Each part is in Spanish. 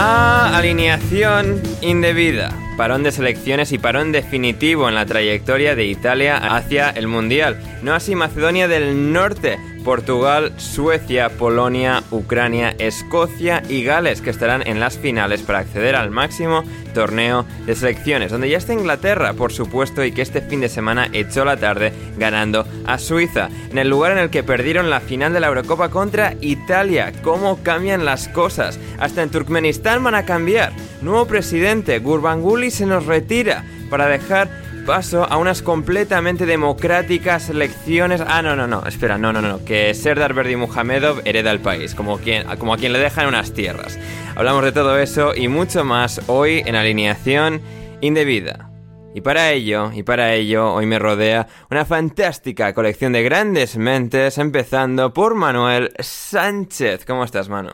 Bienvenidos a Alineación Indebida, parón de selecciones y parón definitivo en la trayectoria de Italia hacia el Mundial. No así Macedonia del Norte, Portugal, Suecia, Polonia, Ucrania, Escocia y Gales, que estarán en las finales para acceder al máximo torneo de selecciones, donde ya está Inglaterra, por supuesto, y que este fin de semana echó la tarde ganando a Suiza, en el lugar en el que perdieron la final de la Eurocopa contra Italia. ¿Cómo cambian las cosas? Hasta en Turkmenistán van a cambiar. Nuevo presidente, Gurbanguly se nos retira para dejar paso a unas completamente democráticas elecciones. Ah, no, no, no, espera, no, no, no, que Serdar Berdimuhamedov hereda el país, como, quien, como a quien le dejan unas tierras. Hablamos de todo eso y mucho más hoy en alineación indebida. Y para ello, y para ello, hoy me rodea una fantástica colección de grandes mentes, empezando por Manuel Sánchez. ¿Cómo estás, Manu?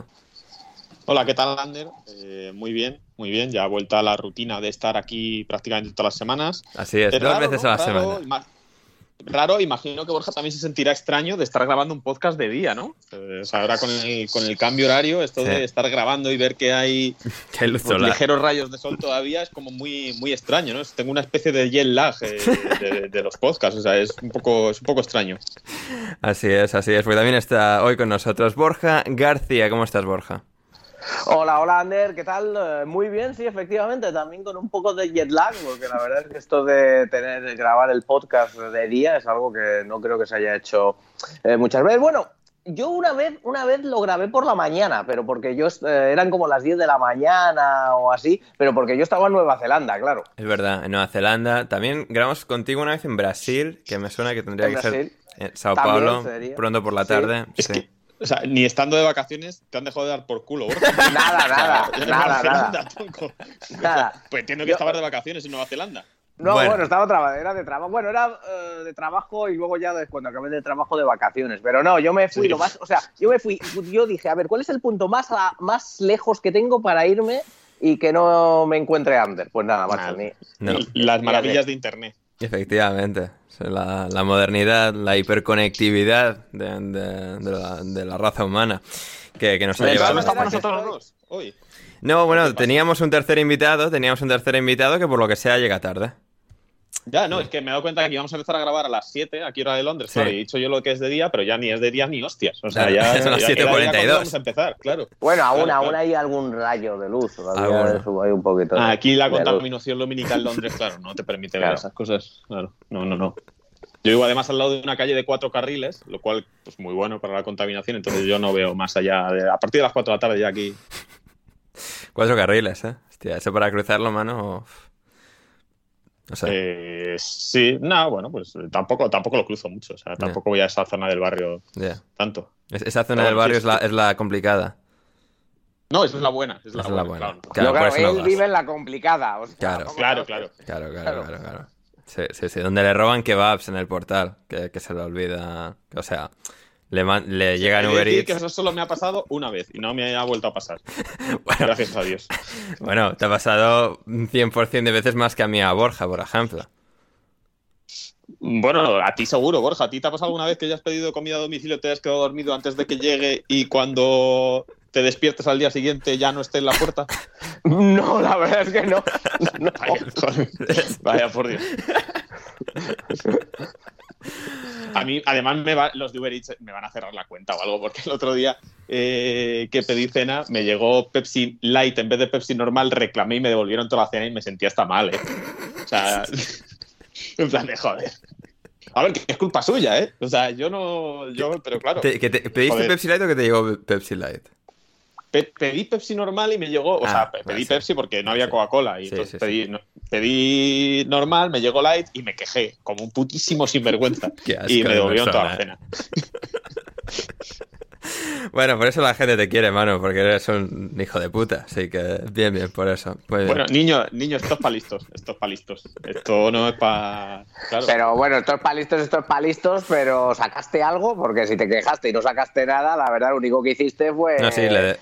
Hola, ¿qué tal, Ander? Eh, muy bien, muy bien. Ya vuelta a la rutina de estar aquí prácticamente todas las semanas. Así es, dos veces a la raro, semana. ima- Raro, imagino que Borja también se sentirá extraño de estar grabando un podcast de día, ¿no? Eh, ahora con el, con el cambio horario, esto Sí. de estar grabando y ver que hay luz pues, ligeros rayos de sol todavía es como muy, muy extraño, ¿no? Tengo una especie de jet lag eh, de, de los podcasts, o sea, es un poco, es un poco extraño. Así es, así es. Porque también está hoy con nosotros Borja García. ¿Cómo estás, Borja? Hola, hola Ander, ¿qué tal? Eh, Muy bien, sí, efectivamente, también con un poco de jet lag, porque la verdad es que esto de tener de grabar el podcast de día es algo que no creo que se haya hecho eh, muchas veces. Bueno, yo una vez, una vez lo grabé por la mañana, pero porque yo eh, eran como las 10 de la mañana o así, pero porque yo estaba en Nueva Zelanda, claro. Es verdad, en Nueva Zelanda. También grabamos contigo una vez en Brasil, que me suena que tendría En que Brasil. ser en Sao Paulo, pronto por la Sí. tarde. Es sí. que, o sea, ni estando de vacaciones te han dejado de dar por culo, Borja. Nada, nada, nada, nada. Pues entiendo que Yo- estabas de vacaciones en Nueva Zelanda. No, Bueno. bueno, estaba era de trabajo. Bueno, era eh, de trabajo y luego ya cuando acabé de trabajo de vacaciones. Pero no, yo me fui Sí. lo más. O sea, yo me fui. Yo dije, a ver, ¿cuál es el punto más, a- más lejos que tengo para irme y que no me encuentre Ander? Pues nada, macho, Nada. ni. No, Y Las maravillas de Internet. Efectivamente. La, la modernidad, la hiperconectividad de, de- de la, de la raza humana que, que nos ha llevado. todas ¿Solo maneras, estamos que nosotros dos hoy? No, bueno, teníamos un tercer invitado, teníamos un tercer invitado que por lo que sea llega tarde. Ya, no, es que me he dado cuenta que íbamos a empezar a grabar a las 7, aquí hora de Londres. Sí. Claro, y he dicho yo lo que es de día, pero ya ni es de día ni hostias. O sea, Claro, ya son las ya- era ya 7:42. cuando Vamos a empezar, claro. Bueno, aún, Claro, aún claro. hay algún rayo de luz. Todavía subo ahí un poquito. de- Ah, Aquí la contaminación lumínica en Londres, claro, no te permite Claro. ver esas cosas. Claro, no, no, no. Yo vivo además al lado de una calle de cuatro carriles, lo cual es pues, muy bueno para la contaminación, entonces yo no veo más allá. De, a partir de las 4 de la tarde ya aquí. Cuatro carriles, ¿eh? Hostia, eso para cruzarlo, mano. No sé. Eh, sí, no, bueno, pues tampoco, tampoco lo cruzo mucho. O sea, tampoco voy a esa zona del barrio tanto. esa zona del barrio es, la, es la complicada. No, esa es la buena. Es la, buena, Claro, él vive en la complicada. claro. claro, claro, claro, claro, claro, Sí, sí, sí. Donde le roban kebabs en el portal, que, que se le olvida. O sea, le, le llegan Uber Eats. que eso solo me ha pasado una vez y no me ha vuelto a pasar. Gracias a Dios. Bueno, te ha pasado 100% de veces más que a mí a Borja, por ejemplo. Bueno, a ti seguro, Borja. ¿A ti te ha pasado alguna vez que hayas pedido comida a domicilio, te has quedado dormido antes de que llegue y cuando te despiertes al día siguiente ya no esté en la puerta? No, la verdad es que no. Vaya, por Dios. A mí, además, me los de Uber Eats me van a cerrar la cuenta o algo, porque el otro día eh, que pedí cena me llegó Pepsi Light en vez de Pepsi normal, reclamé y me devolvieron toda la cena y me sentía hasta mal, ¿eh? O sea, en plan de joder. A ver, que es culpa suya, ¿eh? O sea, yo no. Yo, pero claro. ¿Que ¿Pediste Pepsi Light o que te llegó Pepsi Light? Pedí Pepsi normal y me llegó, o sea, ah, pedí Pepsi porque no había Coca-Cola y entonces pedí, normal, me llegó light y me quejé como un putísimo sinvergüenza. Y me devolvieron toda la cena. Bueno, por eso la gente te quiere, mano, porque eres un hijo de puta. Así que bien, bien, por eso. Pues bueno, niño, niño, esto es para listos. Esto es para listos. Esto no es para. Pero bueno, esto es para listos, esto es para listos, pero sacaste algo, porque si te quejaste y no sacaste nada, la verdad, lo único que hiciste fue. No, sí, le...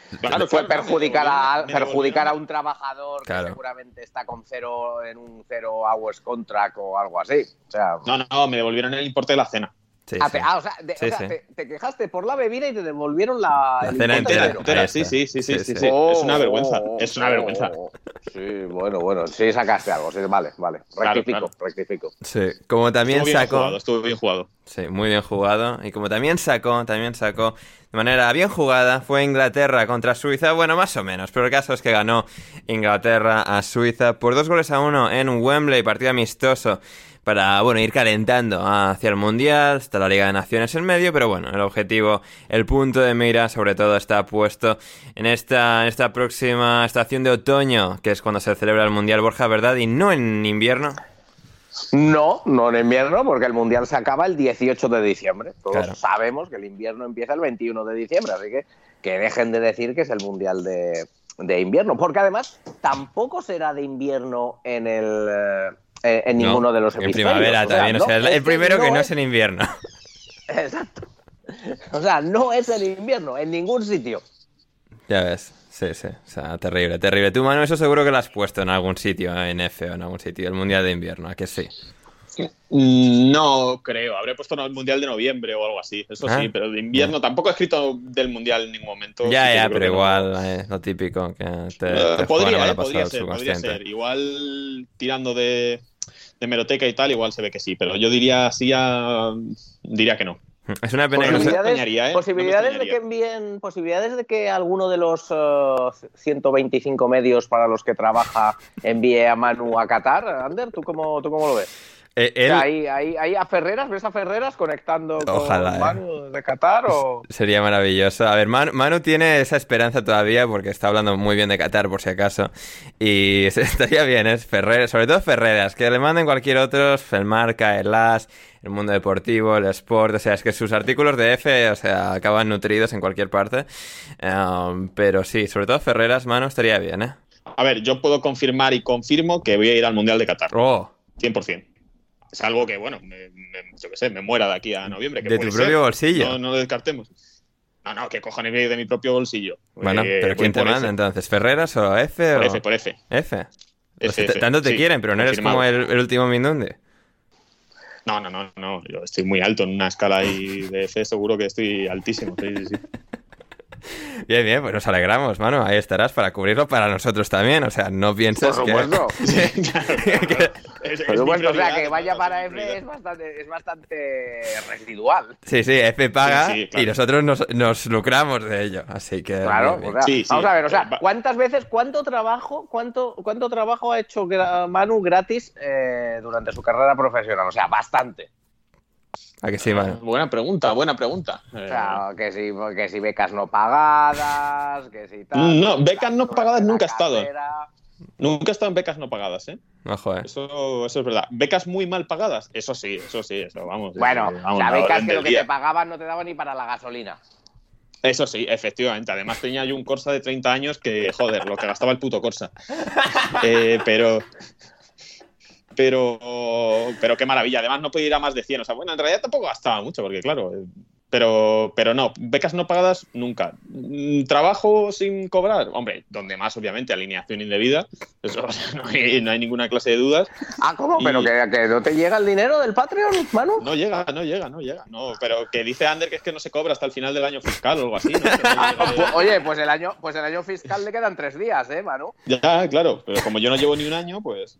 fue perjudicar, a, perjudicar a un trabajador que seguramente está con cero en un cero hours contract o algo así. O sea, no, no, me devolvieron el importe de la cena. Ah, ah, o sea, te, quejaste por la bebida y te devolvieron la, la cena entera. Sí, sí, sí, sí, sí, es una vergüenza, es una vergüenza. Sí, bueno, bueno, sí sacaste algo, sí, vale, vale, rectifico, rectifico. Sí, como también estuvo sacó... Jugado, estuvo bien jugado. Sí, muy bien jugado, y como también sacó, también sacó de manera bien jugada, fue Inglaterra contra Suiza, bueno, más o menos, pero el caso es que ganó Inglaterra a Suiza por dos goles a uno en Wembley, partido amistoso para bueno, ir calentando hacia el Mundial, está la Liga de Naciones en medio, pero bueno, el objetivo, el punto de mira sobre todo está puesto en esta, en esta próxima estación de otoño, que es cuando se celebra el Mundial Borja, ¿verdad? Y no en invierno. No, no en invierno, porque el Mundial se acaba el 18 de diciembre. Todos sabemos que el invierno empieza el 21 de diciembre, así que que dejen de decir que es el Mundial de, de invierno, porque además tampoco será de invierno en el, eh, eh, en ninguno de los episodios. En primavera también, o sea, el, primero que no es en invierno. Exacto. O sea, no es el invierno en ningún sitio. Ya ves. Sí, sí. O sea, terrible, terrible. Tú, mano, eso seguro que lo has puesto en algún sitio, en F o en algún sitio, el Mundial de Invierno, ¿a que sí? No creo, habré puesto el Mundial de noviembre o algo así, eso sí, ah. pero de invierno tampoco he escrito del Mundial en ningún momento. Ya, ya, pero igual, eh, lo típico que te, eh, podría, eh, podría ser, podría ser. Igual tirando de, de meroteca y tal, igual se ve que sí, pero yo diría así, diría que no. Es una pena posibilidades, posibilidades de que envíen, posibilidades de que alguno de los 125 medios para los que trabaja envíe a Manu a Qatar. Ander, ¿tú cómo, tú cómo lo ves? Eh, ahí, a Ferreras, ¿ves a Ferreras conectando con eh. Manu de Qatar? O... Sería maravilloso. A ver, Manu, tiene esa esperanza todavía porque está hablando muy bien de Qatar, por si acaso. Y estaría bien, es Ferreras, sobre todo Ferreras, que le manden cualquier otro, el Marca, el As, el Mundo Deportivo, el Sport. O sea, es que sus artículos de F, o sea, acaban nutridos en cualquier parte. Um, pero sí, sobre todo Ferreras, Manu, estaría bien, ¿eh? A ver, yo puedo confirmar y confirmo que voy a ir al Mundial de Qatar. Oh. 100% es algo que, bueno, me, yo qué sé, me muera de aquí a noviembre. ¿De tu propio bolsillo? No, no lo descartemos. No, no, que cojones de mi propio bolsillo. Bueno, eh, pero ¿quién te manda entonces? ¿Ferreras o F? Por F, por F. F. tanto te quieren, pero no eres como el, último Mindunde. No, no, no, no. Yo estoy muy alto en una escala ahí de F, seguro que estoy altísimo. Sí, sí, sí. Bien, bien, pues nos alegramos, mano. Ahí estarás para cubrirlo para nosotros también. O sea, no pienses Por supuesto. que... Por supuesto, o sea, que vaya para F es bastante, es bastante residual. Sí, sí, F paga y nosotros nos, nos, lucramos de ello. Así que. Claro, vamos a ver, o sea, ¿cuántas veces, cuánto trabajo, cuánto, cuánto trabajo ha hecho Manu gratis eh, durante su carrera profesional? O sea, bastante. ¿A que sí, Manu? Buena pregunta, buena pregunta. O Eh, sea, que si, que si becas no pagadas, que si tal. No, becas no pagadas nunca he estado. Nunca he estado en becas no pagadas, ¿eh? Ojo, eh. Eso, eso es verdad. ¿Becas muy mal pagadas? Eso sí, eso sí, eso, vamos. Bueno, eh, vamos, la beca es que lo que día. te pagaban no te daba ni para la gasolina. Eso sí, efectivamente. Además tenía yo un Corsa de 30 años que, joder, lo que gastaba el puto Corsa. Eh, pero... Pero, pero qué maravilla. Además no podía ir a más de 100. O sea, bueno, en realidad tampoco gastaba mucho, porque claro, pero, pero no, becas no pagadas nunca. Mm, Trabajo sin cobrar, hombre, donde más, obviamente, alineación indebida. Eso no hay, no hay ninguna clase de dudas. Ah, ¿cómo? Y- ¿Pero que, que no te llega el dinero del Patreon, Manu? No llega, no llega, no llega. No, pero que dice Ander que es que no se cobra hasta el final del año fiscal o algo así. ¿no? Que no llega- Pu- Oye, pues el año, pues el año fiscal le quedan tres días, ¿eh, Manu? Ya, claro, pero como yo no llevo ni un año, pues.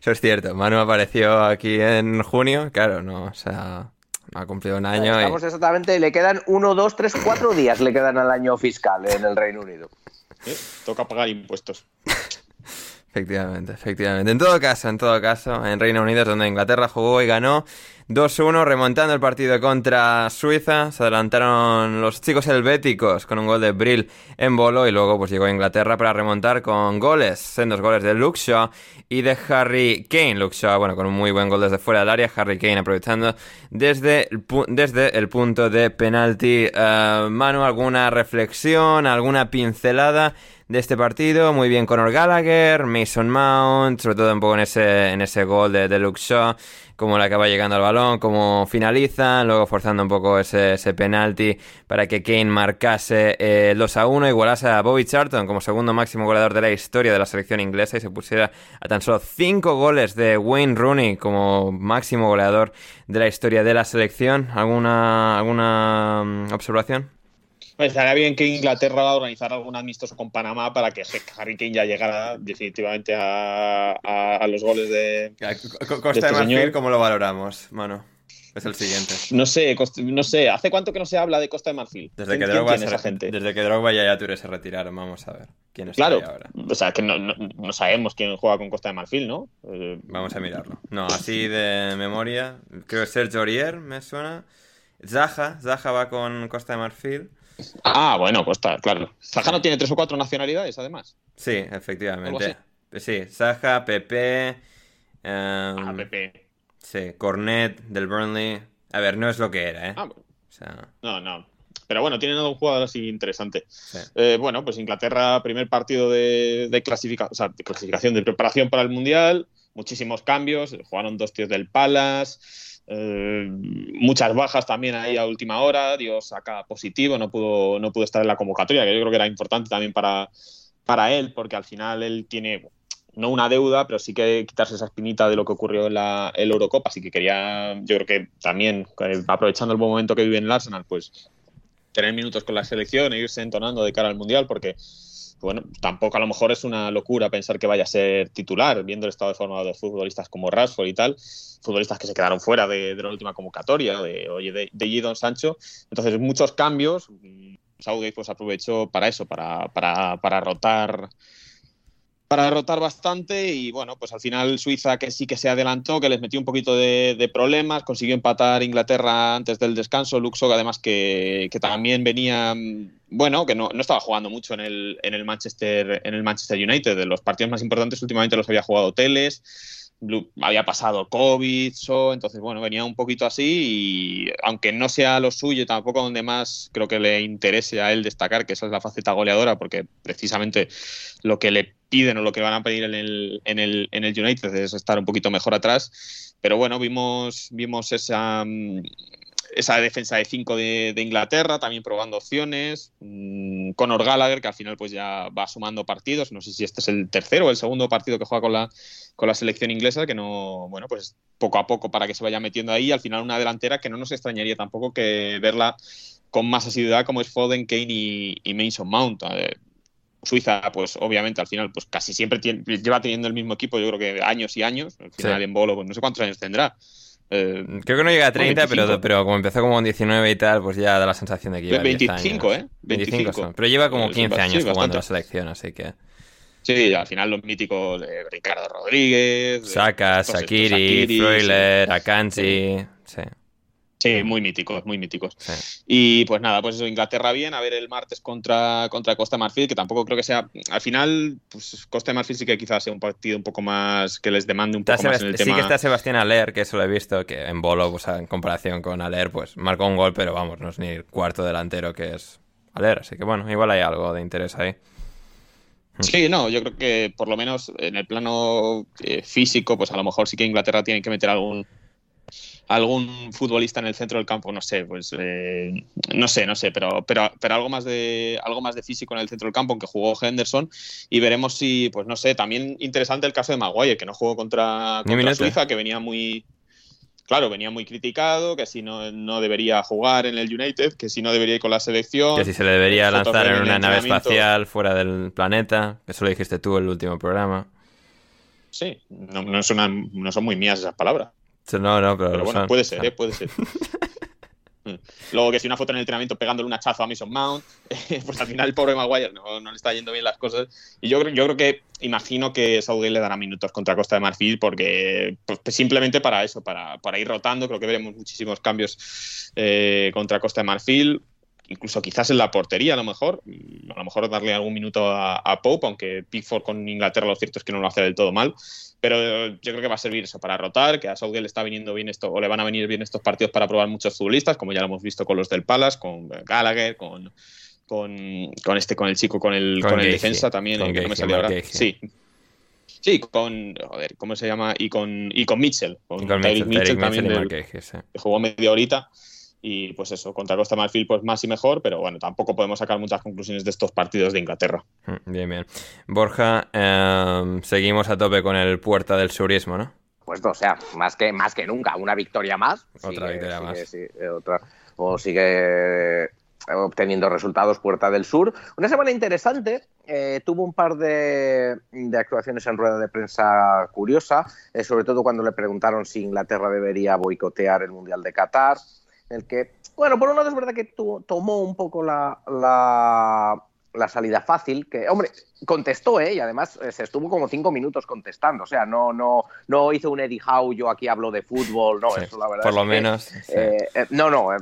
Eso es cierto. Manu apareció aquí en junio, claro, no, o sea, ha cumplido un año. y- Estamos exactamente, le quedan uno, dos, tres, cuatro días le quedan al año fiscal en el Reino Unido. eh, toca pagar impuestos. Efectivamente, efectivamente. En todo caso, en todo caso, en Reino Unido es donde Inglaterra jugó y ganó 2-1, remontando el partido contra Suiza. Se adelantaron los chicos helvéticos con un gol de Brill en bolo y luego pues llegó Inglaterra para remontar con goles, sendos goles de Luke Shaw y de Harry Kane. Luke Shaw, bueno, con un muy buen gol desde fuera del área, Harry Kane aprovechando desde el, desde el punto de penalti. Eh, Manu, ¿alguna reflexión, alguna pincelada? de este partido. Muy bien Conor Gallagher, Mason Mount, sobre todo un poco en ese, en ese gol de, de Luke Shaw, cómo le acaba llegando al balón, cómo finaliza, luego forzando un poco ese, ese penalti para que Kane marcase eh, el 2 a 1, igualase a Bobby Charlton como segundo máximo goleador de la historia de la selección inglesa y se pusiera a tan solo 5 goles de Wayne Rooney como máximo goleador de la historia de la selección. ¿Alguna, alguna mm, observación? Pues estaría bien que Inglaterra organizara algún amistoso con Panamá para que Harry Kane ya llegara definitivamente a, a- a los goles de. Costa de este señor. ¿cómo lo valoramos, mano? Es el siguiente. No sé, no sé. ¿Hace cuánto que no se habla de Costa de Marfil? Desde que, ¿Quién Drogba se, gente? desde que Drogba y Yaya Touré se retiraron, vamos a ver. ¿Quién está Claro, ahora? o sea, que no, no- no sabemos quién juega con Costa de Marfil, ¿no? Eh, Vamos a mirarlo. No, así de memoria. Creo que Sergio Aurier me suena. Zaha, Zaha va con Costa de Marfil. Ah, bueno, Costa, claro. Zaha no tiene tres o cuatro nacionalidades, además. Sí, efectivamente. Sí, Zaha, Pepe. em, Ah, Pepe. Sí, Cornet del Burnley. A ver, no es lo que era, ¿eh? Ah, O sea, no, no. Pero bueno, tienen un jugador así interesante. sí. Eh, bueno, pues Inglaterra, primer partido de, de clasifica- o sea, de clasificación, de preparación para el Mundial, muchísimos cambios, jugaron dos tíos del Palace, eh, muchas bajas también ahí a última hora, Dios saca positivo, no pudo, no pudo estar en la convocatoria, que yo creo que era importante también para, para él, porque al final él tiene no una deuda, pero sí que quitarse esa espinita de lo que ocurrió en la, en la Eurocopa, así que quería, yo creo que también, eh, aprovechando el buen momento que vive en el Arsenal, pues tener minutos con la selección e irse entonando de cara al Mundial, porque bueno, tampoco a lo mejor es una locura pensar que vaya a ser titular, viendo el estado de forma de futbolistas como Rashford y tal, futbolistas que se quedaron fuera de, la última convocatoria, de, de, de Jadon Sancho. Entonces, muchos cambios. Southgate pues aprovechó para eso, para, para, para rotar para rotar bastante y bueno, pues al final Suiza que sí que se adelantó, que les metió un poquito de, de problemas, consiguió empatar Inglaterra antes del descanso, Luxo además que, que también venía, mm, bueno, que no, no, estaba jugando mucho en el, en el Manchester en el Manchester United, de los partidos más importantes últimamente los había jugado Teles, había pasado COVID, so, entonces bueno, venía un poquito así y aunque no sea lo suyo, tampoco donde más creo que le interese a él destacar, que esa es la faceta goleadora, porque precisamente lo que le piden o lo que van a pedir en el, en el, en el United es estar un poquito mejor atrás, pero bueno, vimos, vimos esa, esa defensa de 5 de, de, Inglaterra, también probando opciones. Mm, Conor Gallagher, que al final pues ya va sumando partidos. No sé si este es el tercero o el segundo partido que juega con la, con la selección inglesa, que no, bueno, pues poco a poco para que se vaya metiendo ahí. Al final una delantera que no nos extrañaría tampoco que verla con más asiduidad como es Foden, Kane y, y Mason Mount. Suiza, pues obviamente al final, pues casi siempre tiene, lleva teniendo el mismo equipo, yo creo que años y años. Al final sí. en bolo, pues no sé cuántos años tendrá. Eh, Creo que no llega a 30, pero, pero como empezó como en 19 y tal, pues ya da la sensación de que lleva 25, 10 años. ¿eh? 25, 25 pero lleva como 15 años sí, jugando la selección, así que. Sí, al final los míticos de Ricardo Rodríguez, Saka, Sakiri, Freuler, Akanji. Sí. Sí, muy míticos, muy míticos. Y pues nada, pues eso, Inglaterra bien, a ver el martes contra, contra Costa Marfil, que tampoco creo que sea. Al final, pues Costa de Marfil sí que quizás sea un partido un poco más. que les demande un poco más en el sí tema. que está Sebastián Aler, que eso lo he visto, que en Bolo, pues, en comparación con Aler, pues marcó un gol, pero vamos, no es ni el cuarto delantero que es Aler. Así que bueno, igual hay algo de interés ahí. Sí, no, yo creo que por lo menos en el plano eh, físico, pues a lo mejor sí que Inglaterra tiene que meter algún algún futbolista en el centro del campo, no sé, pues eh, no sé, no sé, pero, pero, pero algo más de algo más de físico en el centro del campo, aunque jugó Henderson, y veremos si, pues no sé, también interesante el caso de Maguire, que no jugó contra, contra Suiza, que venía muy claro, venía muy criticado, que si no, no debería jugar en el United, que si no debería ir con la selección. Que si se le debería lanzar en una nave espacial fuera del planeta. Eso lo dijiste tú en el último programa. Sí, no, no, son, no son muy mías esas palabras. No, no, pero, pero bueno, puede ser, ¿eh? puede ser. Luego que si una foto en el entrenamiento pegándole un hachazo a Mason Mount, pues al final el pobre Maguire no, no, le está yendo bien las cosas. Y yo, yo creo que, imagino que Saudi le dará minutos contra Costa de Marfil porque pues, simplemente para eso, para, para, ir rotando, creo que veremos muchísimos cambios eh, contra Costa de Marfil. Incluso quizás en la portería, a lo mejor. A lo mejor darle algún minuto a, a Pope, aunque Pickford con Inglaterra lo cierto es que no lo hace del todo mal pero yo creo que va a servir eso para rotar, que a Southgate le está viniendo bien esto, o le van a venir bien estos partidos para probar muchos futbolistas, como ya lo hemos visto con los del Palace, con Gallagher, con, con, con este, con el chico, con el, con, con el defensa también, con que no me salió ahora. Sí. Sí, con, joder, ¿cómo se llama? Y con, y con Mitchell, con, con Mitchell, Mitchell, también, Mitchell del, que jugó media horita. Y pues eso, contra Costa Marfil, pues más y mejor, pero bueno, tampoco podemos sacar muchas conclusiones de estos partidos de Inglaterra. Bien, bien. Borja, eh, seguimos a tope con el Puerta del Surismo, ¿no? Pues o sea, más que, más que nunca, una victoria más. Otra sigue, victoria sigue, más. sigue, otra, o sigue obteniendo resultados Puerta del Sur. Una semana interesante, eh, tuvo un par de, de, actuaciones en rueda de prensa curiosa, eh, sobre todo cuando le preguntaron si Inglaterra debería boicotear el Mundial de Qatar, en el que, bueno, por un lado es verdad que tu, tomó un poco la, la, la, salida fácil, que, hombre, contestó, ¿eh? Y además eh, se estuvo como cinco minutos contestando, o sea, no, no, no hizo un Eddie Howe, yo aquí hablo de fútbol, no, Sí, eso la verdad por es lo que, menos, sí. eh, eh, no, no, eh,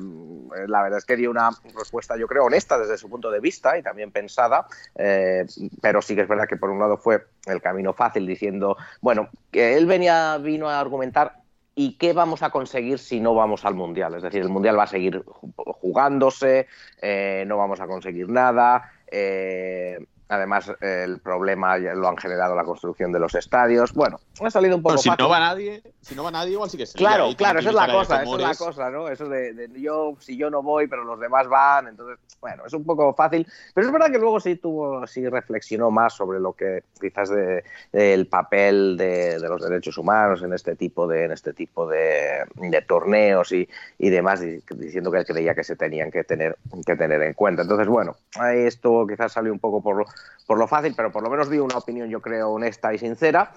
la verdad es que dio una respuesta, yo creo, honesta desde su punto de vista y también pensada, pero sí que es verdad que por un lado fue el camino fácil diciendo, bueno, que él venía, vino a argumentar ¿Y qué vamos a conseguir si no vamos al Mundial? Es decir, el Mundial va a seguir jugándose, eh, no vamos a conseguir nada. Eh, además, el problema lo han generado la construcción de los estadios. Bueno, ha salido un poco Bueno, si fácil. no va nadie, si no va nadie, igual sí que sí. Claro, Ahí claro, esa es la cosa, esa es la cosa, ¿no? Eso de, de yo, si yo no voy, pero los demás van, entonces, bueno, es un poco fácil, pero es verdad que luego sí tuvo, sí reflexionó más sobre lo que quizás de, del papel de, de, los derechos humanos en este tipo de, en este tipo de, de torneos y, y demás, diciendo que él creía que se tenían que tener, que tener en cuenta. Entonces, bueno, esto quizás salió un poco por lo, por lo fácil, pero por lo menos dio una opinión, yo creo, honesta y sincera.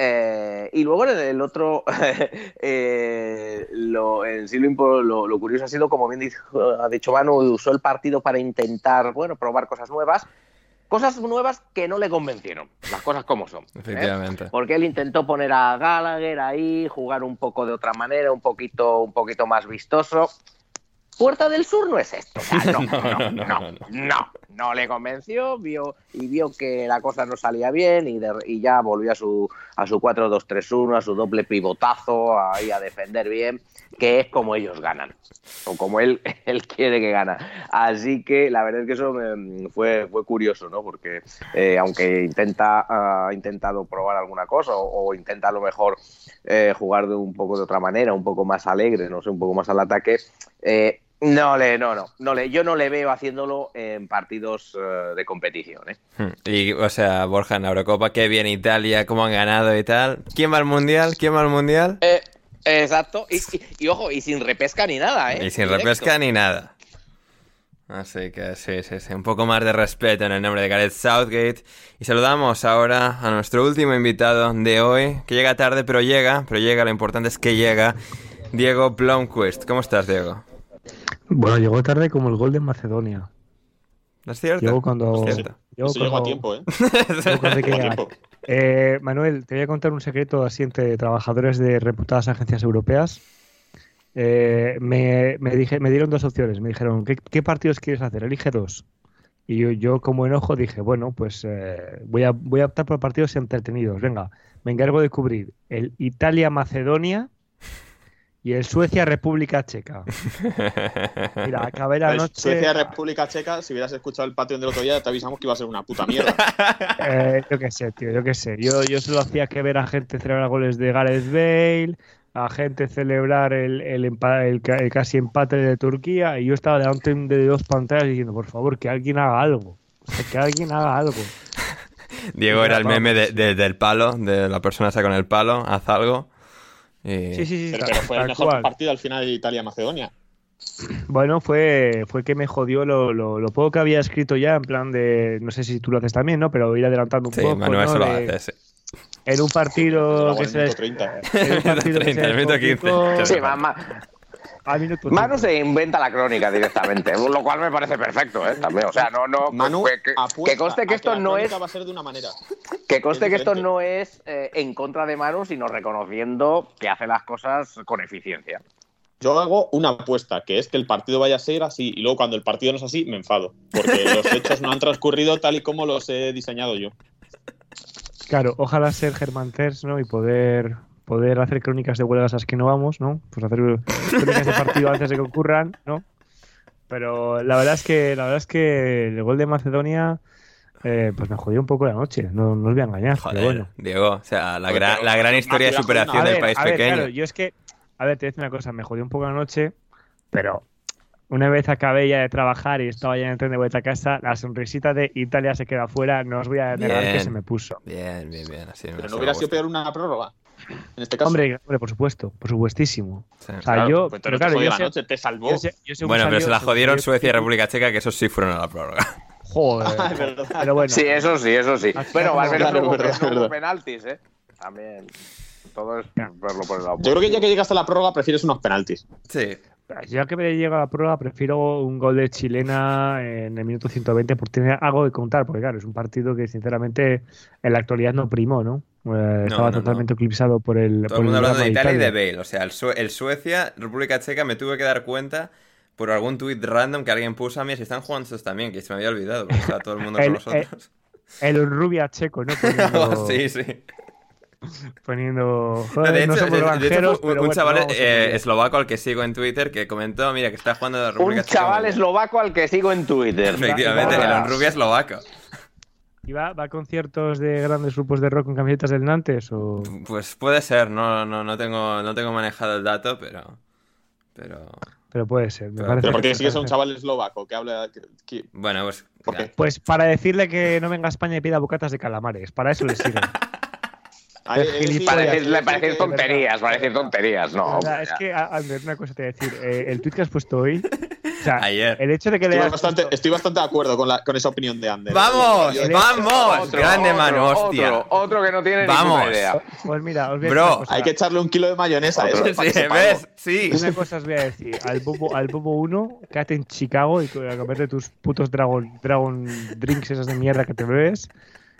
Eh, y luego en el otro, eh, lo, en sí lo, lo, curioso ha sido, como bien dijo, ha dicho Manu, usó el partido para intentar, bueno, probar cosas nuevas. Cosas nuevas que no le convencieron, las cosas como son. Efectivamente. ¿eh? Porque él intentó poner a Gallagher ahí, jugar un poco de otra manera, un poquito, un poquito más vistoso. Puerta del Sur no es esto. No, no, no, no, no, le convenció, vio y vio que la cosa no salía bien y, ya volvió a su a su 4-2-3-1, a su doble pivotazo, a defender bien, que es como ellos ganan o como él, él quiere que gana. Así que la verdad es que eso me, fue, fue curioso, ¿no? Porque eh, aunque intenta ha intentado probar alguna cosa o, o intenta a lo mejor eh, jugar de un poco de otra manera, un poco más alegre, no sé, un poco más al ataque, eh, no le, no, no, no le, yo no le veo haciéndolo en partidos uh, de competición, ¿eh? Y, o sea, Borja en la Eurocopa, qué bien Italia, cómo han ganado y tal. ¿Quién va al mundial? ¿Quién va al mundial? Eh, exacto, y, y, y, ojo, y sin repesca ni nada, ¿eh? Y sin Directo. repesca ni nada. Así que sí, sí, sí, un poco más de respeto en el nombre de Gareth Southgate. Y saludamos ahora a nuestro último invitado de hoy, que llega tarde, pero llega, pero llega, lo importante es que llega, Diego Blomquist. ¿Cómo estás, Diego? Bueno, llegó tarde como el gol de Macedonia. ¿Es cierto? Llegó cuando. Es cierto. Llegó Eso llegó a tiempo, ¿eh? Cuando Llegó a tiempo. Eh, Manuel, te voy a contar un secreto así entre trabajadores de reputadas agencias europeas. eh, me, me, dije, me dieron dos opciones. Me dijeron, ¿qué, qué partidos quieres hacer? Elige dos. Y yo, yo como enojo dije, bueno, pues eh, voy, a, voy a optar por partidos entretenidos. Venga, me encargo de cubrir el Italia-Macedonia y el Suecia-República Checa. Mira, acabé la Pues, noche... Suecia, República Checa, si hubieras escuchado el patio del otro día, te avisamos que iba a ser una puta mierda. Eh, yo qué sé, tío, yo qué sé. Yo, yo solo hacía que ver a gente celebrar goles de Gareth Bale, a gente celebrar el, el, el ca- el casi empate de Turquía, y yo estaba delante de dos pantallas diciendo, por favor, que alguien haga algo. O sea, que alguien haga algo. Diego era el meme de- de- del palo, de la persona esa con el palo, haz algo. Y- Sí, sí, sí. Pero, pero fue el mejor cual. partido al final de Italia-Macedonia. Bueno, fue, fue que me jodió lo, lo, lo poco que había escrito ya, en plan de, no sé si tú lo haces también, ¿no? Pero ir adelantando un Sí, poco, Manuel ¿no? eso lo hace, sí. En un partido que en se... minuto 30. En un partido que 30, se el minuto 15. complicó Sí, ma- ma- a minuto Manu cinco. se inventa la crónica directamente, lo cual me parece perfecto, ¿eh? También, o sea, no, no, Manu que, que- apuesta que conste que esto no es, va a ser de una manera. que conste es que esto no es eh, en contra de Manu, sino reconociendo que hace las cosas con eficiencia. Yo hago una apuesta, que es que el partido vaya a ser así, y luego cuando el partido no es así, me enfado. Porque los hechos no han transcurrido tal y como los he diseñado yo. Claro, ojalá ser Germán Terz, ¿no? Y poder, poder hacer crónicas de huelgas a las que no vamos, ¿no? Pues hacer crónicas de partido antes de que ocurran, ¿no? Pero la verdad es que, la verdad es que el gol de Macedonia, eh, pues me jodió un poco la noche, no, no os voy a engañar. Joder, bueno. Diego, o sea, la, gran, pero la gran historia de superación. A del ver, país a ver, pequeño. claro, yo es que, a ver, te voy a decir una cosa, me jodió un poco la noche, pero una vez acabé ya de trabajar y estaba ya en el tren de vuelta a casa, la sonrisita de Italia se queda fuera, no os voy a negar que se me puso. Bien, bien, bien. Así, Pero no hubiera sido peor una prórroga. En este caso. Hombre, hombre, por supuesto, por supuestísimo. Sí. O sea, Claro, yo, pues, pero te claro, yo la sé- noche, te salvó. yo sé- yo según Bueno, pero salió- se la jodieron Suecia y República Checa, que esos sí fueron a la prórroga. Joder. Ah, es verdad. Pero bueno, Sí, eso sí, eso sí. Bueno, al menos hubo, penaltis, ¿eh? También. Todo es verlo por el lado. Yo creo que ya que llegas a la prórroga prefieres unos penaltis. Sí. ya que me llega a la prueba, prefiero un gol de chilena en el minuto 120 por tener algo que contar, porque claro, es un partido que sinceramente en la actualidad no primó, ¿no? Eh, estaba no, totalmente eclipsado por el. Todo por el mundo hablando de Italia y de Bale. O sea, el, Sue- el Suecia, República Checa, me tuve que dar cuenta por algún tuit random que alguien puso a mí si están jugando estos también, que se me había olvidado, porque estaba todo el mundo con El- nosotros. El rubia checo, ¿no? Poniendo, sí, sí. poniendo No, joder, de no hecho, somos de- de hecho, un, pero un bueno, chaval eh, eslovaco al que sigo en Twitter que comentó, mira, que está jugando la República Un chaval eslovaco al que sigo en Twitter. Efectivamente, el Rubia eslovaco. ¿Y va, va a conciertos de grandes grupos de rock con camisetas del Nantes? O... Pues puede ser, no, no, no, tengo, no tengo manejado el dato, pero. Pero. Pero puede ser. me Pero- parece Pero que- porque sigues a un chaval eslovaco que habla. que- que- Bueno, pues. ¿Por qué? Pues para decirle que no venga a España y pida bocatas de calamares. Para eso le sirve. Eh, decir que- tonterías, para decir tonterías, no. O sea, es que, Ander, una cosa te voy a decir. eh, el tweet que has puesto hoy. O sea, Ayer. el hecho de que le Estoy hayas bastante, puesto- estoy bastante de acuerdo con, la, con esa opinión de Ander. ¡Vamos! Yo- ¡Vamos! Otro, Grande otro, mano, hostia. Otro, otro que no tiene Vamos. ninguna idea. Pues mira, os voy a Bro, decir una cosa. Hay que echarle un kilo de mayonesa a eso. Sí, para que. ¿ves? Sí. Una cosa os voy a decir. Al Bobo, al Bobo 1, quédate en Chicago y a comerte tus putos Dragon, Dragon Drinks esas de mierda que te bebes.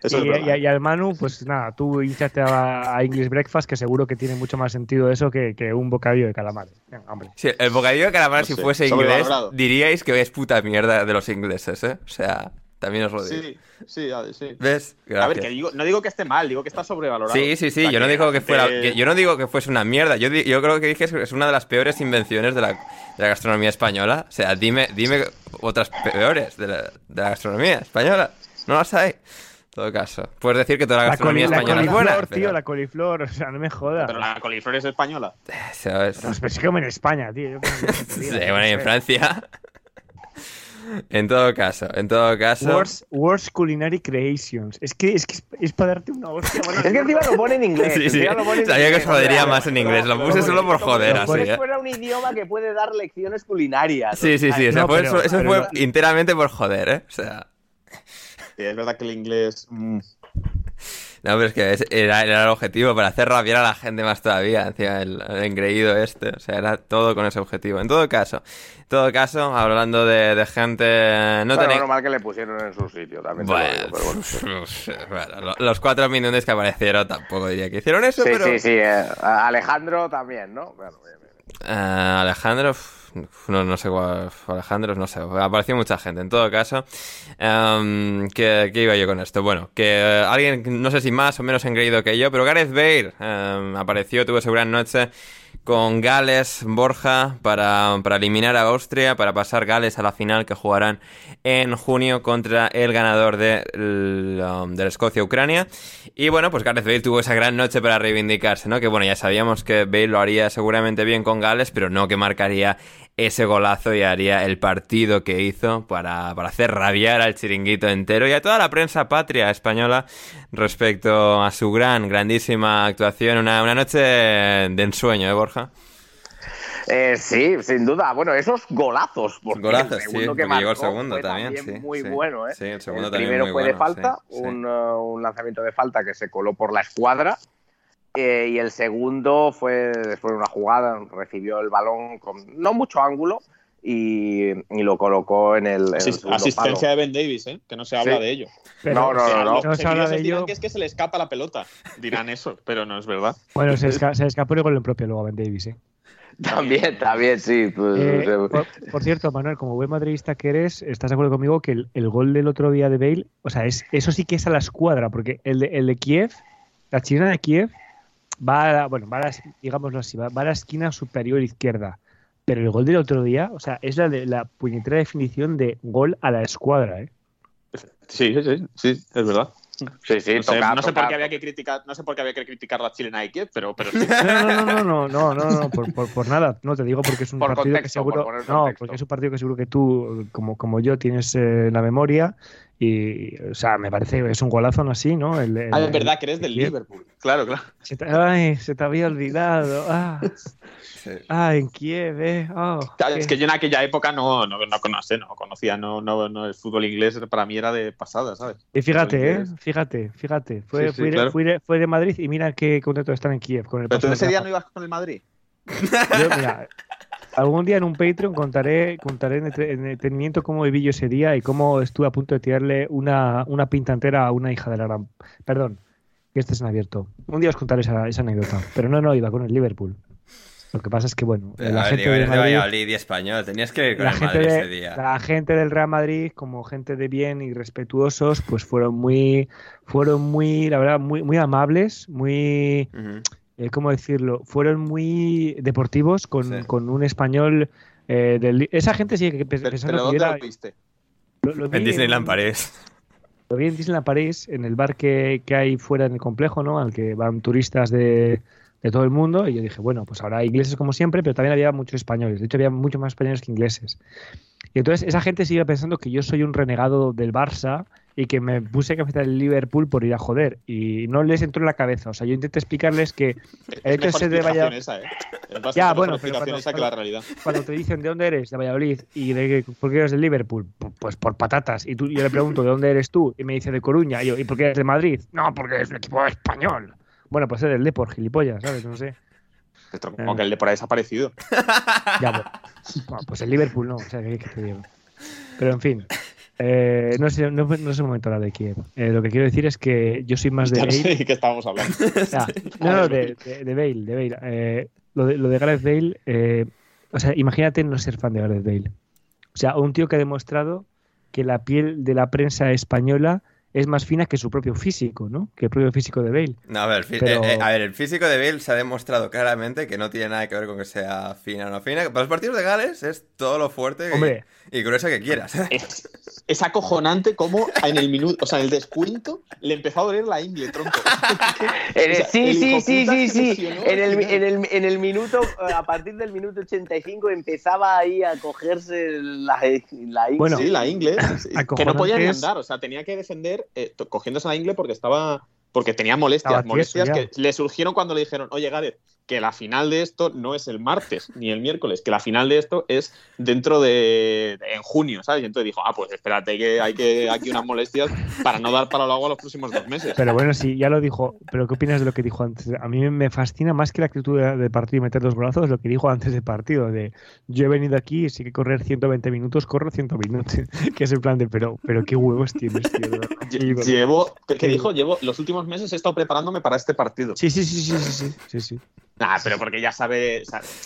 Eso es y, verdad. y- y al Manu, pues nada, tú hinchate a, a English Breakfast, que seguro que tiene mucho más sentido eso que, que un bocadillo de calamares. Venga, hombre. Sí, el bocadillo de calamar, No si sé, fuese inglés, diríais que es puta mierda de los ingleses, ¿eh? O sea, también os lo digo. Sí, sí, sí. ¿Ves? A ver, Gracias. que digo, no digo que esté mal, digo que está sobrevalorado. Sí, sí, sí, O sea, yo no digo que fuera, que- yo no digo que fuese una mierda, yo, di- yo creo que dije que es una de las peores invenciones de la, de la gastronomía española. O sea, dime, dime otras peores de la, de la gastronomía española. No las hay. En todo caso, puedes decir que toda la La, gastronomía la española es coliflor, buena. tío, pero- la coliflor, o sea, no me jodas. Pero la coliflor es española. ¿sabes? Pues, pues sí como en España, tío. Yo Sí, tío, no bueno, y en. Francia. en todo caso, en todo caso. Worst, worst Culinary Creations. Es que es, que es, es para darte una hostia. Bueno, Es que encima lo pone en inglés. Sí, sí. encima lo pone en Sabía que os jodería más en inglés. Lo puse no, solo por joder, como así, si ¿eh? fuera un idioma que puede dar lecciones culinarias. Sí, sí, sí. o sea, pero- eso, pero fue enteramente por joder, ¿eh? O sea. Es verdad que el inglés. mm, No, pero es que era, era el objetivo, para hacer rabiar a la gente más todavía, hacia el, el engreído este. O sea, era todo con ese objetivo. En todo caso, en todo caso, hablando de, de gente. No bueno, tenéis. normal que le pusieron en su sitio también. te lo Bueno, digo, pero bueno. bueno, lo- los cuatro minutos que aparecieron tampoco diría que hicieron eso, Sí, pero. sí, sí. eh, Alejandro también, ¿no? Bueno, bien, bien. Eh, Alejandro, no, no sé cuál, Alejandro, no sé, apareció mucha gente. En todo caso, em, ¿qué, iba yo con esto? Bueno, que alguien, no sé si más o menos engreído que yo, pero Gareth Bale em, apareció, tuvo su gran noche con Gales, Borja, para, eliminar a Austria, para pasar Gales a la final que jugarán en junio contra el ganador de, um, de Escocia-Ucrania. Y bueno, pues Gareth Bale tuvo esa gran noche para reivindicarse, ¿no? Que bueno, ya sabíamos que Bale lo haría seguramente bien con Gales, pero no que marcaría ese golazo y haría el partido que hizo para, hacer rabiar al chiringuito entero y a toda la prensa patria española respecto a su gran, grandísima actuación. Una, una noche de ensueño, ¿eh, Borja? Eh, sí, sin duda. Bueno, esos golazos. Porque golazos, el segundo que llegó el segundo también. muy bueno, ¿eh? Sí, el segundo primero fue de falta, un, uh, un, lanzamiento de falta que se coló por la escuadra eh, y el segundo fue después de una jugada, recibió el balón con no mucho ángulo y, lo colocó en el. asistencia de Ben Davis, ¿eh? que no se habla de ello. no, no, no. no, se habla de ello. Que es que se le escapa la pelota. Dirán eso, pero no es verdad. Bueno, se, se escapó el gol propio luego a Ben Davis, ¿eh? También, también, sí. Pues, eh, por, cierto, Manuel, como buen madridista que eres, ¿estás de acuerdo conmigo que el, gol del otro día de Bale, o sea, es, eso sí que es a la escuadra, porque el de, el de Kiev, la chilena de Kiev, va a la, bueno, va a la, digámoslo así, va, a la esquina superior izquierda. Pero el gol del otro día, o sea, es la, de, la puñetera definición de gol a la escuadra, ¿eh? Sí, sí, sí, sí, es verdad. Sí, sí, no, sé, no sé por qué había que criticar, no sé por qué había que criticar la chilena Nike, pero, pero sí. No, no, no, no, no, no, no, por, por, por, nada. No te digo porque es un por partido contexto, que seguro, por no, porque es un partido que seguro que tú, como, como yo, tienes eh, la memoria y, o sea, me parece que es un golazo ¿no? así, ¿no? El, ah, es verdad que eres del Liverpool. Claro, claro. Se te, ay, se te había olvidado. Ah, ah en Kiev, ¿eh? Oh, es que yo en aquella época no, no, no, conocía, no conocía, no, no, no, el fútbol inglés para mí era de pasada, ¿sabes? Y fíjate, ¿eh? Fíjate, fíjate. Fue, sí, fue, de Madrid y mira qué contento están en Kiev. Con el ¿Pero tú ese día no ibas con el Madrid? Yo, mira, algún día en un Patreon contaré, contaré en detenimiento cómo viví yo ese día y cómo estuve a punto de tirarle una, una pinta entera a una hija de la gran. Perdón, que este es en abierto. Un día os contaré esa, anécdota. Pero no, no, iba con el Liverpool. Lo que pasa es que, bueno, la gente de Madrid, español, tenías que ir con la el gente Madrid de, ese día. La gente del Real Madrid, como gente de bien y respetuosos, pues fueron muy, fueron muy, la verdad, muy, muy amables, muy, eh, ¿cómo decirlo? Fueron muy deportivos con, con un español eh, del... Esa gente sí que pensando que era... lo viste? en Disneyland París. Lo vi en Disneyland París, en el bar que, que, hay fuera en el complejo, ¿no? Al que van turistas de, de todo el mundo. Y yo dije, bueno, pues ahora hay ingleses como siempre, pero también había muchos españoles. De hecho, había muchos más españoles que ingleses. Y entonces esa gente sigue pensando que yo soy un renegado del Barça y que me puse camiseta del Liverpool por ir a joder. Y no les entró en la cabeza. O sea, yo intenté explicarles que el hecho de ser de Valladolid. Esa, ¿eh? ya, bueno, pero cuando, esa que la realidad. cuando te dicen de dónde eres, de Valladolid, y de por qué eres del Liverpool, pues por patatas. Y tú, yo le pregunto de dónde eres tú, y me dice de Coruña. Y yo, ¿y por qué eres de Madrid? No, porque es un equipo español. Bueno, pues es del Depor, gilipollas, ¿sabes? No sé. Como que el Depor ha desaparecido. ya, pues, pues el Liverpool no, o sea, ¿qué, te digo? Pero en fin, eh, no, sé, no, no, es el momento de Kiev. Eh, lo que quiero decir es que yo soy más de Bale. No sé de qué estábamos hablando. no, no, de, de, Bale. De Bale. Eh, lo, de, lo de Gareth Bale, eh, o sea, imagínate no ser fan de Gareth Bale. O sea, un tío que ha demostrado que la piel de la prensa española es más fina que su propio físico, ¿no? Que el propio físico de Bale. No, a ver, eh, eh, a ver, el físico de Bale se ha demostrado claramente que no tiene nada que ver con que sea fina o no fina. Para los partidos de Gales es todo lo fuerte y, gruesa que quieras. Es, acojonante cómo en el minuto, o sea, en el descuento le empezó a doler la ingle, tronco. sí, sí, sí, sí, sí. En el, en, el, en el, minuto, a partir del minuto 85 empezaba ahí a cogerse la, la ingle. Bueno, sí, la ingle. Que no podía ni andar, o sea, tenía que defender eh, cogiéndose la ingle porque estaba porque tenía molestias, molestias que le surgieron cuando le dijeron, oye Gareth, que la final de esto no es el martes ni el miércoles, que la final de esto es dentro de, en junio, ¿sabes? Y entonces dijo, ah, pues espérate que hay que aquí unas molestias para no dar para lo agua los próximos dos meses. Pero bueno, sí, ya lo dijo, pero ¿qué opinas de lo que dijo antes? A mí me fascina más que la actitud de partido y meter dos brazos, lo que dijo antes del partido, de yo he venido aquí y si hay que correr 120 minutos, corro 120 minutos, que es el plan de, pero, pero qué huevos tienes, tío. Llevo, ¿qué dijo? Llevo los últimos meses he estado preparándome para este partido. Sí, sí, sí, sí, sí, sí, sí. Nah, pero porque ya sabe,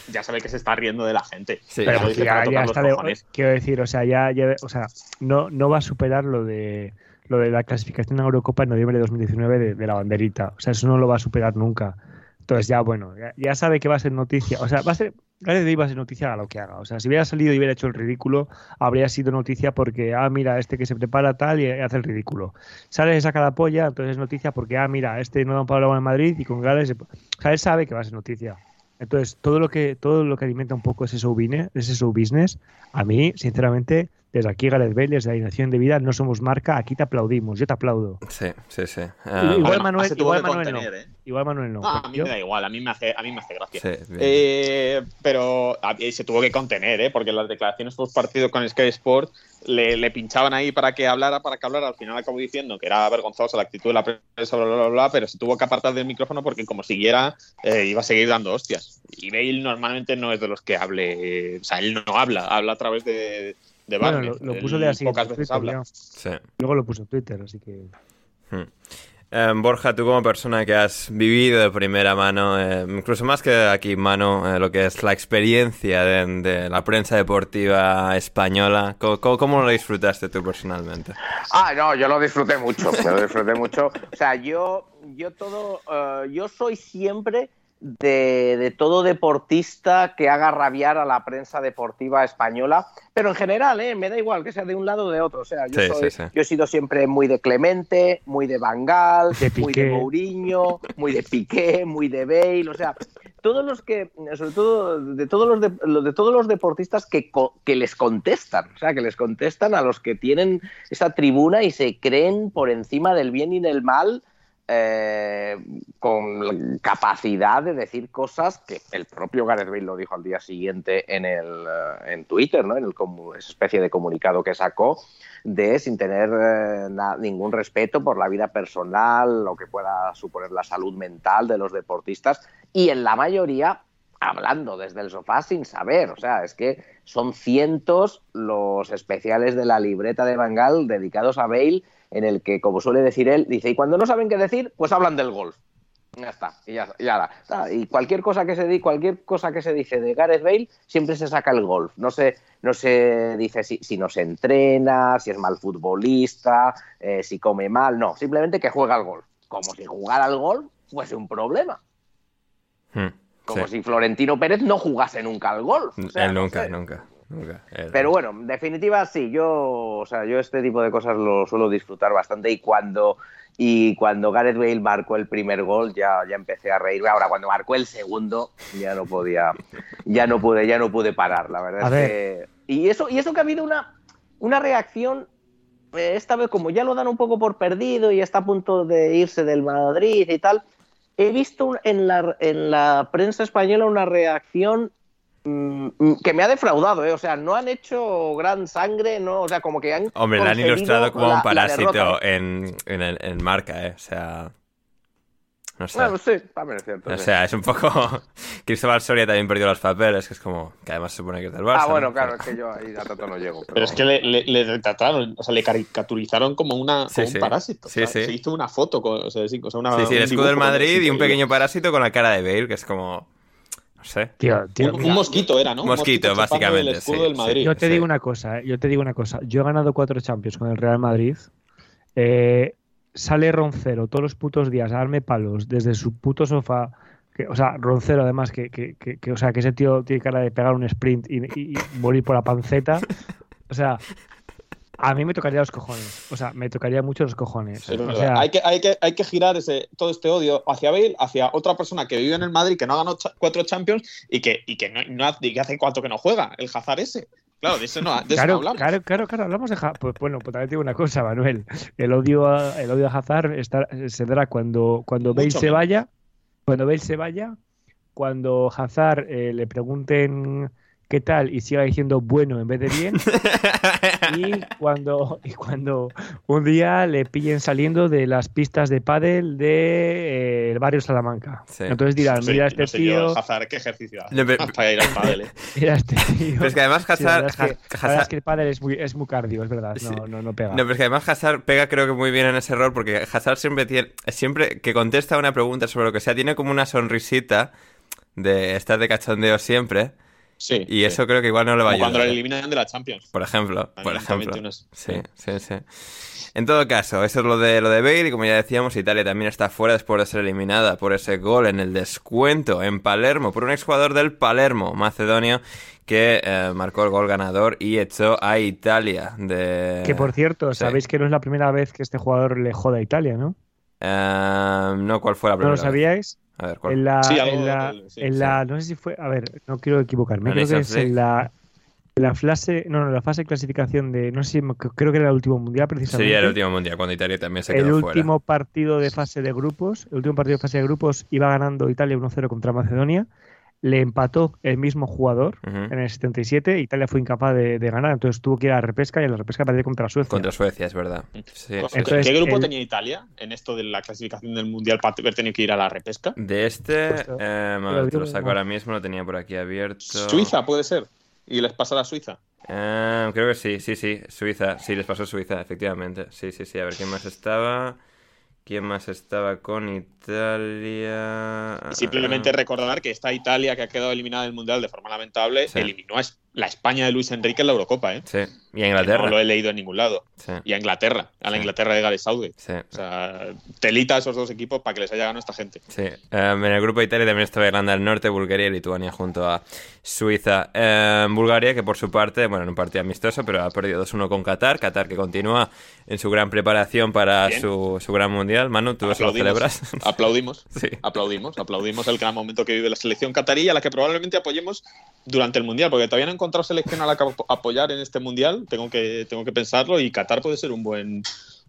ya sabe que se está riendo de la gente. Sí, Pero ya, ya está de- quiero decir, o sea, ya, ya- o sea, no, no va a superar lo de lo de la clasificación a Eurocopa en noviembre de 2019 de, de la banderita. O sea, eso no lo va a superar nunca. Entonces ya, bueno, ya, sabe que va a ser noticia. O sea, va a ser, Gareth va a ser noticia a lo que haga. O sea, si hubiera salido y hubiera hecho el ridículo, habría sido noticia porque, ah, mira, este que se prepara tal y hace el ridículo. Sale y saca la polla, entonces es noticia porque, ah, mira, este no da un palo en Madrid y con Gales... se- O sea, él sabe que va a ser noticia. Entonces, todo lo que todo lo que alimenta un poco ese show business, ese show business a mí, sinceramente, desde aquí Gareth Bale, desde la Alineación de Vida, no somos marca, aquí te aplaudimos, yo te aplaudo. Sí, sí, sí. igual Ah, Manuel, igual que Manuel no. ¿eh? Igual Manuel no. Ah, a mí me da igual, a mí me hace, a mí me hace gracia. sí. Eh, pero a- se tuvo que contener, ¿eh? porque las declaraciones post partido con Sky Sport le, le pinchaban ahí para que hablara, para que hablara. Al final acabó diciendo que era vergonzosa la actitud de la prensa, bla, bla, bla, bla, pero se tuvo que apartar del micrófono porque, como siguiera, eh, iba a seguir dando hostias. Y Bale normalmente no es de los que hable, o sea, él no habla, habla a través de, de bueno, Barney. lo, lo Él puso de así en pocas veces Twitter, habla. ya. Sí. Luego lo puso en Twitter, así que... Hmm. Eh, Borja, tú como persona que has vivido de primera mano, eh, incluso más que aquí mano, eh, lo que es la experiencia de, de la prensa deportiva española, ¿cómo, cómo- cómo lo disfrutaste tú personalmente? Ah, no, yo lo disfruté mucho, yo lo disfruté mucho. O sea, yo, yo todo, eh, yo soy siempre de, de todo deportista que haga rabiar a la prensa deportiva española, pero en general, ¿eh? me da igual que sea de un lado o de otro. O sea, yo, Sí, soy- sí, sí. yo he sido siempre muy de Clemente, muy de Bangal, De muy de. Mourinho, muy de Piqué, muy de Bale, o sea, todos los que, sobre todo de todos los, de, todos los deportistas que, co- que les contestan, o sea, que les contestan a los que tienen esa tribuna y se creen por encima del bien y del mal. Eh, con capacidad de decir cosas que el propio Gareth Bale lo dijo al día siguiente en el eh, en Twitter, ¿no? En el esa especie de comunicado que sacó de sin tener eh, ningún respeto por la vida personal, lo que pueda suponer la salud mental de los deportistas y en la mayoría hablando desde el sofá sin saber, o sea, es que son cientos los especiales de la libreta de Bangal dedicados a Bale en el que, como suele decir él, dice, y cuando no saben qué decir, pues hablan del golf. Ya está, y ya, ya está. Y cualquier cosa que se di, cualquier cosa que se dice de Gareth Bale, siempre se saca el golf. No se, no se dice si, si no se entrena, si es mal futbolista, eh, si come mal, no, simplemente que juega al golf. Como si jugar al golf fuese un problema. Hmm, Como sí. si Florentino Pérez no jugase nunca al golf. O sea, no nunca, sé. nunca, Pero bueno, en definitiva sí, yo, o sea, yo este tipo de cosas lo suelo disfrutar bastante y cuando y cuando Gareth Bale marcó el primer gol ya, ya empecé a reírme. Ahora cuando marcó el segundo ya no podía, ya no pude, ya no pude parar, la verdad A es ver. que y eso y eso que ha habido una una reacción eh, esta vez como ya lo dan un poco por perdido y está a punto de irse del Madrid y tal. He visto en la, en la prensa española una reacción que me ha defraudado, ¿eh? O sea, no han hecho gran sangre, no, o sea, como que han. Hombre, le han ilustrado como la- un la parásito en, en, el- en marca, ¿eh? O sea... No sé. Bueno, sí, también es cierto. O sí. sea, es un poco... Cristóbal Soria también perdió los papeles, que es como... Que además se supone que es del Barça. ah, bueno, ¿no? claro, es que yo ahí a tanto no llego. Pero es que le, le- le retrataron, o sea, le caricaturizaron como, una, Sí, como sí. un parásito. Sí, o sea, sí. Se hizo una foto, con, o sea, sí, o sea, una, Sí, sí, el escudo del Madrid y un pequeño parásito con la cara de Bale, que es como... No sé. Tío, tío, Un, mosquito era, ¿no? Un Mosquito, chupando básicamente, El escudo sí, del sí. Madrid. Yo te sí. digo una cosa, eh, yo te digo una cosa. Yo he ganado cuatro Champions con el Real Madrid. Eh, sale Roncero todos los putos días a darme palos desde su puto sofá. Que, o sea, Roncero además, que, que, que- que- o sea, que ese tío tiene cara de pegar un sprint y, y- y morir por la panceta. O sea, a mí me tocaría los cojones. O sea, me tocaría mucho los cojones. O sea, hay, que, hay, que, hay que girar ese, todo este odio hacia Bale, hacia otra persona que vive en el Madrid, que no ha ganado cha- cuatro Champions y que, y que, no, no y que hace cuánto que no juega, el Hazard ese. Claro, de eso no, de eso no hablamos. claro, claro, claro, hablamos de Ja- Pues bueno, pues también te digo una cosa, Manuel. El odio a, el odio a Hazard está- se dará cuando, cuando Bale Mucho se menos. vaya, cuando Bale se vaya, cuando Hazard eh, le pregunten qué tal y siga diciendo bueno en vez de bien, y cuando, y cuando un día le pillen saliendo de las pistas de pádel de eh, el barrio Salamanca. Sí. Entonces dirán, Sí, mira este no sé tío, yo, Hazard, qué ejercicio hace No, pero- para ir al pádel, eh. mira este tío. Pero es que además Sí, la Hazard... verdad es que, Ha- la Hazard- es que el pádel es muy, es muy cardio, es verdad, Sí. no, no, no pega. No, pero es que además Hazard pega creo que muy bien en ese rol porque Hazard siempre tiene, siempre que contesta una pregunta sobre lo que sea, tiene como una sonrisita de estar de cachondeo siempre. Sí. Y eso creo que igual no le va a ayudar. cuando le ¿eh? eliminan de la Champions. Por ejemplo, por ejemplo. 21. Sí, sí, sí. En todo caso, eso es lo de lo de Bale y como ya decíamos, Italia también está fuera después de ser eliminada por ese gol en el descuento en Palermo por un exjugador del Palermo, macedonio, que eh, marcó el gol ganador y echó a Italia de Que por cierto, sí. sabéis que no es la primera vez que este jugador le joda a Italia, ¿no? Eh, no, ¿cuál fue la ¿No primera? lo vez? Sabíais? A ver, ¿cuál? En la, Sí, algo en la, sí, en sí. la- no sé si fue, a ver, no quiero equivocarme, La creo que es en la, en la fase, no, no, la fase de clasificación de, no sé, si- creo que era el último mundial precisamente. Sería el último mundial cuando Italia también se El quedó fuera. último partido de fase de grupos, el último partido de fase de grupos iba ganando Italia 1-0 contra Macedonia, le empató el mismo jugador Ujú. en el 77, Italia fue incapaz de, de ganar, entonces tuvo que ir a la repesca y en la repesca perdió contra Suecia. Contra Suecia, es verdad. Sí, ¿Qué- sí, Entonces, ¿Qué grupo el- tenía Italia en esto de la clasificación del Mundial para haber tenido que ir a la repesca? De este, Pues, eh, a lo ver, te lo saco ahora mismo, lo tenía por aquí abierto. Suiza, puede ser. Y les pasa a Suiza. Eh, creo que sí, sí, sí, Suiza, sí, les pasó Suiza, efectivamente. Sí, sí, sí, a ver quién más estaba. ¿Quién más estaba con Italia? Y simplemente Ah, recordar que esta Italia que ha quedado eliminada del Mundial de forma lamentable Sí. eliminó a la España de Luis Enrique en la Eurocopa, ¿eh? Sí, y a Que Inglaterra. No lo he leído en ningún lado. Sí, Y a Inglaterra, a la Sí. Inglaterra de Gareth Southgate. sí. O sea, telita a esos dos equipos para que les haya ganado esta gente. Sí, Eh, en el grupo de Italia también estaba Irlanda del Norte, Bulgaria y Lituania junto a Suiza. Eh, Bulgaria, que por su parte, bueno, en un partido amistoso, pero ha perdido 2-1 con Qatar. Qatar que continúa en su gran preparación para su, su gran mundial. Manu, ¿tú eso lo celebras? Aplaudimos. Sí. Aplaudimos, aplaudimos el gran momento que vive la selección catarí, a la que probablemente apoyemos durante el Mundial, porque todavía no he encontrado selección a la que ap- apoyar en este Mundial, tengo que, tengo que pensarlo, y Qatar puede ser un buen,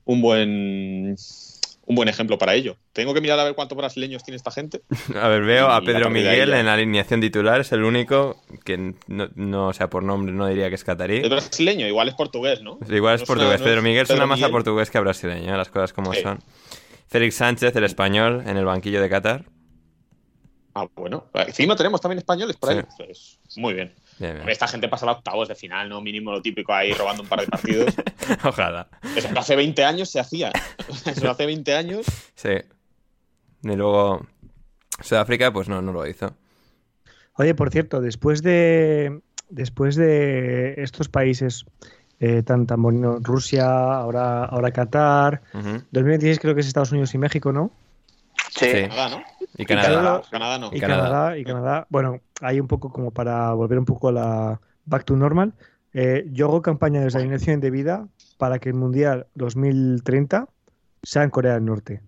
un buen un buen ejemplo para ello. Tengo que mirar a ver cuántos brasileños tiene esta gente. A ver, veo a Pedro Miguel en la alineación titular, es el único que no, no, o sea, por nombre no diría que es catarí. Es brasileño, igual es portugués, ¿no? Igual es No portugués. no Pedro Miguel suena Pedro más a portugués que a brasileño, ¿eh? las cosas como Sí. son. Félix Sánchez, el español, en el banquillo de Qatar. Ah, bueno. Encima tenemos también españoles por ahí. Sí. Pues, muy bien. Bien, bien. Esta gente pasa a octavos de final, ¿no? Mínimo lo típico ahí robando un par de partidos. Ojalá. Eso que hace 20 años se hacía. Eso hace 20 años. Sí. Y luego Sudáfrica, pues no, no lo hizo. Oye, por cierto, después de después de estos países eh, tan tan bonitos, Rusia, ahora ahora Qatar, Ujú. 2026 creo que es Estados Unidos y México, ¿no? Sí. Canadá, ¿no? Y Canadá, Canadá. Canadá no. Y Canadá. Canadá. y Canadá. Bueno, hay un poco como para volver un poco a la back to normal. Eh, yo hago campaña desde la alineación de vida para que el Mundial 2030 sea en Corea del Norte.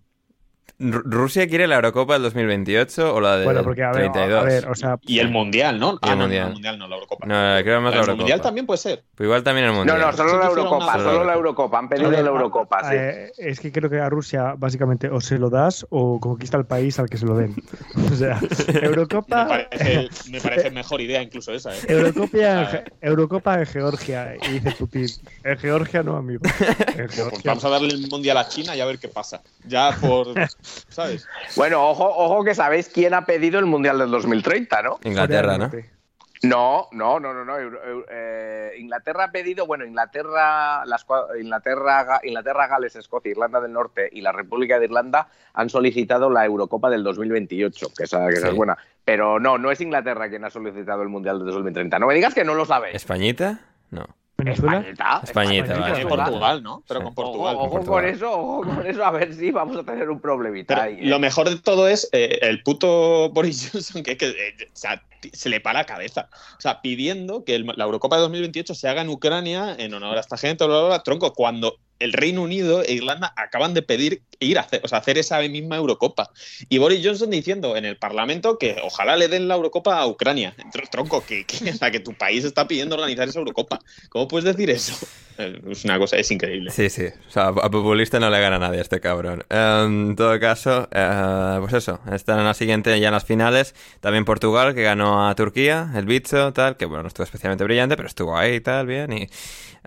Ru- ¿Rusia quiere la Eurocopa del 2028 o la del Bueno, porque a ver, 32? a ver, o sea, Y el Mundial, ¿no? Ah, el no, Mundial. no, el Mundial no, la Eurocopa. No, creo más la el Eurocopa. Mundial también puede ser. Pues igual también el No, Mundial. no, solo Sí, la Eurocopa, solo la Eurocopa. Han pedido la Eurocopa, sí. eh, es que creo que a Rusia básicamente o se lo das o conquista el país al que se lo den. O sea, Me Eurocopa, parece, me parece mejor idea incluso esa, ¿eh? Eurocopa, Eurocopa en Georgia. Y dice Putin, en Georgia no, amigo. En Pues vamos a darle el Mundial a China y a ver qué pasa. Ya por... ¿Sabes? Bueno, ojo, ojo que sabéis quién ha pedido el Mundial del 2030, ¿no? Inglaterra, ¿no? No, no, no, no, no. Eh, Inglaterra ha pedido, bueno, Inglaterra, las, Inglaterra, Inglaterra, Gales, Escocia, Irlanda del Norte y la República de Irlanda han solicitado la Eurocopa del 2028, que esa, que esa es buena. Pero no, no es Inglaterra quien ha solicitado el Mundial del 2030. No me digas que no lo sabéis. ¿Españita? No. Venezuela. Españita, Españita, Españita, vale. Portugal, ¿no? Pero Sí. con Portugal. Ojo, ojo Portugal. con eso, ojo con eso, a ver si vamos a tener un problemita Pero ahí. ¿eh? lo mejor de todo es eh, el puto Boris Johnson, que, eh, o sea, t- se le para la cabeza. O sea, pidiendo que el- la Eurocopa de 2028 se haga en Ucrania en honor a esta gente, bla, bla, bla, tronco, cuando el Reino Unido e Irlanda acaban de pedir ir a hacer, esa misma Eurocopa. Y Boris Johnson diciendo en el Parlamento que ojalá le den la Eurocopa a Ucrania. Tr- Tronco, que, que, o que tu país está pidiendo organizar esa Eurocopa. ¿Cómo puedes decir eso? Es una cosa, es increíble. Sí, sí. O sea, a populista no le gana nadie este cabrón. Em, en todo caso, eh, pues eso. Están en la siguiente, ya en las finales. También Portugal, que ganó a Turquía, el bicho, tal. Que bueno, no estuvo especialmente brillante, pero estuvo ahí y tal, bien. Y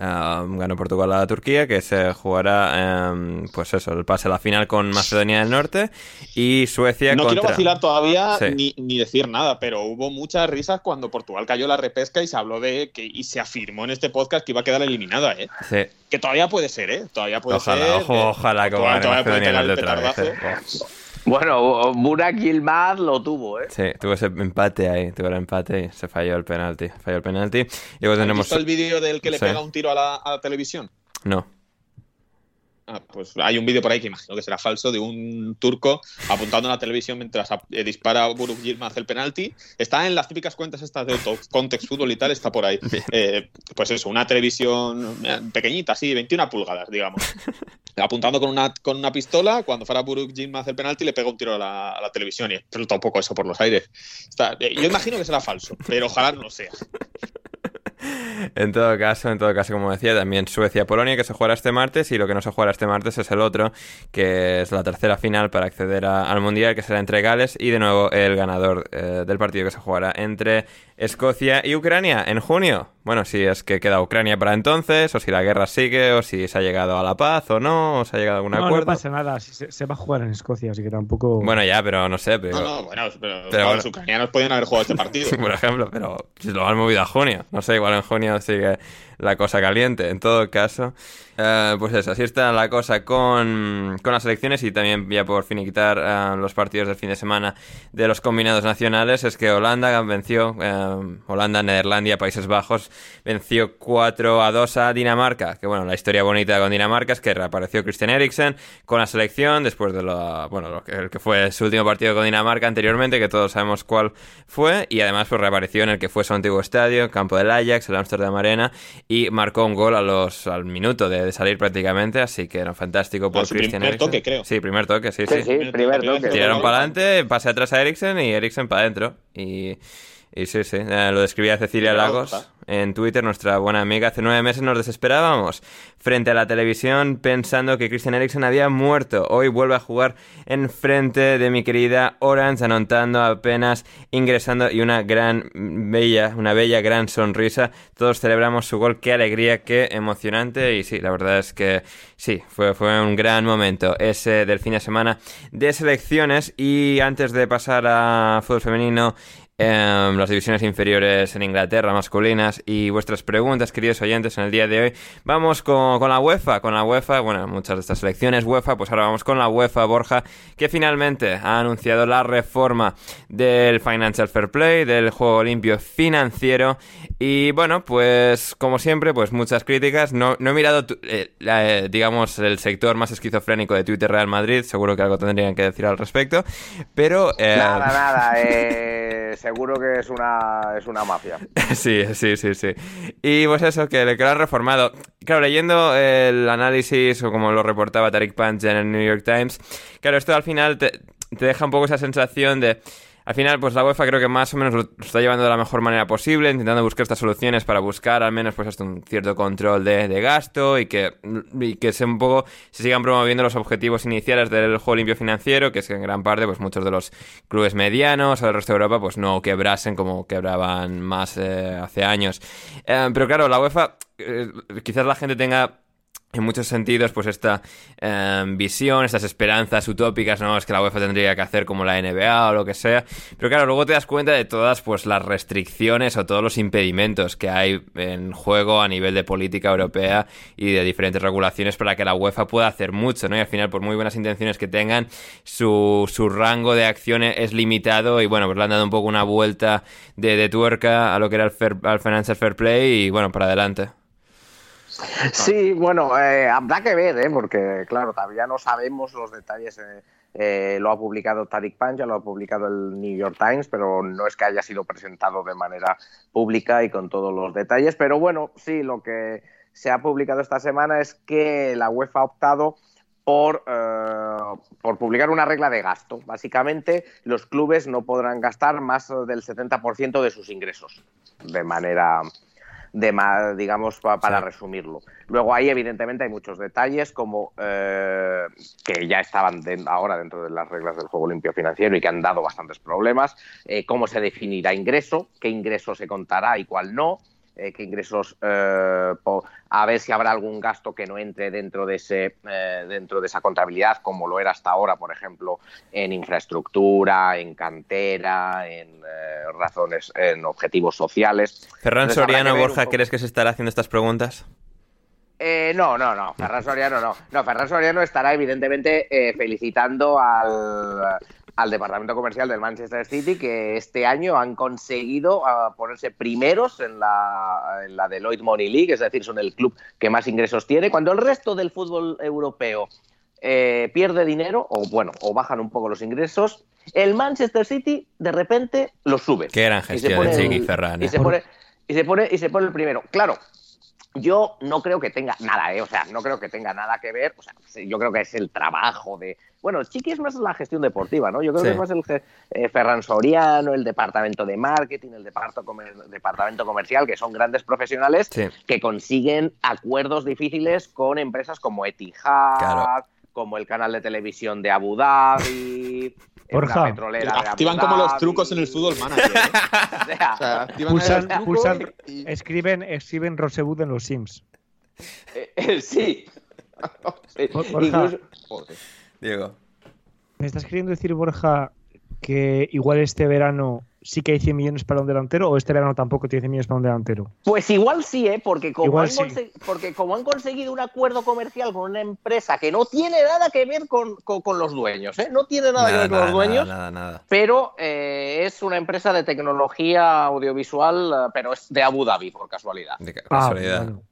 em, ganó Portugal a Turquía, que se jugará, em, pues eso, el pase a la final con Macedonia del Norte. Y Suecia No contra. quiero vacilar todavía Sí. ni, ni decir nada, pero hubo muchas risas cuando Portugal cayó la repesca y se habló de que y se afirmó en este podcast que iba a quedar eliminada, ¿eh? Sí. Que todavía puede ser, ¿eh? Todavía puede Ojalá, ser. ojo, ojalá que Portugal todavía puede Macedonia pegar el vez. eh. Bueno, Burak Yilmaz lo tuvo, ¿eh? Sí, tuvo ese empate ahí, tuvo el empate y se falló el penalti. Falló el penalti. Y luego ¿Has tenemos. visto el vídeo del que le Sí. pega un tiro a la, a la televisión? No. Ah, pues hay un vídeo por ahí que imagino que será falso de un turco apuntando a la televisión mientras eh, dispara Buruk Yilmaz el penalti. Está en las típicas cuentas estas de Context Fútbol y tal, está por ahí. Eh, pues eso, una televisión eh, pequeñita, así, 21 pulgadas, digamos. Apuntando con una, con una pistola, cuando fuera Buruk Yilmaz el penalti, le pega un tiro a la, a la televisión y explota un poco eso por los aires. Está- eh, yo imagino que será falso, pero ojalá no sea. En todo caso, en todo caso, como decía, también Suecia-Polonia que se jugará este martes y lo que no se jugará este martes es el otro, que es la tercera final para acceder al Mundial, que será entre Gales y de nuevo el ganador eh, del partido que se jugará entre Escocia y Ucrania en junio. Bueno, si es que queda Ucrania para entonces, o si la guerra sigue, o si se ha llegado a la paz o no, o se ha llegado a algún No, acuerdo. no pasa nada, se, se va a jugar en Escocia, así que tampoco... Bueno, ya, pero no sé, pero... No, no, bueno, pero, Pero los ucranianos podían haber jugado este partido. por ejemplo, pero si lo han movido a junio. No sé, igual en junio sigue la cosa caliente. En todo caso, eh, pues eso, así está la cosa con, con las elecciones y también ya por finiquitar eh, los partidos del fin de semana de los combinados nacionales, es que Holanda venció, eh, Holanda, Nederlandia, Países Bajos, venció 4 a 2 a Dinamarca. Que bueno, la historia bonita con Dinamarca es que reapareció Christian Eriksen con la selección después de lo, bueno, lo que, el que fue su último partido con Dinamarca anteriormente, que todos sabemos cuál fue, y además pues reapareció en el que fue su antiguo estadio, campo del Ajax, el Amsterdam Arena, y marcó un gol a los, al minuto de, de salir prácticamente, así que era fantástico por su Christian primer Eriksen. toque, creo. Sí, primer toque, sí, Sí, sí. sí, primer toque. Tiraron para adelante, pase atrás a Eriksen y Eriksen para adentro. Y, y sí, sí, eh, lo describía Cecilia Lagos. En Twitter, nuestra buena amiga. Hace nueve meses nos desesperábamos frente a la televisión pensando que Christian Eriksen había muerto. Hoy vuelve a jugar en frente de mi querida Orange, anotando apenas ingresando y una gran, bella, una bella, gran sonrisa. Todos celebramos su gol. Qué alegría, qué emocionante. Y sí, la verdad es que sí, fue, fue un gran momento ese del fin de semana de selecciones. Y antes de pasar a fútbol femenino, em, las divisiones inferiores en Inglaterra, masculinas, y vuestras preguntas, queridos oyentes, en el día de hoy. Vamos con, con la UEFA, con la UEFA, bueno, muchas de estas selecciones UEFA, pues ahora vamos con la UEFA, Borja, que finalmente ha anunciado la reforma del Financial Fair Play, del juego limpio financiero, y bueno, pues como siempre, pues muchas críticas. No, no he mirado, eh, la, eh, digamos, el sector más esquizofrénico de Twitter Real Madrid, seguro que algo tendrían que decir al respecto, pero... eh, Nada, nada, eh, seguro que es una, es una mafia. Sí, sí, sí, sí. Y pues eso, que, que lo reformado. Claro, leyendo el análisis o como lo reportaba Tariq Pancha en el New York Times, claro, esto al final te deja un poco esa sensación de... Al final, pues la UEFA creo que más o menos lo está llevando de la mejor manera posible, intentando buscar estas soluciones para buscar al menos pues hasta un cierto control de, gasto y que, y que se un poco se sigan promoviendo los objetivos iniciales del juego limpio financiero, que es que en gran parte pues muchos de los clubes medianos o del resto de Europa pues no quebrasen como quebraban más eh, hace años. Eh, pero claro, la UEFA, eh, quizás la gente tenga en muchos sentidos, pues esta eh, visión, estas esperanzas utópicas, ¿no? Es que la UEFA tendría que hacer como la NBA o lo que sea. Pero claro, luego te das cuenta de todas pues las restricciones o todos los impedimentos que hay en juego a nivel de política europea y de diferentes regulaciones para que la UEFA pueda hacer mucho, ¿no? Y al final, por muy buenas intenciones que tengan, su, su rango de acción es limitado y bueno, pues le han dado un poco una vuelta de, de tuerca a lo que era el, fair- al Financial Fair Play y bueno, para adelante. Sí, bueno, eh, habrá que ver, ¿eh? porque claro, todavía no sabemos los detalles. eh, eh, lo ha publicado Tariq Panja, lo ha publicado el New York Times, pero no es que haya sido presentado de manera pública y con todos los detalles. Pero bueno, sí, lo que se ha publicado esta semana es que la UEFA ha optado por, eh, por publicar una regla de gasto. Básicamente, los clubes no podrán gastar más del 70% de sus ingresos de manera de ma- digamos pa- para Sí. resumirlo. Luego ahí evidentemente hay muchos detalles como eh, que ya estaban de- ahora dentro de las reglas del juego limpio financiero y que han dado bastantes problemas, eh, cómo se definirá ingreso, qué ingreso se contará y cuál no, eh, qué ingresos eh, po- a ver si habrá algún gasto que no entre dentro de ese eh, dentro de esa contabilidad como lo era hasta ahora por ejemplo en infraestructura en cantera en eh, razones en objetivos sociales Ferran Entonces, Soriano, que Borja, poco. ¿crees que se estará haciendo estas preguntas? Eh, no, no, no, Ferran Soriano no. No, Ferran Soriano estará evidentemente eh, felicitando al, al departamento comercial del Manchester City que este año han conseguido uh, ponerse primeros en la, en la Deloitte Money League, es decir, son el club que más ingresos tiene, cuando el resto del fútbol europeo eh, pierde dinero, o bueno, o bajan un poco los ingresos, el Manchester City de repente lo sube. Qué gran gestión de Chiqui Ferran. Y, ¿eh? se pone, y, se pone, y se pone el primero. Claro, yo no creo que tenga nada, ¿eh? o sea, no creo que tenga nada que ver, o sea, yo creo que es el trabajo de... Bueno, Chiqui es más la gestión deportiva, ¿no? Yo creo Sí. que es más el eh, Ferran Soriano, el departamento de marketing, el departamento, comer- departamento comercial, que son grandes profesionales Sí. que consiguen acuerdos difíciles con empresas como Etihad, Claro. Como el canal de televisión de Abu Dhabi, Borja. una petrolera de Abu Activan como los Dhabi. trucos en el fútbol manager. ¿eh? O sea, Pulsan, pulsan- y- escriben, escriben Rosebud en los Sims. eh, eh, sí. Por- Borja. Diego. ¿Me estás queriendo decir, Borja, que igual este verano sí que hay 100 millones para un delantero o este verano tampoco tiene 100 millones para un delantero? Pues igual sí, ¿eh? Porque como, Igual han sí. conse- porque como han conseguido un acuerdo comercial con una empresa que no tiene nada que ver con, con- con los dueños, ¿eh? No tiene nada, que ver con nada, los dueños, nada, nada, nada. pero eh, es una empresa de tecnología audiovisual, eh, pero es de Abu Dhabi, por casualidad. De Ah, casualidad. bueno.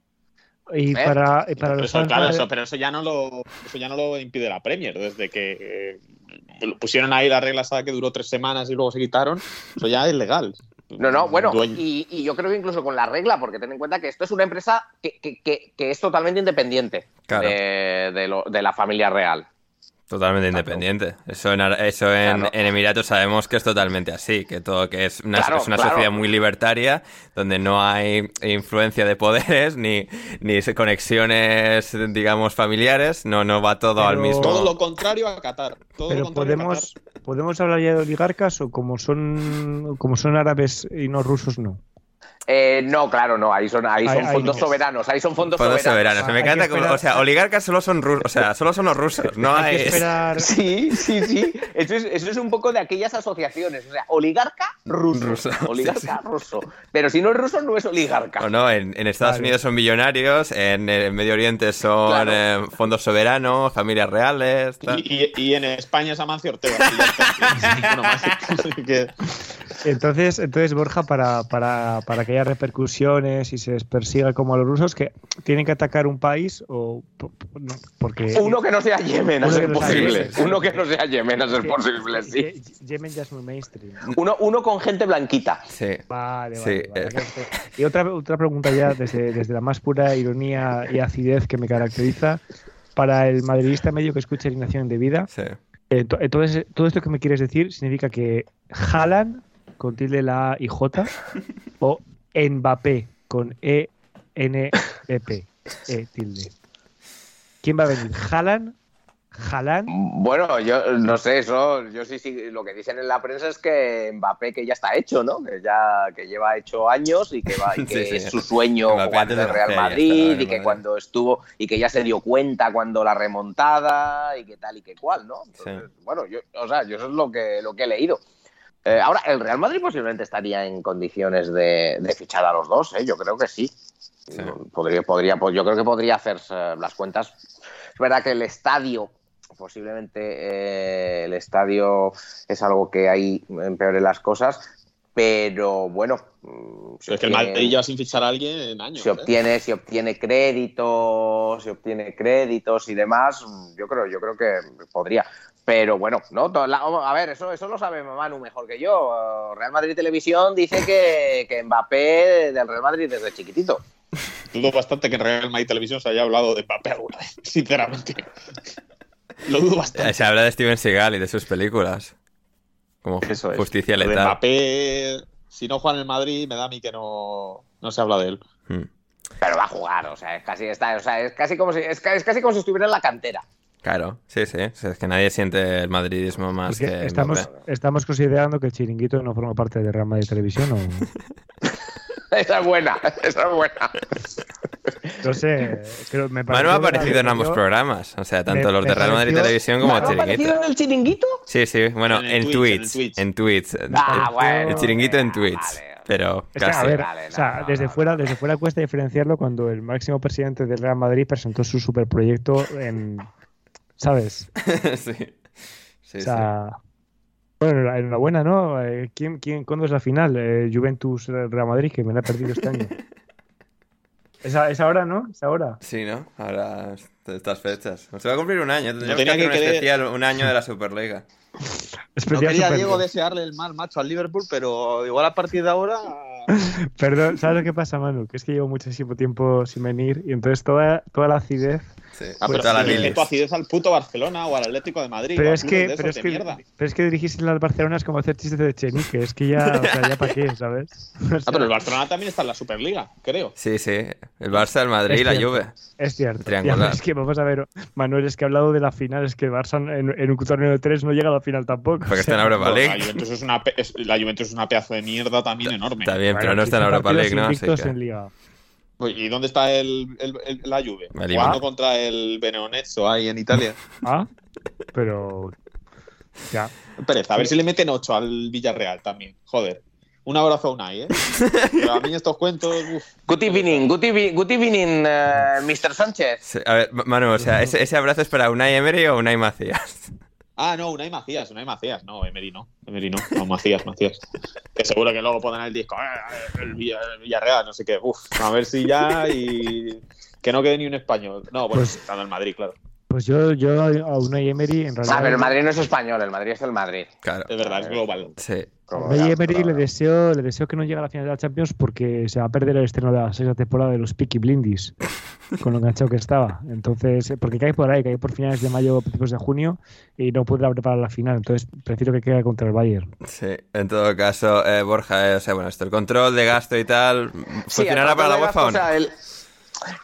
Y ¿Eh? para, y para Pero los eso, fans claro, de- eso, pero eso ya no lo, eso ya no lo impide la Premier. Desde que eh, pusieron ahí la regla esa que duró tres semanas y luego se quitaron, eso ya es legal. No, no, bueno, y, y yo creo que incluso con la regla, porque ten en cuenta que esto es una empresa que, que- que- que es totalmente independiente Claro. de, de lo- de la familia real. Totalmente independiente. Eso en, Ara- eso en, Claro. en Emiratos sabemos que es totalmente así, que todo que es una, Claro, es una claro. sociedad muy libertaria, donde no hay influencia de poderes ni, ni conexiones, digamos, familiares, no, no va todo al mismo. Todo lo contrario a Qatar. Todo lo Pero a podemos, Qatar. podemos hablar ya de oligarcas o como son como son árabes y no rusos, no. Eh, no, claro, no, ahí son, ahí son ahí fondos no. soberanos, ahí son fondos, Fondos soberanos. soberanos. Me encanta como, o sea, oligarcas solo son rusos, o sea, solo son los rusos, no Hay hay... que esperar. Sí, sí, sí. Eso es, eso es un poco de aquellas asociaciones. O sea, oligarca ruso. Ruso, Oligarca sí, sí. ruso. Pero si no es ruso, no es oligarca. O no, en, en Estados Vale. Unidos son millonarios, en el Medio Oriente son Claro. eh, fondos soberanos, familias reales. Y, y- y en España es Amancio Ortega. Entonces, entonces Borja, para, para, para que haya repercusiones y se les persiga como a los rusos, que tienen que atacar un país o no, porque Uno que no sea Yemen, a ser posible. Uno que no sea Yemen, a ser posible, sí. Yemen ya es muy mainstream. Uno, uno con gente blanquita. Sí. Vale, Sí, vale. vale. eh. Y otra, otra pregunta ya, desde, desde la más pura ironía y acidez que me caracteriza, para el madridista medio que escucha Alineación de Vida, Sí. ento- entonces, todo esto que me quieres decir significa que Haaland con tilde la A y J o Mbappé con E N E P E tilde. ¿Quién va a venir? ¿Haaland? ¿Haaland? Bueno, yo no sé, eso, yo sí, sí, lo que dicen en la prensa es que Mbappé que ya está hecho, ¿no? Que ya que lleva hecho años y que va y que Sí, sí. es su sueño Mbappé jugar en el Real Madrid y que cuando estuvo y que ya se dio cuenta cuando la remontada y que tal y que cual, ¿no? Entonces, Bueno, yo, o sea, yo eso es lo que lo que he leído. Eh, ahora, el Real Madrid posiblemente estaría en condiciones de, de fichar a los dos, ¿eh? Yo creo que sí. Sí. Podría, podría, pues yo creo que podría hacerse las cuentas. Es verdad que el estadio, posiblemente eh, el estadio es algo que ahí empeore las cosas, pero bueno. mm, es que el Madrid lleva sin fichar a alguien en años. se ¿eh? obtiene, se obtiene créditos, se obtiene créditos y demás, yo creo, yo creo que podría. Pero bueno, no, la- a ver, eso, eso lo sabe Manu mejor que yo. Real Madrid Televisión dice que, que Mbappé del Real Madrid desde chiquitito. Dudo bastante que en Real Madrid Televisión se haya hablado de Mbappé alguna vez, sinceramente. Lo dudo bastante. Se habla de Steven Seagal y de sus películas. Como Eso es. Justicia Lo de Letal. Mbappé, si no juega en el Madrid, me da a mí que no, no se habla de él. Mm. Pero va a jugar, o sea, es casi, está, o sea, es casi como si, es casi como si estuviera en la cantera. Claro, sí, sí. O sea, es que nadie siente el madridismo más Porque que estamos, estamos considerando que el chiringuito no forma parte de Real Madrid Televisión o Esa es buena, esa es buena. no sé, creo, me Manu ha aparecido en ambos programas. O sea, tanto me- los de Real Madrid pareció- Televisión como ¿No ha aparecido Chiringuito. en el chiringuito? Sí, sí. Bueno, En el en Twitch, tweets. en el En tweets. Ah, bueno. El chiringuito en tweets. vale. pero a casi. ver, Vale, o sea, no, desde, no, fuera, desde fuera cuesta diferenciarlo cuando el máximo presidente del Real Madrid presentó su superproyecto en. ¿Sabes? sí. Sí, o sea. Bueno, enhorabuena, ¿no? Eh, ¿Quién, quién, ¿Cuándo es la final? Eh, Juventus Real Madrid, que me la he perdido este año. Es, a- es ahora, ¿no? Es ahora. sí. ¿no? Ahora, estas fechas. Se va a cumplir un año. Tendríamos tenía que hacer que un querer- especial, un año de la Superliga. No quería Superliga. Diego desearle el mal macho al Liverpool, pero igual a partir de ahora. Perdón, ¿sabes lo que pasa, Manu? Que es que llevo muchísimo tiempo sin venir y entonces toda, toda la acidez. Sí. Ah, pero Toda la bilis. tu acidez al puto Barcelona o al Atlético de Madrid. Pero a es que, pero es que, pero es que dirigirse al Barcelona es como hacer chistes de Chenique, es que ya, o sea, ya para qué, ¿sabes? O Ah, sea, pero el Barcelona también está en la Superliga, creo. Sí, sí. El Barça, el Madrid y la cierto. Juve. Es cierto. Triangular. Es que vamos a ver, Manuel, es que he hablado de la final, es que el Barça en, en un torneo de tres no llega a la final tampoco. Porque O está en sea, Europa Bueno, la, League. Juventus es una, es- la Juventus es una pedazo de mierda también enorme. Está bien, pero bueno, no está en 15 Europa League, ¿no? Que- en Liga. Pues, ¿Y dónde está el, el- el- la Juve? Jugando contra el Benonetso ahí en Italia. Ah, pero. Ya. Pereza, a ver si le meten 8 al Villarreal también. Joder. Un abrazo a Unai, ¿eh? Pero a mí estos cuentos. uf. Good evening, good, evening, good evening, eh, Mr. Sánchez. A ver, Manu, o sea, ese, ese abrazo es para Unai Emery o Unai Macías. Ah, no, Unai Macías, Unai Macías. No, Emery no. Emery no. No, Macías, Macías. Que seguro que luego pondrán el disco. "Ah, El, Villa- el Villarreal, no sé qué. Uf, a ver si ya y. Que no quede ni un español. No, bueno, Pues- estando en Madrid, claro. Pues yo, yo a Unai Emery en realidad. Ah, pero el Madrid no es español, el Madrid es el Madrid. Claro. Es verdad, es global. Sí. Ya, Emery le deseo, le deseo que no llegue a la final de la Champions porque se va a perder el estreno de la sexta temporada de los Peaky Blindis con lo enganchado que estaba. Entonces, eh, porque cae por ahí, cae por finales de mayo, principios de junio y no podrá preparar la final. Entonces, prefiero que quede contra el Bayern. Sí, en todo caso, eh, Borja, eh, o sea, bueno, esto, el control de gasto y tal, Sí, ¿funcionará el para la UEFA o no?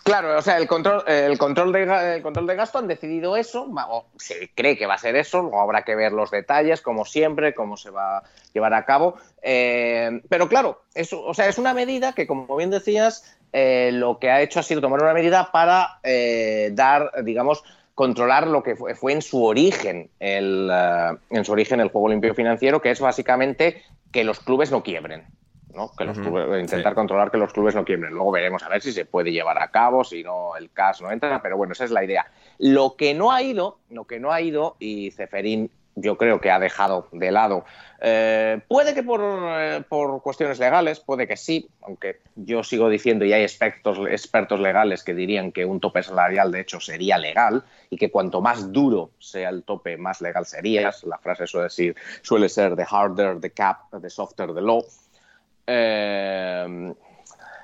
Claro, o sea, el control, el, control de, el control de gasto han decidido eso, o se cree que va a ser eso, luego habrá que ver los detalles, como siempre, cómo se va a llevar a cabo. Eh, pero claro, eso, o sea, es una medida que, como bien decías, eh, lo que ha hecho ha sido tomar una medida para eh, dar, digamos, controlar lo que fue, fue en su origen el, eh, en su origen el juego limpio financiero, que es básicamente que los clubes no quiebren. ¿No? Que los clubes- intentar sí. controlar que los clubes no quiebren. Luego veremos a ver si se puede llevar a cabo, si no el CAS no entra, pero bueno, esa es la idea. Lo que no ha ido, lo que no ha ido, y Ceferín yo creo que ha dejado de lado, eh, puede que por, eh, por cuestiones legales, puede que sí, aunque yo sigo diciendo y hay expertos, expertos legales que dirían que un tope salarial de hecho sería legal y que cuanto más duro sea el tope, más legal serías. La frase suele, decir, suele ser the harder the cap, the softer the law. Eh,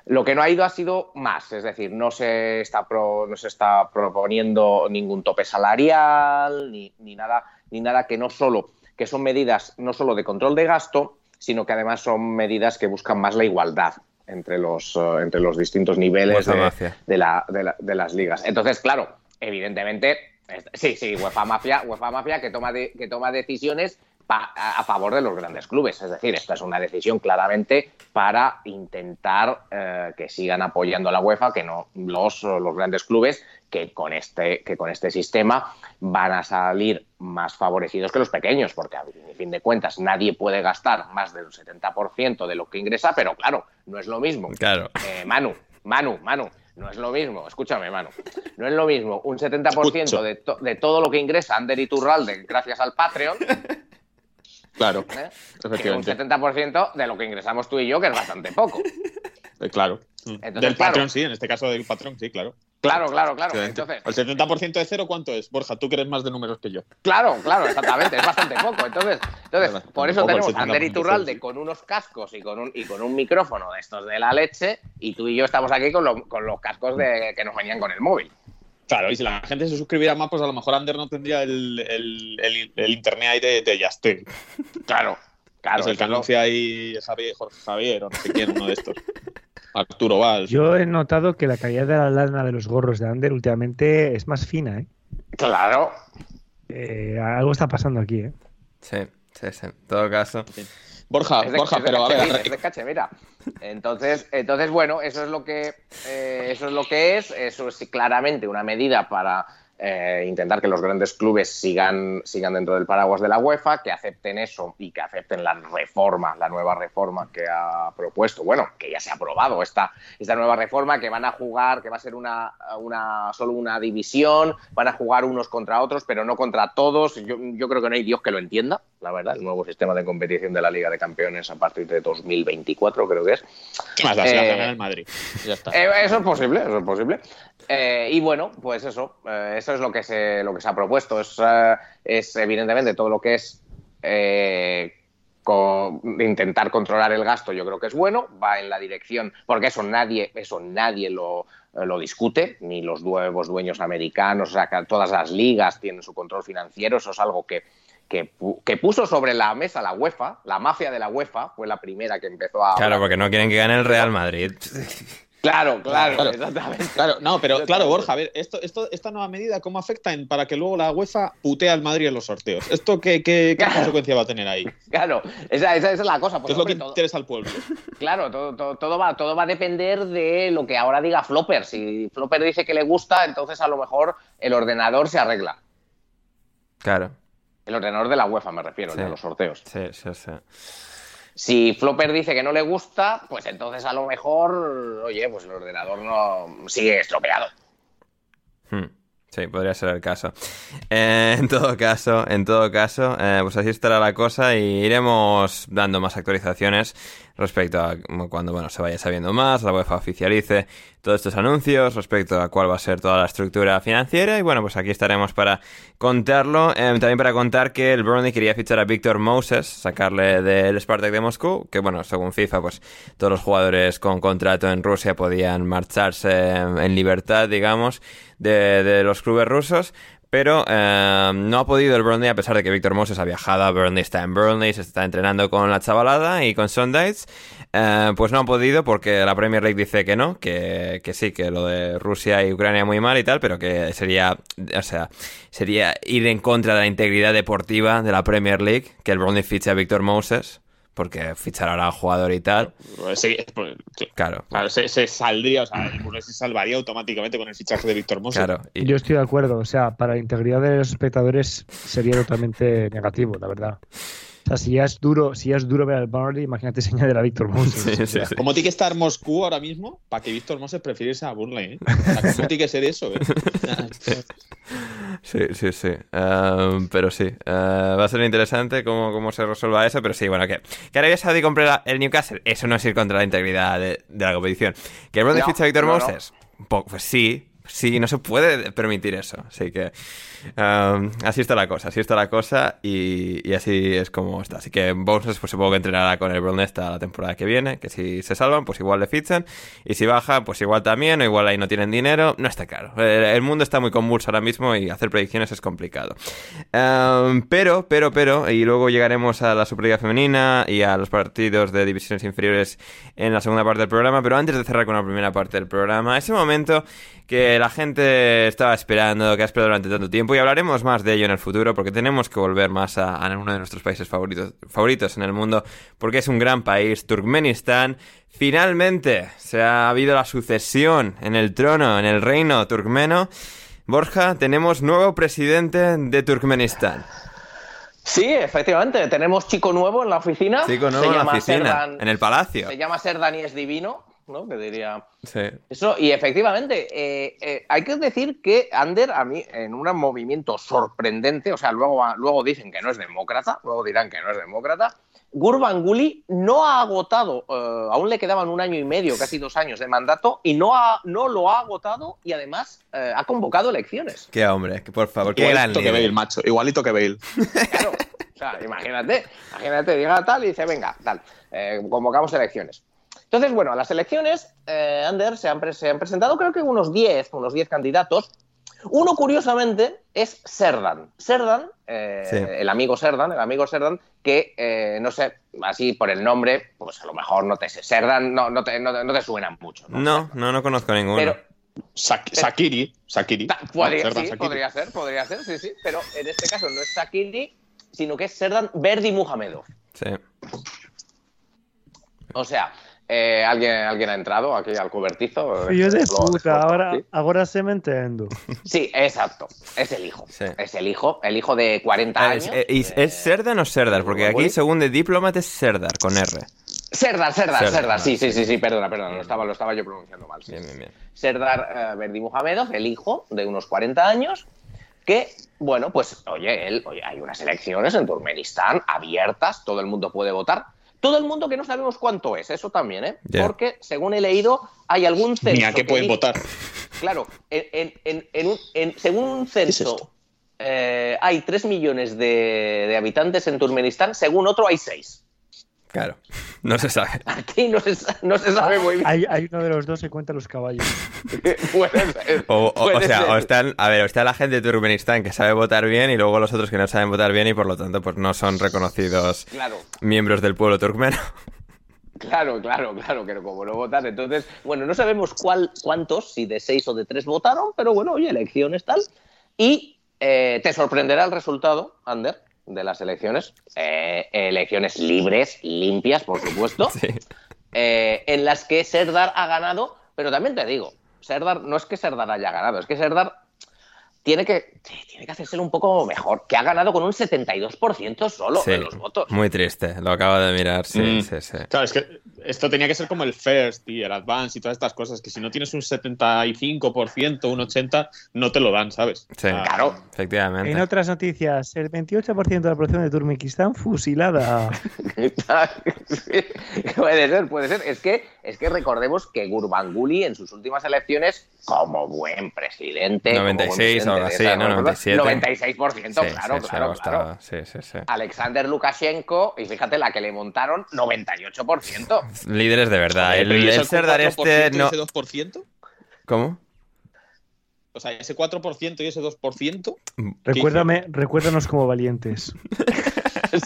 lo que no ha ido ha sido más, es decir, no se está, pro- no se está proponiendo ningún tope salarial ni, ni nada, ni nada que no solo, que son medidas no solo de control de gasto, sino que además son medidas que buscan más la igualdad entre los, eh, entre los distintos niveles de, la- de la- de las ligas. Entonces, claro, evidentemente, sí, sí, UEFA Mafia, UEFA Mafia que toma, de- que toma decisiones a, favor de los grandes clubes. Es decir, esta es una decisión claramente para intentar eh, que sigan apoyando a la UEFA, que no los, los grandes clubes, que con, este, que con este sistema van a salir más favorecidos que los pequeños, porque a fin de cuentas nadie puede gastar más del 70% de lo que ingresa, pero claro, no es lo mismo. Claro. Eh, Manu, Manu, Manu, no es lo mismo, escúchame, Manu, no es lo mismo un 70% Escucho. de, to- de todo lo que ingresa Ander Iturralde gracias al Patreon Claro, ¿eh? que un efectivamente. 70% de lo que ingresamos tú y yo, que es bastante poco. Eh, claro. Entonces, del claro. patrón, sí, en este caso del patrón, sí, claro. Claro, claro, claro. Entonces, ¿El 70% de cero cuánto es? Borja, tú eres más de números que yo. Claro, claro, exactamente, es bastante poco. Entonces, entonces por eso tenemos a Ander 70% Iturralde con unos cascos y con un, y con un micrófono de estos de la leche, y tú y yo estamos aquí con, lo- con los cascos de, que nos venían con el móvil. Claro, y si la gente se suscribiera más, pues a lo mejor Ander no tendría el, el, el- el internet ahí de, de Yastel. Claro, claro. es el que anuncia ahí Javier, Jorge Javier o no sé quién, uno de estos. Arturo Valls. Yo he notado que la calidad de la lana de los gorros de Ander últimamente es más fina, ¿eh? Claro. Eh, algo está pasando aquí, ¿eh? Sí, sí, sí. En todo caso. Borja, Es de, Borja, es de pero a ver, es de cachemira. Entonces, entonces, bueno, eso es lo que eh, eso es lo que es. Eso es claramente una medida para eh, intentar que los grandes clubes sigan, sigan dentro del paraguas de la UEFA, que acepten eso y que acepten la reforma, la nueva reforma que ha propuesto, bueno, que ya se ha aprobado esta, esta nueva reforma, que van a jugar, que va a ser una, una solo una división, van a jugar unos contra otros, pero no contra todos. Yo, yo creo que no hay Dios que lo entienda, la verdad, el nuevo sistema de competición de la Liga de Campeones a partir de 2024, creo que es. ¿Qué más da? La Eh, el Madrid. Ya está. eh, eso es posible, eso es posible. Eh, y bueno, pues eso, eh, eso es lo que se, lo que se ha propuesto. Es, eh, es evidentemente todo lo que es eh, co- intentar controlar el gasto, yo creo que es bueno, va en la dirección, porque eso nadie, eso nadie lo, lo discute, ni los nuevos dueños americanos, o sea, que todas las ligas tienen su control financiero, eso es algo que, que, pu- que puso sobre la mesa la UEFA, la mafia de la UEFA fue la primera que empezó a... Claro, porque no quieren que gane el Real Madrid. Claro, claro, Claro. exactamente. Claro, no, pero claro, Borja, a ver, esto, esto, esta nueva medida, ¿cómo afecta en, para que luego la UEFA putee al Madrid en los sorteos? ¿Esto qué, qué, qué Claro. consecuencia va a tener ahí? Claro, esa, esa- esa es la cosa. ¿Qué Pues, es lo que todo- interesa al pueblo? claro, todo, todo, todo va, todo va a depender de lo que ahora diga Flopper. Si Flopper dice que le gusta, entonces a lo mejor el ordenador se arregla. Claro. El ordenador de la UEFA, me refiero, Sí. de los sorteos. Sí, sí, sí. Si Flopper dice que no le gusta, pues entonces a lo mejor, oye, pues el ordenador no sigue estropeado. Hmm. Sí, podría ser el caso. Eh, en todo caso, en todo caso, eh, pues así estará la cosa y iremos dando más actualizaciones respecto a cuando bueno se vaya sabiendo más, la UEFA oficialice todos estos anuncios respecto a cuál va a ser toda la estructura financiera y bueno pues aquí estaremos para contarlo, Eh, también para contar que el Burnley quería fichar a Víctor Moses, sacarle del Spartak de Moscú, que bueno según FIFA pues todos los jugadores con contrato en Rusia podían marcharse en libertad digamos de, de los clubes rusos. Pero eh, no ha podido el Burnley a pesar de que Víctor Moses ha viajado a Burnley, está en Burnley, se está entrenando con la chavalada y con Sundays. Eh, pues no ha podido porque la Premier League dice que no, que, que sí, que lo de Rusia y Ucrania muy mal y tal, pero que sería, o sea, sería ir en contra de la integridad deportiva de la Premier League, que el Burnley fiche a Víctor Moses, porque fichar ahora al jugador y tal. Pues sí, pues, Claro, claro, se, se saldría, o sea, el Burles se salvaría automáticamente con el fichaje de Víctor Moses. claro. Y, Yo estoy de acuerdo, o sea, para la integridad de los espectadores sería totalmente negativo, la verdad. O sea, si ya es duro, si ya es duro ver al Burnley, imagínate si añade a Víctor Moses. Sí, O sí, sea, sí. ¿Cómo tiene que estar Moscú ahora mismo para que Víctor Moses prefiriese a Burnley? ¿eh? O sea, ¿Cómo tiene que ser eso? eh? Sí, sí, sí. Ehm, pero sí. Eh, va a ser interesante cómo, cómo se resuelva eso. Pero sí, bueno, que, que Arabia Saudí compre la- el Newcastle. Eso no es ir contra la integridad de, de la competición. Que el No, ficha a Víctor no. Moses. Pues sí. Sí, no se puede permitir eso. Así que ehm, así está la cosa, así está la cosa y, así es como está. Así que Moses pues supongo que entrenará con el Burnley hasta la temporada que viene, que si se salvan pues igual le fichan y si baja pues igual también o igual ahí no tienen dinero, no está claro. El, mundo está muy convulso ahora mismo y hacer predicciones es complicado. Ehm, pero, pero, pero, y luego llegaremos a la Superliga Femenina y a los partidos de divisiones inferiores en la segunda parte del programa, pero antes de cerrar con la primera parte del programa, ese momento que la gente estaba esperando, que ha esperado durante tanto tiempo, y hablaremos más de ello en el futuro, porque tenemos que volver más a, a uno de nuestros países favoritos, favoritos en el mundo, porque es un gran país, Turkmenistán. Finalmente se ha habido la sucesión en el trono, en el reino turkmeno. Borja, tenemos nuevo presidente de Turkmenistán. Sí, efectivamente, tenemos chico nuevo en la oficina. Chico Se nuevo en la llama oficina, Serdan- en el palacio. Se llama Serdan y es divino, ¿no? Que diría... Sí. Eso, y efectivamente, eh, eh, hay que decir que Ander, a mí, en un movimiento sorprendente, o sea, luego, luego dicen que no es demócrata, luego dirán que no es demócrata, Gurbanguly no ha agotado, eh, aún le quedaban un año y medio, casi dos años de mandato, y no, ha, no lo ha agotado y además eh, ha convocado elecciones. Qué hombre, que por favor, qué gran Igualito que. Bale, macho. Igualito que Bale. Claro, o sea, imagínate, imagínate, llega tal y dice, venga, tal, eh, convocamos elecciones. Entonces, bueno, a las elecciones, eh, Ander, se han, pre- se han presentado creo que unos 10, unos 10 candidatos. Uno, curiosamente, es Serdan. Serdan, eh, Sí. el amigo Serdan, el amigo Serdan, que, eh, no sé, así por el nombre, pues a lo mejor no te sé. Serdan no, no, te, no, te- no te suena mucho. ¿no? No, no, no conozco ninguno. Pero, Sak- Sakiri. Sakiri. Podría, Serdan sí, Sakiri. podría ser, podría ser, sí, sí. Pero en este caso no es Sakiri, sino que es Serdan Verdi Muhamedov. Sí. O sea, Eh, ¿alguien, ¿Alguien ha entrado aquí al cobertizo? Fillo de Lo- puta, ahora, ¿sí? ahora se me entiendo. Sí, exacto. Es el hijo. Sí. Es el hijo, el hijo de 40 Ah, años. ¿Es, es, es Serdar o Serdar? Porque aquí, según de Diplomat, es Serdar, con R. Serdar, Serdar, Serdar, ah, Sí, sí, sí, sí, perdona, perdona. Lo estaba, lo estaba yo pronunciando mal. sí. Bien, bien, bien. Serdar eh, Verdi Muhamedov, el hijo de unos 40 años, que, bueno, pues, oye, él, oye, hay unas elecciones en Turkmenistán abiertas, todo el mundo puede votar. Todo el mundo que no sabemos cuánto es, eso también, ¿eh? Porque, según he leído, hay algún censo. Ni a qué pueden dice- votar. Claro, en, en- en- en un- en- según un censo, eh, hay 3 millones de, de habitantes en Turkmenistán, según otro hay 6. Claro, no se sabe. Aquí no se, no se sabe muy bien. Hay, hay uno de los dos que cuenta los caballos. Puede ser, O, o- o puede sea, ser. o están, a ver, o está la gente de Turkmenistán que sabe votar bien y luego los otros que no saben votar bien y por lo tanto pues no son reconocidos Claro, miembros del pueblo turkmeno. claro, claro, claro, que como no votan, entonces, bueno, no sabemos cuál, cuántos, si de 6 o de 3 votaron, pero bueno, oye, elecciones tal. Y eh, te sorprenderá el resultado, Ander, de las elecciones. Eh, elecciones libres, limpias, por supuesto. Sí. eh, en las que Serdar ha ganado, pero también te digo, Serdar no es que Serdar haya ganado, es que Serdar tiene que, tiene que hacérselo un poco mejor, que ha ganado con un 72% solo Sí, de los votos. muy triste, lo acabo de mirar, sí, Mm. sí, sí. Claro, es que esto tenía que ser como el first y el advance y todas estas cosas, que si no tienes un 75%, un 80%, no te lo dan, ¿sabes? Sí. Ah, Claro. Efectivamente. En otras noticias, el 28% de la población de Turkmenistán fusilada. puede ser, puede ser. Es que, es que recordemos que Gurbanguly en sus últimas elecciones, como buen presidente. como buen 96 o de ¿no? esas cosas, 97. 96%, Sí, claro, sí, sí, claro, claro. sí, sí, sí. Alexander Lukashenko, y fíjate la que le montaron, 98%. Líderes de verdad. El, pero ¿y el ese Serdar 4% este no. ese 2%? ¿Cómo? O sea, ese 4% y ese 2%. Recuérdame, recuérdanos como valientes.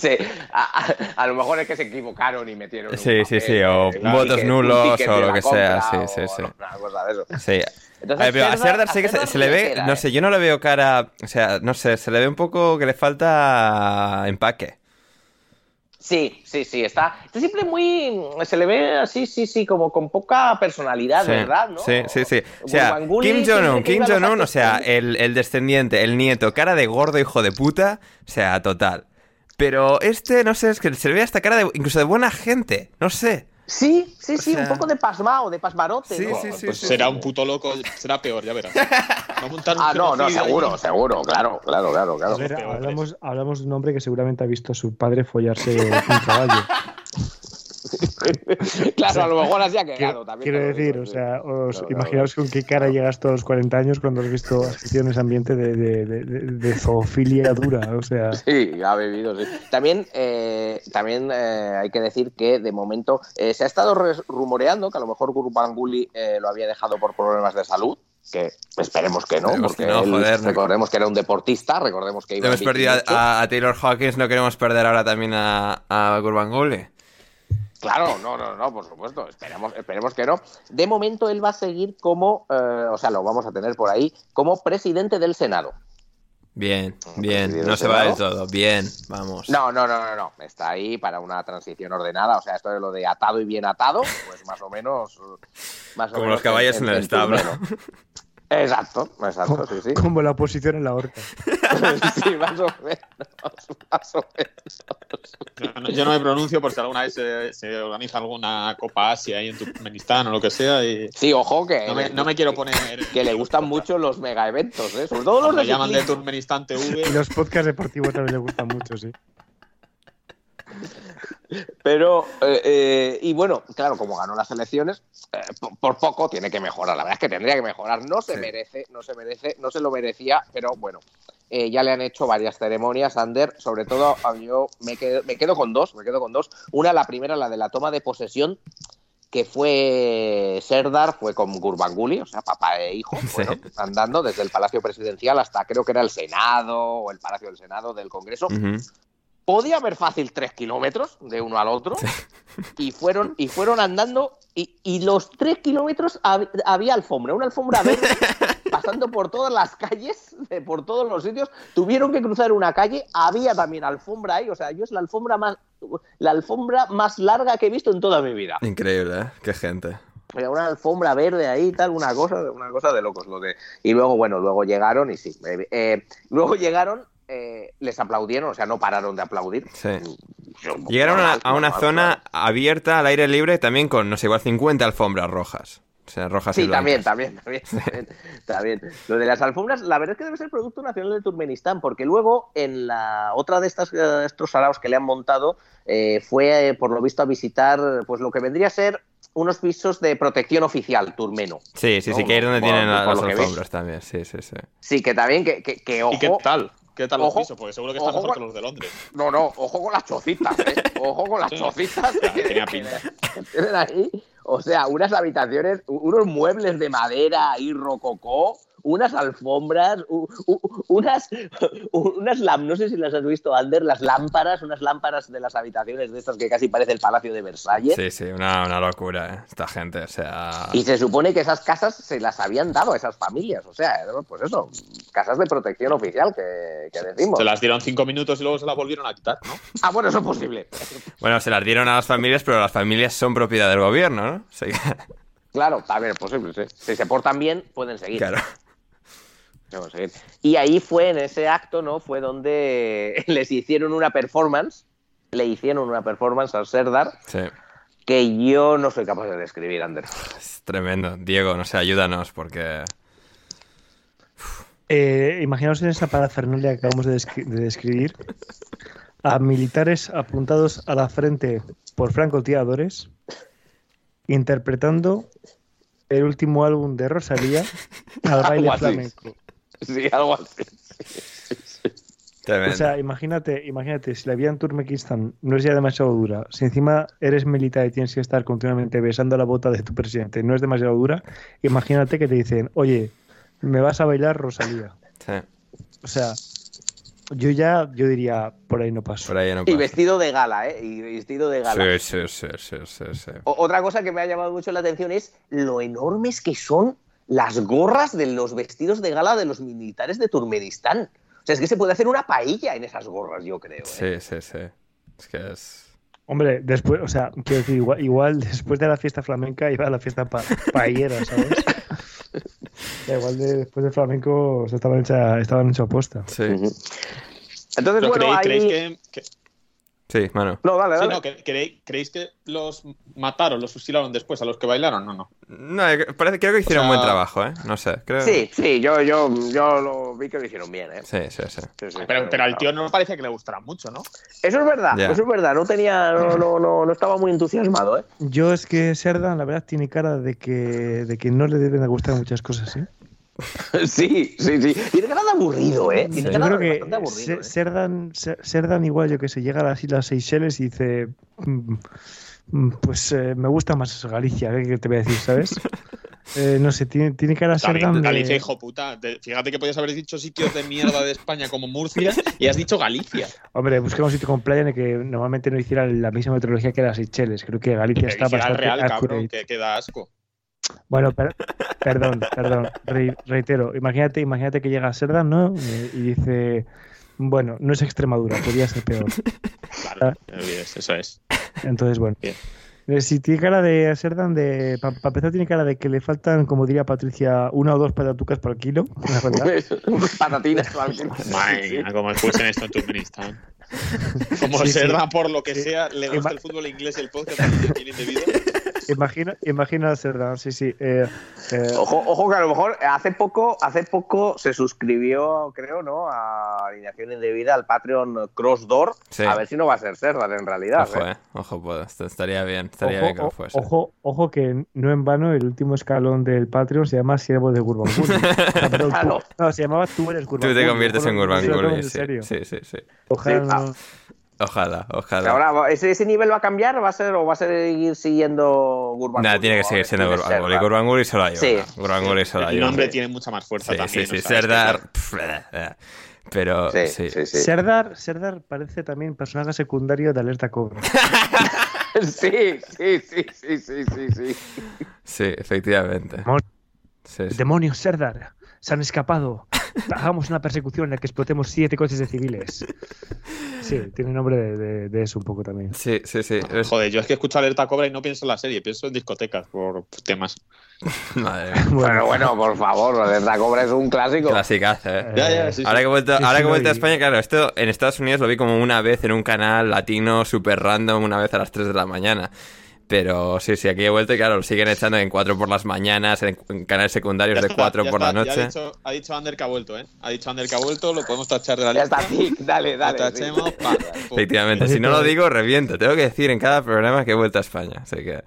Sí, a, a- a lo mejor es que se equivocaron y metieron. un Sí, sí, papel, sí, o eh, un votos un nulos o lo que sea, sí, sí, o sí. Una cosa de eso. Sí. Entonces, A ver, pero a Serdar sí que se, le ve, era, no ¿eh? sé, yo no le veo cara, o sea, no sé, se le ve un poco que le falta empaque. Sí, sí, sí, está, está siempre muy, se le ve así, sí, sí, como con poca personalidad, Sí, ¿verdad? ¿no? sí, sí, sí. O sea, Kim Jong-un, Kim Jong-un, o sea, el, el descendiente, el nieto, cara de gordo hijo de puta, o sea, total. Pero este, no sé, es que se le ve hasta cara de, incluso de buena gente, no sé. Sí, sí, sí, sea- un poco de pasmao, de pasmarote, Sí, ¿no? sí, sí, Pues sí, será sí. un puto loco, será peor, ya verás. Va a montar un Ah, no, no, ahí. seguro, seguro, claro, claro, claro, claro. Ver, hablamos, hablamos de un hombre que seguramente ha visto a su padre follarse un caballo. claro, a lo mejor así ha Quiero, quedado también. quiero decir, digo, o sea, os Claro, imaginaos con qué cara llegas todos los 40 años cuando has visto aficiones ambiente de, de, de, de- de zoofilia dura. O sea, Sí, ha bebido, sí. También, eh, también eh, hay que decir que de momento eh, se ha estado re- rumoreando que a lo mejor Gurbanguly eh, lo había dejado por problemas de salud, que esperemos que no, Esperemos porque que no, él- joder, no. recordemos que era un deportista, recordemos que iba Hemos en perdido a, 18. a- a Taylor Hawkins, no queremos perder ahora también a, a Gurbanguly. Claro, no, no, no, por supuesto, esperemos, esperemos que no. De momento él va a seguir como, eh, o sea, lo vamos a tener por ahí, como presidente del Senado. Bien, bien, no se va del todo, bien, vamos. No, no, no, no, no. Está ahí para una transición ordenada. O sea, esto de lo de atado y bien atado, pues más o menos. Más o Como menos los caballos en el establo. Exacto, exacto, sí, sí. como la posición en la horca. sí, más o menos, más o menos. No, no, Yo no me pronuncio por si alguna vez se, se organiza alguna Copa Asia ahí en Turkmenistán o lo que sea. Y Sí, ojo que, no, me, no me quiero poner. que le gustan mucho los mega eventos, ¿eh? Sobre todo los Me de llaman de. Turkmenistán Y TV. los podcasts deportivos también le gustan mucho, sí. Pero, eh, eh, y bueno, claro, como ganó las elecciones, eh, por, por poco tiene que mejorar. La verdad es que tendría que mejorar. No se Sí. merece, no se merece, no se lo merecía, pero bueno, ya le han hecho varias ceremonias, Ander. Sobre todo, yo me quedo, me quedo con dos, me quedo con dos. Una, la primera, la de la toma de posesión, que fue Serdar, fue con Gurbanguly, o sea, papá e hijo, fueron andando desde el Palacio Presidencial hasta creo que era el Senado o el Palacio del Senado del Congreso. Podía haber fácil tres kilómetros de uno al otro y fueron y fueron andando y, y los tres kilómetros hab- había alfombra una alfombra verde pa- pasando por todas las calles, de- por todos los sitios. Tuvieron que cruzar una calle, había también alfombra ahí, o sea, yo es la alfombra más, la alfombra más larga que he visto en toda mi vida. Increíble, ¿eh? Qué gente. Una alfombra verde ahí, tal, una cosa, una cosa de locos. Lo de... Y luego, bueno, luego llegaron y sí. eh, eh, luego llegaron, eh, les aplaudieron, o sea, no pararon de aplaudir. Sí. Yo- Llegaron a, una zona abierta al aire libre también con, no sé, igual 50 alfombras rojas. O sea, rojas y Sí, también, blancas. también, también, también, también. Lo de las alfombras, la verdad es que debe ser producto nacional de Turkmenistán, porque luego en la otra de estas eh, estos saraos que le han montado eh, fue, eh, por lo visto, a visitar pues lo que vendría a ser unos pisos de protección oficial turmeno. Sí, sí, sí, que ahí es donde tienen las alfombras también. Sí, sí, sí. Sí, que también, que, que, que, ojo, ¿Y qué tal? ¿Qué tal los Ojo. pisos? Porque seguro que están mejor con- que los de Londres. No, no, ojo con las chocitas, ¿eh? Ojo con las Sí. chocitas. Tenía pinta. tienen ahí. O sea, unas habitaciones, unos muebles de madera ahí rococó, unas alfombras, u- u- unas, unas lam- no sé si las has visto, Ander, las lámparas, unas lámparas de las habitaciones de estas que casi parece el Palacio de Versalles. Sí, sí, una, una locura, ¿eh? Esta gente, o sea... Y se supone que esas casas se las habían dado a esas familias. O sea, pues eso, casas de protección oficial que, que decimos. Se las dieron cinco minutos y luego se las volvieron a quitar, ¿no? Ah, bueno, eso es posible. Bueno, se las dieron a las familias, pero las familias son propiedad del gobierno, ¿no? Sí, Claro, a ver, es posible, sí. Si se portan bien, pueden seguir. claro. Y ahí fue, en ese acto, ¿no? Fue donde les hicieron una performance, le hicieron una performance al Serdar, Sí, que yo no soy capaz de describir, Ander. es tremendo. Diego, no sé, ayúdanos, porque... Eh, imaginaos en esa parafernalia que acabamos de, descri- de describir a militares apuntados a la frente por francotiradores interpretando el último álbum de Rosalía al baile flamenco. Sí, algo así. O sea, imagínate, imagínate, si la vida en Turkmenistán no es ya demasiado dura, si encima eres militar y tienes que estar continuamente besando la bota de tu presidente, no es demasiado dura, imagínate que te dicen, oye, me vas a bailar Rosalía. Sí, O sea, yo ya, yo diría, por ahí no paso. por ahí no Y vestido de gala, ¿eh? Y vestido de gala. Sí, sí, sí, sí, sí, sí. O- Otra cosa que me ha llamado mucho la atención es lo enormes que son las gorras de los vestidos de gala de los militares de Turkmenistán. O sea, es que se puede hacer una paella en esas gorras, yo creo. ¿eh? Sí, sí, sí. Es que es... Hombre, después, o sea, quiero decir, igual, igual después de la fiesta flamenca iba a la fiesta pa paellera, ¿sabes? Igual de, después del flamenco o sea, estaban hecha, estaban hecho aposta. Sí. Entonces, bueno, ¿creéis, ahí... creéis que, que- sí, mano. No, dale, sí, dale. no, que- creéis, creéis que los mataron, los fusilaron después a los que bailaron? No, no. No, eh, parece, creo que hicieron O un buen trabajo, ¿eh? No sé, creo... Sí, sí, yo, yo, yo lo vi que lo hicieron bien, ¿eh? Sí, sí, sí. Sí, sí, Pero, pero al tío no parecía que le gustara mucho, ¿no? Eso es verdad, eso es verdad. No tenía, no, no, no, no estaba muy entusiasmado, ¿eh? Yo es que Serdan, la verdad, tiene cara de que, de que no le deben de gustar muchas cosas, ¿eh? Sí, sí, sí. Tiene cara de aburrido, ¿eh? Tiene Yo creo que bastante aburrido. Se- ¿eh? Serdan, Se- Serdan igual, yo que sé, llega a las Islas Seychelles y dice, "Mm, mm, pues eh, me gusta más Galicia, ¿qué qué te voy a decir, sabes? Eh, no sé, tiene, tiene cara Serdan También, de... Galicia, hijo puta. Te- Fíjate que podías haber dicho sitios de mierda de España como Murcia y has dicho Galicia. Hombre, busqué un sitio con playa en el que normalmente no hiciera la misma meteorología que las Seychelles. Creo que Galicia Que está bastante real, cabrón, que da asco. Bueno, per- perdón, perdón, re- reitero. Imagínate, imagínate que llega a Serdan, ¿no? Y dice, bueno, no es Extremadura, podría ser peor. Claro, no olvides, eso es. Entonces, bueno. Bien. Eh, Si tiene cara de Serdan, de, para empezar, tiene cara de que le faltan, como diría Patricia, una o dos patatucas por kilo. la verdad. Patatinas. ¿vale? Madre mía, como escuchen esto en Turkmenistán. Como Sí, sí. Serda, por lo que Sí. sea, le gusta el fútbol inglés y el podcast aquí tiene indebido. Imagina, imagina a Serdan, sí, sí. eh, eh, Ojo, ojo que a lo mejor hace poco, hace poco se suscribió, creo, ¿no? A alineación indebida al Patreon Crossdoor. Sí. A ver si no va a ser Serdar en realidad. Ojo, ¿eh? eh. Ojo, pues, esto estaría bien. Estaría ojo, bien que lo fuese. ojo, ojo que no en vano el último escalón del Patreon se llama Siervo de tú- Claro. no, se llamaba Tú eres Tú Gurbanguly. te conviertes en Bueno, sí, sí. serio. Sí, sí, sí. Ojalá Sí, no- Ojalá, ojalá. ahora, ¿ese, ese nivel va a cambiar? ¿Va a ser o va a seguir siguiendo Gurbanguly? Nada, tiene que seguir siendo quién es Gurbanguly. Serdar? Gurbanguly solo hay Sí. uno. Gurbanguly solo hay El nombre tiene mucha más fuerza Sí, también. sí, sí. que- Serdar. Pero Sí, sí. sí, sí. Serdar, Serdar parece también personaje secundario de Alerta Cobra. Sí, sí, sí, sí, sí, sí, sí. Sí, efectivamente. Mon- Sí, sí. Demonios, Serdar. se han escapado. Hagamos una persecución en la que explotemos siete coches de civiles. Sí, tiene nombre de, de- de eso un poco también. Sí, sí, sí. Es- Joder, yo es que escucho Alerta Cobra y no pienso en la serie, pienso en discotecas por temas. Madre mía. Bueno, bueno, por favor, la Cobra es un clásico. Clasicazo, ¿eh? Ya, ya, sí, sí. Ahora que he vuelto, Sí, ahora sí, que he vuelto a. España, claro, esto en Estados Unidos lo vi como una vez en un canal latino super random, una vez a las 3 de la mañana. Pero sí, sí, aquí he vuelto y claro, lo siguen echando en 4 por las mañanas, en, en canales secundarios Ya de está, 4 ya por está, la ya noche. Ha dicho, ha dicho Ander que ha vuelto, ¿eh? Ha dicho Ander que ha vuelto, lo podemos tachar de la Ya lista. está, Tic, dale, Lo dale. tachemos, sí. pa, pum. Efectivamente, si no lo digo, reviento. Tengo que decir en cada programa que he vuelto a España. Así que.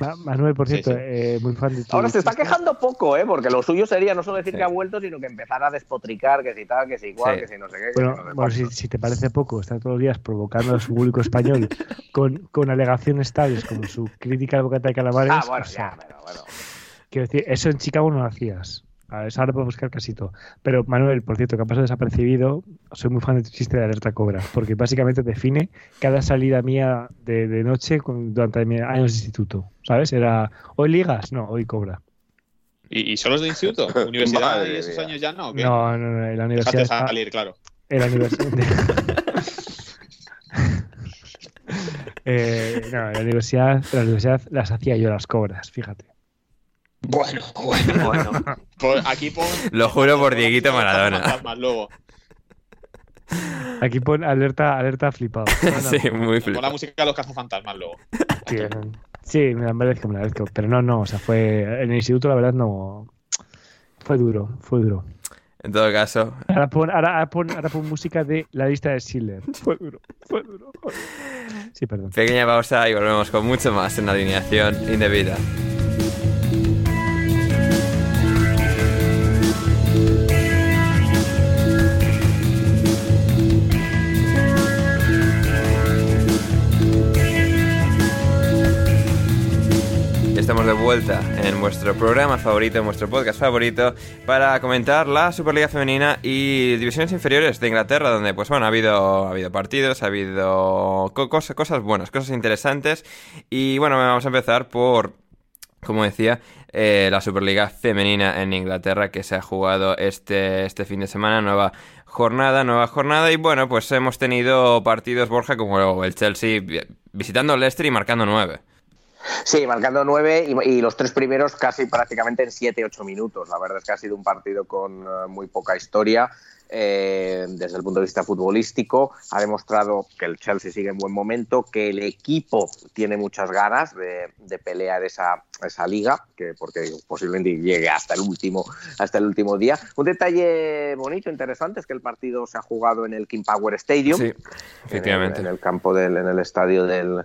Ma- Manuel, por cierto, sí. eh, muy fan de tu Ahora se está quejando poco, ¿eh? Porque lo suyo sería no solo decir Sí. que ha vuelto, sino que empezar a despotricar, que si tal, que si igual, Sí. que si no sé qué. que Bueno, si no bueno, si, si te parece poco, está todos los días provocando a su público español con, con alegaciones tales como su crítica al bocata de calamares. Ah, bueno, o sea, ya, pero bueno. Quiero decir, eso en Chicago no lo hacías. A ver, ahora podemos buscar casi todo. Pero Manuel, por cierto, que ha pasado desapercibido, soy muy fan de tu chiste de alerta cobra, porque básicamente define cada salida mía de, de noche con- durante mis años de instituto. ¿Sabes? Era, ¿hoy ligas? No, hoy cobra. ¿Y, y solo es de instituto? ¿Universidad y esos años ya no? ¿o qué? No, no, no, en la universidad. salir, claro. En la universidad. Eh, no, en la universidad, la universidad las hacía yo las cobras, fíjate. Bueno, bueno, bueno. Aquí pon. Lo juro por Dieguito Maradona. fantasmas Luego. Aquí pon alerta, alerta flipado. Sí, muy Pon la flipado. música de los cazafantasmas luego. tío, Sí, me la merezco, me la merezco. Pero no, no, o sea, fue. En el instituto, la verdad, no. Fue duro, fue duro. En todo caso, Ahora pon, ahora, ahora pon, ahora pon música de la lista de Schiller. Fue duro, fue duro. Sí, perdón. pequeña pausa y volvemos con mucho más en la alineación indebida. Estamos de vuelta en vuestro programa favorito, en vuestro podcast favorito, para comentar la Superliga Femenina y divisiones inferiores de Inglaterra, donde, pues bueno, ha habido, ha habido partidos, ha habido co- cosas, cosas buenas, cosas interesantes. Y bueno, vamos a empezar por, como decía, eh, la Superliga Femenina en Inglaterra, que se ha jugado este, este fin de semana, nueva jornada, nueva jornada. Y bueno, pues hemos tenido partidos, Borja, como el Chelsea vi- visitando el Leicester y marcando nueve. Sí, marcando nueve y, y los tres primeros casi prácticamente en siete, ocho minutos. La verdad es que ha sido un partido con eh, muy poca historia. eh, desde el punto de vista futbolístico, ha demostrado que el Chelsea sigue en buen momento, que el equipo tiene muchas ganas de, de pelear esa, esa liga, que porque posiblemente llegue hasta el último, hasta el último día. Un detalle bonito, interesante, es que el partido se ha jugado en el King Power Stadium, Sí, en el, efectivamente. en el campo del, en el estadio del,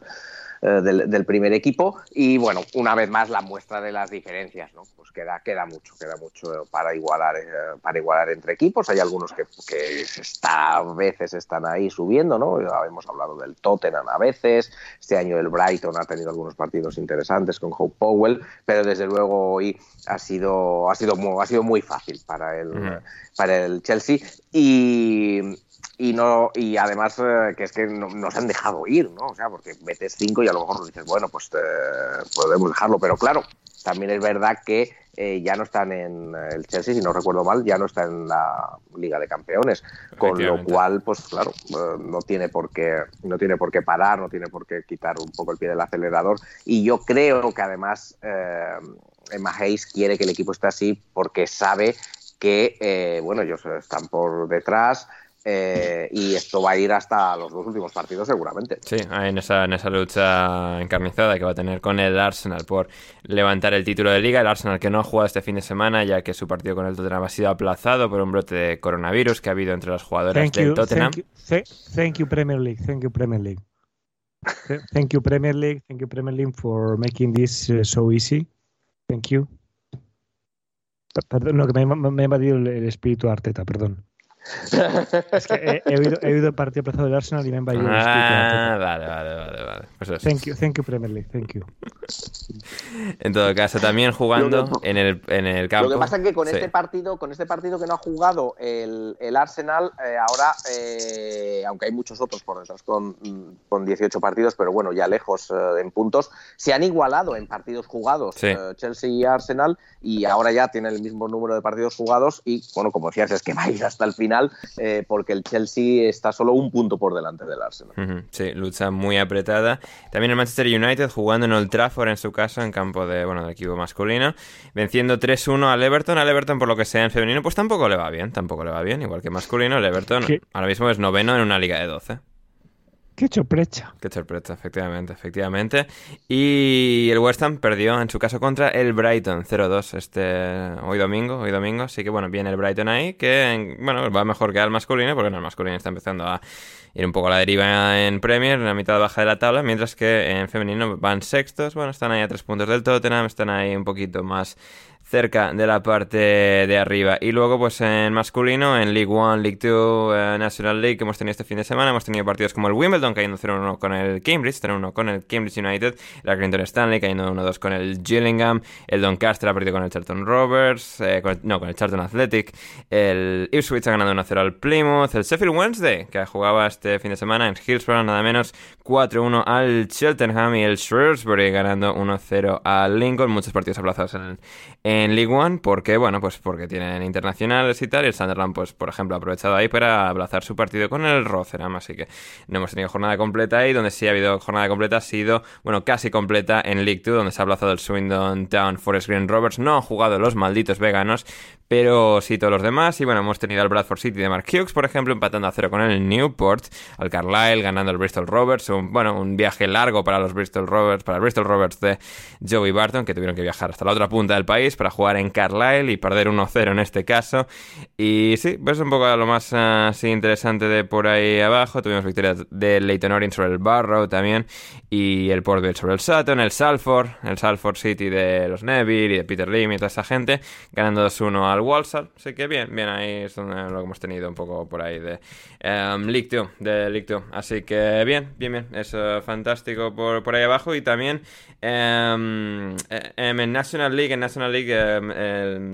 del, del primer equipo. Y bueno una vez más la muestra de las diferencias no pues queda queda mucho queda mucho para igualar eh, para igualar entre equipos. Hay algunos que, que está, a veces están ahí subiendo no Ya hemos hablado del Tottenham a veces. Este año el Brighton ha tenido algunos partidos interesantes con Hope Powell pero desde luego hoy ha sido ha sido muy, ha sido muy fácil para el para el Chelsea. Y y no y además eh, que es que no, nos han dejado ir, ¿no? O sea, porque metes cinco y a lo mejor dices, bueno, pues eh, podemos dejarlo, pero claro, también es verdad que eh, ya no están en el Chelsea, si no recuerdo mal, ya no está en la Liga de Campeones, con lo cual, pues claro, eh, no tiene por qué no tiene por qué parar, no tiene por qué quitar un poco el pie del acelerador. Y yo creo que además Emma Hayes quiere que el equipo esté así porque sabe que bueno ellos están por detrás eh, y esto va a ir hasta los dos últimos partidos seguramente. Sí, en esa, en esa lucha encarnizada que va a tener con el Arsenal por levantar el título de liga. El Arsenal que no ha jugado este fin de semana ya que su partido con el Tottenham ha sido aplazado por un brote de coronavirus que ha habido entre las jugadoras Thank del you, Tottenham. thank you, th- thank you, Premier League. Thank you, Premier League. Th- Thank you, Premier League. Thank you, Premier League, for making this uh, so easy. Thank you. Perdón, no, que me, ha- me ha invadido el, el espíritu Arteta, perdón. Es que he, he oído, he oído el partido aplazado del Arsenal y me han valido Ah, vale, vale, vale, vale. Pues eso. Thank you, thank you Premier League, thank you. En todo caso, también jugando Lo que- en el, en el campo. Lo que pasa es que con Sí. este partido, con este partido que no ha jugado el, el Arsenal, eh, ahora, eh, aunque hay muchos otros por detrás con, con 18 partidos, pero bueno, ya lejos eh, en puntos, se han igualado en partidos jugados Sí. eh, Chelsea y Arsenal y ahora ya tienen el mismo número de partidos jugados y, bueno, como decías, es que va a ir hasta el final eh, porque el Chelsea está solo un punto por delante del Arsenal. Sí, lucha muy apretada. También el Manchester United jugando en Old Trafford en su caso, en campo de, bueno, del equipo masculino, venciendo 3-1 al Everton. Al Everton, por lo que sea en femenino, pues tampoco le va bien, tampoco le va bien, igual que masculino. El Everton ¿Qué? ahora mismo es noveno en una liga de 12. Qué choprecha. Qué sorpresa, efectivamente, efectivamente. Y el West Ham perdió en su caso contra el Brighton 0-2 este hoy domingo, hoy domingo. Así que bueno, viene el Brighton ahí, que bueno, va mejor que al masculino, porque no, el masculino está empezando a ir un poco a la deriva en Premier, en la mitad baja de la tabla, mientras que en femenino van sextos. Bueno, están ahí a tres puntos del Tottenham, están ahí un poquito más cerca de la parte de arriba. Y luego, pues en masculino, en League One, League Two, eh, National League que hemos tenido este fin de semana, hemos tenido partidos como el Wimbledon cayendo 0-1 con el Cambridge, 0-1 con el Cambridge United, el Accrington Stanley cayendo 1-2 con el Gillingham, el Doncaster ha perdido con el Charlton Rovers, eh, con el- no, con el Charlton Athletic, el Ipswich ha ganado 1-0 al Plymouth, el Sheffield Wednesday, que jugaba este fin de semana en Hillsborough, nada menos 4-1 al Cheltenham y el Shrewsbury ganando 1-0 al Lincoln, muchos partidos aplazados en, en League One, porque, bueno, pues porque tienen internacionales y tal, y el Sunderland, pues, por ejemplo, ha aprovechado ahí para aplazar su partido con el Rotherham, así que no hemos tenido jornada completa ahí, donde sí ha habido jornada completa ha sido, bueno, casi completa en League Two, donde se ha aplazado el Swindon Town Forest Green Rovers, no han jugado los malditos veganos, pero sí todos los demás, y bueno, hemos tenido al Bradford City de Mark Hughes, por ejemplo, empatando a cero con el Newport, al Carlisle ganando el Bristol Rovers, un, bueno, un viaje largo para los Bristol Rovers, para el Bristol Rovers de Joey Barton, que tuvieron que viajar hasta la otra punta del país para jugar en Carlisle y perder 1-0 en este caso. Y sí, pues un poco lo más ah, así interesante de por ahí abajo. Tuvimos victorias de Leighton Orient sobre el Barrow también, y el Port Vale sobre el Sutton, el Salford, el Salford City de los Neville y de Peter Lim y toda esa gente, ganando 2-1 al Walsall. Así que bien, bien ahí es donde lo que hemos tenido un poco por ahí de 2, de 2. Así que bien, bien, bien, es eh, fantástico por, por ahí abajo y también em, eh, em, en National League, en National League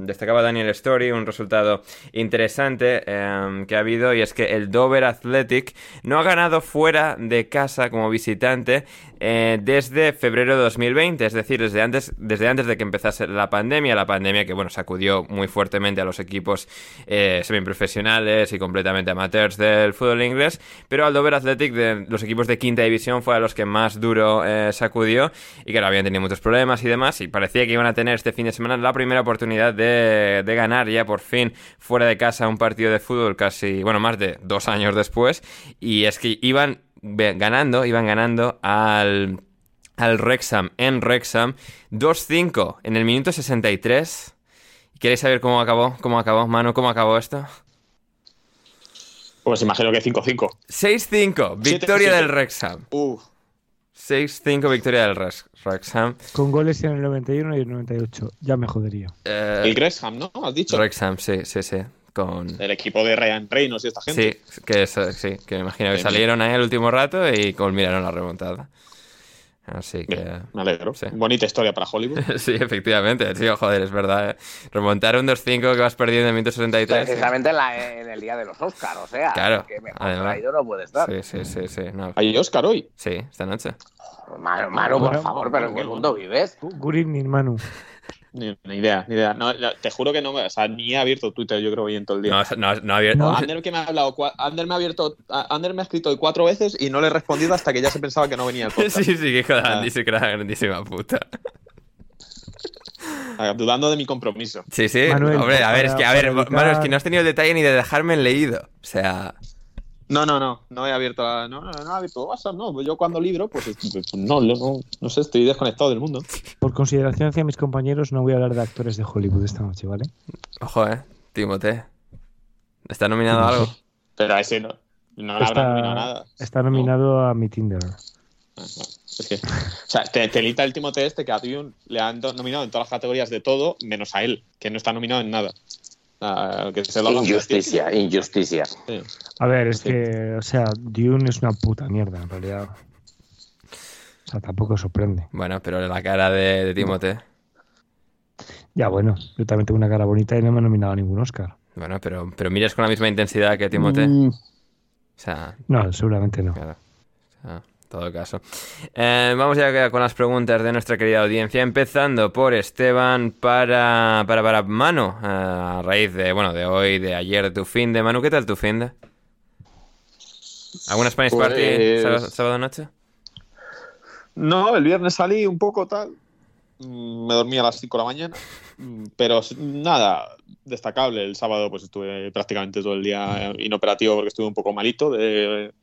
destacaba Daniel Story un resultado interesante que ha habido y es que el Dover Athletic no ha ganado fuera de casa como visitante eh, desde febrero de 2020, es decir, desde antes, desde antes de que empezase la pandemia, la pandemia que bueno sacudió muy fuertemente a los equipos eh, semiprofesionales y completamente amateurs del fútbol inglés, pero al Dover Athletic de los equipos de quinta división fue a los que más duro eh, sacudió y que habían tenido muchos problemas y demás y parecía que iban a tener este fin de semana la primera oportunidad de, de ganar ya por fin fuera de casa un partido de fútbol casi, bueno, más de dos años después y es que iban ganando, iban ganando al, al Wrexham en Wrexham 2-5 en el minuto 63. ¿Queréis saber cómo acabó? ¿Cómo acabó, Manu? ¿Cómo acabó esto? Pues imagino que 5-5. 6-5, victoria siete. del Wrexham. Uf. 6-5, victoria del Rex- Wrexham. Con goles en el 91 y el 98. Ya me jodería. Eh, El Gresham, ¿no? Has dicho. Wrexham, sí, sí, sí. Con... El equipo de Ryan Reynolds y esta gente. Sí, que eso, sí, que me imagino que salieron ahí al último rato y culminaron la remontada. Así que... Bien, me alegro. Sí. Bonita historia para Hollywood. Sí, efectivamente, sí, joder, es verdad. eh. Remontar un 2-5 que vas perdiendo en el minuto 63. Precisamente en, la- en el día de los Oscars, o sea, Claro, que mejor además. no puede estar. Sí, sí, sí, sí. No. ¿Hay Oscar hoy? Sí, esta noche. Manu, Manu, por favor, pero ¿en qué mundo vives? Good evening, Manu. Ni, ni idea, ni idea. No, no, te juro que no me. O sea, ni he abierto Twitter, yo creo, hoy en todo el día. No, no, no había... No. Ander que me ha hablado, Ander me ha abierto, Ander me ha escrito hoy cuatro veces y no le he respondido hasta que ya se pensaba que no venía el podcast. Sí, sí, que hijo de. Andy, sí que era grandísima puta. Dudando de mi compromiso. Sí, sí. Manuel, Hombre, a ver, es que, a ver, Manu, es que no has tenido el detalle ni de dejarme en leído. O sea, No, no, no, no he abierto, la- no, no, no he abierto WhatsApp, no. Pues yo cuando libro, pues, pues, no, no, no, sé, estoy desconectado del mundo. Por consideración hacia mis compañeros, no voy a hablar de actores de Hollywood esta noche, ¿vale? ojo, eh. Timote. ¿Está nominado a algo? Pero a ese no, no le habrá nominado nada. está nominado a mi Tinder. Ah. Es que, o sea, te, te lita el Timote este que a Dune le han do- nominado en todas las categorías de todo, menos a él, que no está nominado en nada. Ah, que se lo Injusticia, injusticia. Sí. A ver, es Sí. que, o sea, Dune es una puta mierda en realidad. O sea, tampoco sorprende. Bueno, pero la cara de, de Timothée. Ya bueno, yo también tengo una cara bonita y no me he nominado a ningún Oscar. Bueno, pero, pero miras con la misma intensidad que Timothée. Mm, O sea, No, seguramente no. claro. O sea, en todo caso. Eh, vamos ya con las preguntas de nuestra querida audiencia. Empezando por Esteban para, para, para Manu. eh, a raíz de, bueno, de hoy, de ayer, de tu fin de. Manu, ¿qué tal tu fin de? ¿Alguna Spanish Party Pues- sábado, sábado noche? No, el viernes salí un poco tal. Mm, Me dormí a las 5 de la mañana. Mm, Pero nada, destacable. El sábado pues estuve prácticamente todo el día inoperativo porque estuve un poco malito de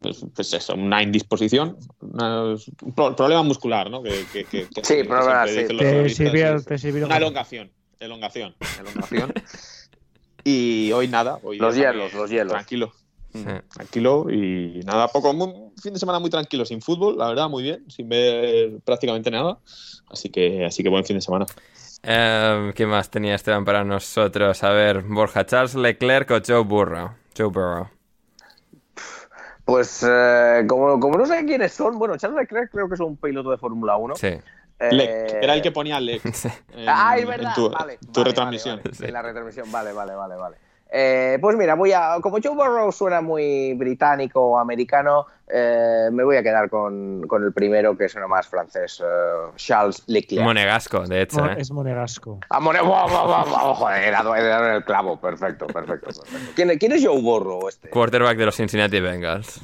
pues, pues eso, una indisposición, una- un pro- problema muscular, ¿no? Que, que- que- que- Sí, problema, sí. Te sirvieron Una elongación, elongación, elongación. y hoy nada, hoy Los hielos, los hielos. Tranquilo. Sí. Tranquilo y nada, poco, un fin de semana muy tranquilo, sin fútbol, la verdad, muy bien, sin ver prácticamente nada. Así que, así que buen fin de semana. Eh, ¿Qué más tenía Esteban para nosotros? A ver, Borja, Charles Leclerc o Joe Burrow. Joe Burrow. Pues eh, como, como no sé quiénes son, bueno, Charles Leclerc creo que es un piloto de Fórmula 1. Sí. Eh, Lec, era el que ponía Lec Sí. en, Ah, es en verdad. tu, vale, tu vale, retransmisión. vale, vale. Sí. En la retransmisión, vale, vale, vale, vale. Eh, pues mira, voy a. Como Joe Burrow suena muy británico o americano, eh, me voy a quedar con, con el primero que suena más francés, eh, Charles Leclerc. Monegasco, de hecho. Mo- ¿eh? Es monegasco. Ah, Mone- buah, buah, buah, joder, he dado, he dado en el clavo. Perfecto, perfecto, perfecto. ¿Quién, quién es Joe Burrow este? Quarterback de los Cincinnati Bengals.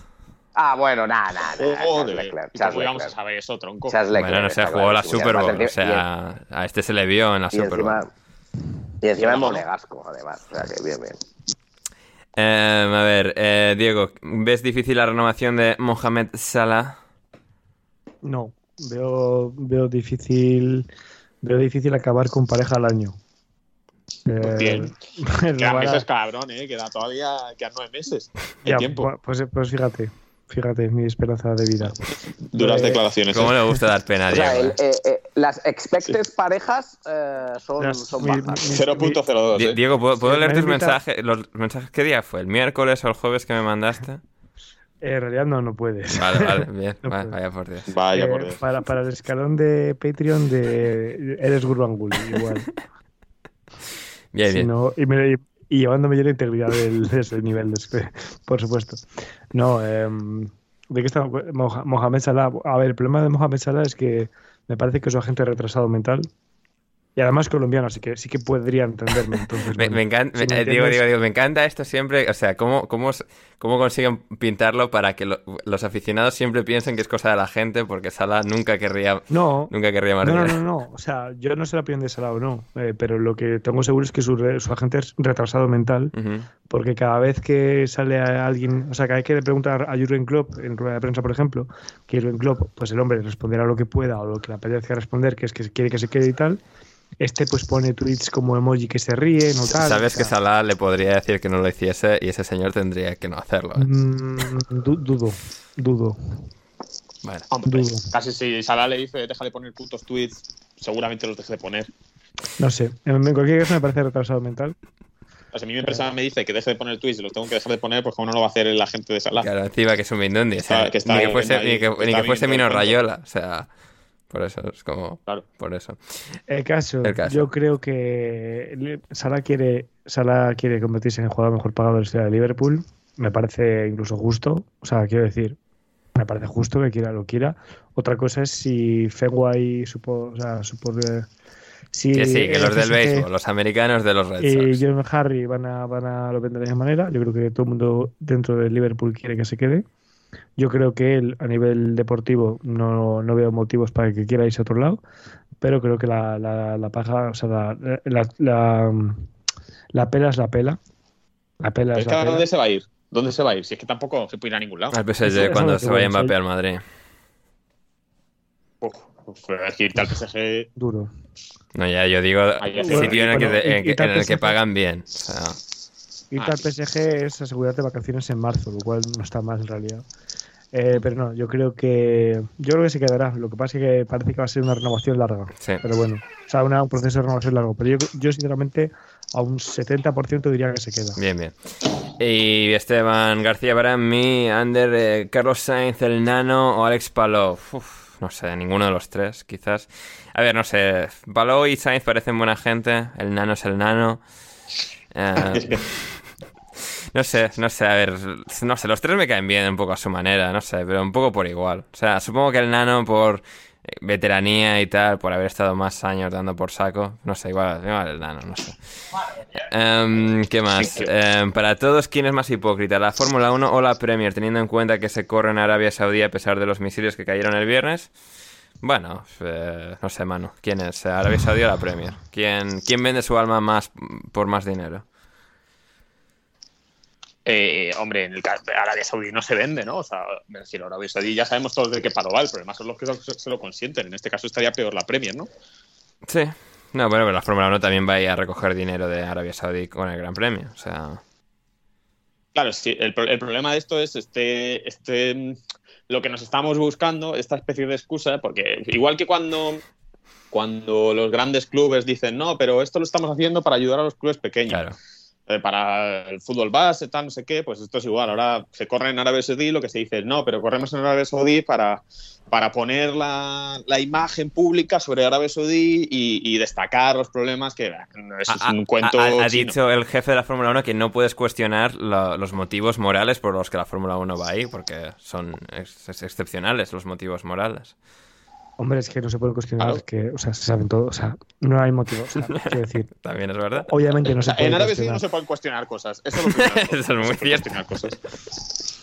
Ah, bueno, nada, nada. Charles Joder, Leclerc. ¿y Charles cómo íbamos a Leclerc. saber eso, tronco? Charles Leclerc, Bueno, no sé, está jugó la Super Bowl. O sea, a este se le vio en la Super Bowl. Y encima es monegasco, además. O sea que bien, bien. Eh, a ver, eh, Diego, ¿ves difícil la renovación de Mohamed Salah? No, veo, veo difícil veo difícil acabar con pareja al año. Eh, Bien. Quedan meses, cabrón, ¿eh? Queda todavía quedan nueve meses. Ya, tiempo. pu- Pues, pues fíjate, fíjate, mi esperanza de vida. Duras eh, declaraciones. ¿Cómo ¿eh? le gusta dar pena a O sea, el- eh, eh, las expected parejas eh, son, Las- son mi- bajas. mi- 0.02. Di- ¿eh? Diego, ¿puedo, puedo Sí, leer me tus invita- mensajes? ¿Los mensajes qué día fue? ¿El miércoles o el jueves que me mandaste? Eh, en realidad no, no puedes. Vale, vale, bien. No vale, puedo. vaya por Dios. Vaya Eh, por Dios. para, para el escalón de Patreon de eres Gurbanguly, igual. Bien, Si bien. no- y, me- y- llevándome yo la integridad del- nivel, por supuesto. No, em, ¿de qué está Mohamed Salah? A ver, el problema de Mohamed Salah es que me parece que es un agente retrasado mental. Y además colombiano, así que sí que podría entenderme. Entonces, Me, bueno, me encanta, si me eh, Diego, entiendes- Diego, Diego, me encanta esto siempre, o sea, cómo, cómo, cómo consiguen pintarlo para que lo- los aficionados siempre piensen que es cosa de la gente, porque Salah nunca querría, No, nunca querría no, marcar. no, no, no. O sea, yo no sé la opinión de Salah o no, eh, pero lo que tengo seguro es que su, re- su agente es retrasado mental. Porque cada vez que sale a alguien, o sea, cada vez que le pregunta a Jurgen Klopp en rueda de prensa, por ejemplo, que Jurgen Klopp, pues el hombre responderá lo que pueda o lo que le apetezca responder, que es que quiere que se quede y tal, este pues pone tweets como emoji que se ríe, no tal. Sabes o que Salah le podría decir que no lo hiciese y ese señor tendría que no hacerlo. ¿eh? mm, du- dudo, dudo, Bueno, Hombre, dudo. casi si Salah le dice deja de poner putos tweets, seguramente los deje de poner. No sé, en cualquier caso me parece retrasado mental. O sea, si mi empresa me dice que deje de poner tweets y los tengo que dejar de poner, pues como no lo va a hacer el agente de Salah. claro, encima que es un Mindundi, o sea, que está ni que fuese, ni que, ni que fuese Mino. Rayola, o sea, por eso, es como, Claro. por eso. El caso, El caso. yo creo que Salah quiere, Salah quiere convertirse en el jugador mejor pagado de la historia de Liverpool. Me parece incluso justo. O sea, quiero decir, me parece justo que quiera lo quiera. Otra cosa es si Fenway supo, o sea, supo, si Que sí, que los el del béisbol, los americanos de los Red y. John Harry van a, van a lo vender de esa manera. Yo creo que todo el mundo dentro de Liverpool quiere que se quede. Yo creo que él, a nivel deportivo, no, no veo motivos para que quiera irse a otro lado, pero creo que la, la, la paja, o sea, la, la, la, la pela es la pela. La pela Pero es es que la ¿a pela. dónde se va a ir? ¿Dónde se va a ir? Si es que tampoco se puede ir a ningún lado. Al PSG Eso- eso cuando se vaya Mbappé al Madrid. Uf, es que irte al PSG. Duro. No, ya yo digo el está. sitio en el que, Bueno, te- y- en y en el que PSG. pagan bien. O sea, Irte Ah. al PSG es asegurarte vacaciones en marzo, lo cual no está mal en realidad. Eh, pero no, yo creo que yo creo que se quedará. Lo que pasa es que parece que va a ser una renovación larga. Sí. Pero bueno, o sea, una- un proceso de renovación largo. Pero yo, yo sinceramente a un 70% diría que se queda. Bien, bien. Y Esteban García para mí, Ander, eh, Carlos Sainz, el Nano o Alex Palou. Uf, no sé, ninguno de los tres, quizás. A ver, no sé. Palou y Sainz parecen buena gente. El Nano es el Nano. Eh, no sé, no sé, a ver, no sé, los tres me caen bien un poco a su manera, no sé, pero un poco por igual. O sea, supongo que el Nano por eh, veteranía y tal, por haber estado más años dando por saco, no sé, igual, igual el Nano, no sé. Em, ¿Qué más? Em, para todos, ¿quién es más hipócrita? ¿La Fórmula 1 o la Premier? Teniendo en cuenta que se corre en Arabia Saudí a pesar de los misiles que cayeron el viernes. Bueno, eh, no sé, Manu. ¿Quién es? ¿Arabia Saudí o la Premier? ¿Quién, quién vende su alma más por más dinero? Eh, hombre, en el Arabia Saudí no se vende, ¿no? O sea, me refiero Arabia Saudí, ya sabemos todos de qué palo va, el problema son los que se, lo consienten. En este caso estaría peor la Premier, ¿no? Sí. No, bueno, pero la Fórmula 1 también va a ir a recoger dinero de Arabia Saudí con el Gran Premio. O sea, Claro, sí, el, el problema de esto es este, este, lo que nos estamos buscando, esta especie de excusa, porque igual que cuando, cuando los grandes clubes dicen, no, pero esto lo estamos haciendo para ayudar a los clubes pequeños. claro. Eh, para el fútbol base, tal, no sé qué, pues esto es igual. Ahora se corre en Arabia Saudí, lo que se dice es no, pero corremos en Arabia Saudí para, para poner la, la imagen pública sobre Arabia Saudí y, y destacar los problemas que eso es Ha- un cuento. ha, ha- chino. dicho el jefe de la Fórmula 1 que no puedes cuestionar lo- los motivos morales por los que la Fórmula 1 va ahí, porque son ex- ex- excepcionales los motivos morales. Hombre, es que no se puede cuestionar, Claro. que, o sea, se saben todo, o sea, no hay motivo. O sea, quiero decir, También es verdad. obviamente no se puede En Arabia Saudí cuestionar. no se pueden cuestionar cosas. Eso es lo primero. Eso es No muy se pueden cierto. cuestionar cosas.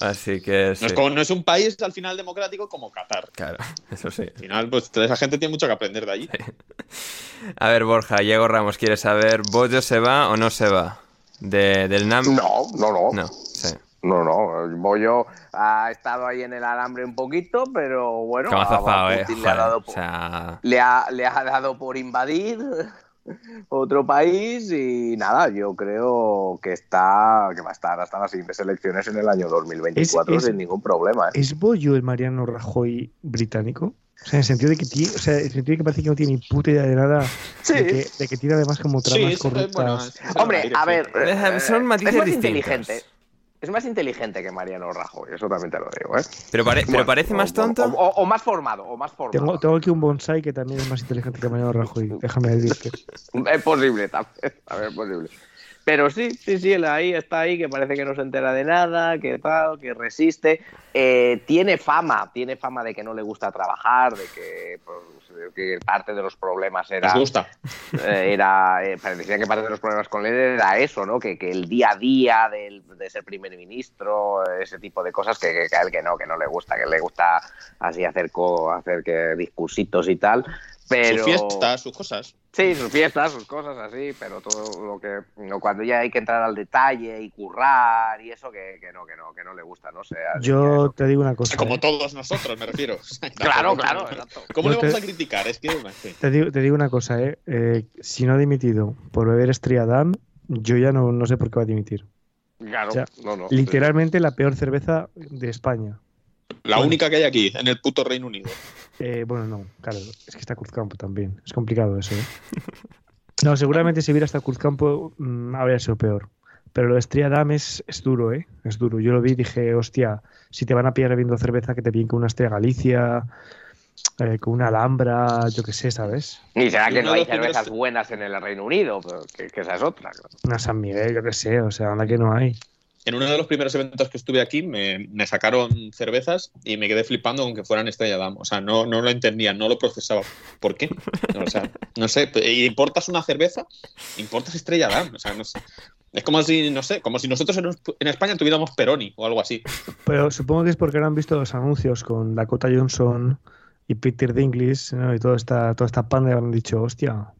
Así que No, sí. es como- no es un país al final democrático como Qatar. Claro, eso sí. Al final, pues esa gente tiene mucho que aprender de allí. A ver, Borja, Diego Ramos quiere saber, ¿Bollo se va o no se va? De, del NAM. No, no, no. No, sí. No, no, el Bollo ha estado ahí en el alambre un poquito, pero bueno, a eh. Putin le, ha dado o por, sea, le, ha, le ha dado por invadir otro país y nada, yo creo que está que va a estar hasta las siguientes elecciones en el año 2024 Es- es- sin ningún problema. ¿eh? ¿Es Bollo el Mariano Rajoy británico? O sea, en el sentido de que, ti- o sea, en el sentido de que parece que no tiene ni puta idea de nada, Sí. de, que, de que tira además como tramas es- corruptas. bueno, es- es Hombre, aire, a ver, Eh, son eh, matices es más distintos. inteligente. Es más inteligente que Mariano Rajoy, eso también te lo digo, ¿eh? pero, pare- pero parece más tonto. O, o- o más formado, o más formado. Tengo, tengo aquí un bonsai que también es más inteligente que Mariano Rajoy, déjame decirte. Es posible también, a ver, es posible. Pero sí, sí, sí, él ahí está ahí, que parece que no se entera de nada, que tal, que resiste. Eh, tiene fama, tiene fama de que no le gusta trabajar, de que, pues, que parte de los problemas era ¿Les gusta? eh, era eh, parecía que parte de los problemas con él era eso, ¿no? Que, que el día a día del- de ser primer ministro, ese tipo de cosas que, que, que a él que no, que no le gusta, que le gusta así hacer co, hacer que discursitos y tal. Pero Su fiesta, sus cosas. Sí, sus fiestas, sus cosas así, pero todo lo que no, cuando ya hay que entrar al detalle y currar y eso que, que no, que no, que no le gusta, no sé. Yo te digo una cosa. Como ¿eh? todos nosotros, me refiero. Claro, claro, exacto. ¿Cómo le vamos te- a criticar? Es que. Te digo, te digo una cosa, ¿eh? Eh, Si no ha dimitido por beber Estriadam, yo ya no, no sé por qué va a dimitir. Claro, o sea, no, no. Literalmente la peor cerveza de España. La Bueno. única que hay aquí, en el puto Reino Unido. Eh, bueno, no, claro, es que está Cruzcampo también. Es complicado eso, ¿eh? No, seguramente si hubiera hasta Cruzcampo mm, habría sido peor. Pero lo de Estriadam es, es duro, ¿eh? Es duro. Yo lo vi y dije, hostia, si te van a pillar bebiendo cerveza, que te pillen con una Estrella Galicia, eh, con una Alhambra, yo qué sé, ¿sabes? Y será que no hay cervezas buenas en el Reino Unido, pero que, que esa es otra. claro. Una San Miguel, yo qué sé, o sea, anda que no hay. En uno de los primeros eventos que estuve aquí me, sacaron cervezas y me quedé flipando aunque fueran Estrella Damm. O sea, no, no lo entendía, no lo procesaba. ¿Por qué? O sea, no sé. ¿y ¿Importas una cerveza? ¿Importas Estrella Damm? O sea, no sé. Es como si, no sé, como si nosotros en, en España tuviéramos Peroni o algo así. Pero supongo que es porque ahora han visto los anuncios con Dakota Johnson y Peter Dinklage ¿no? y toda esta, toda esta panda y han dicho, hostia,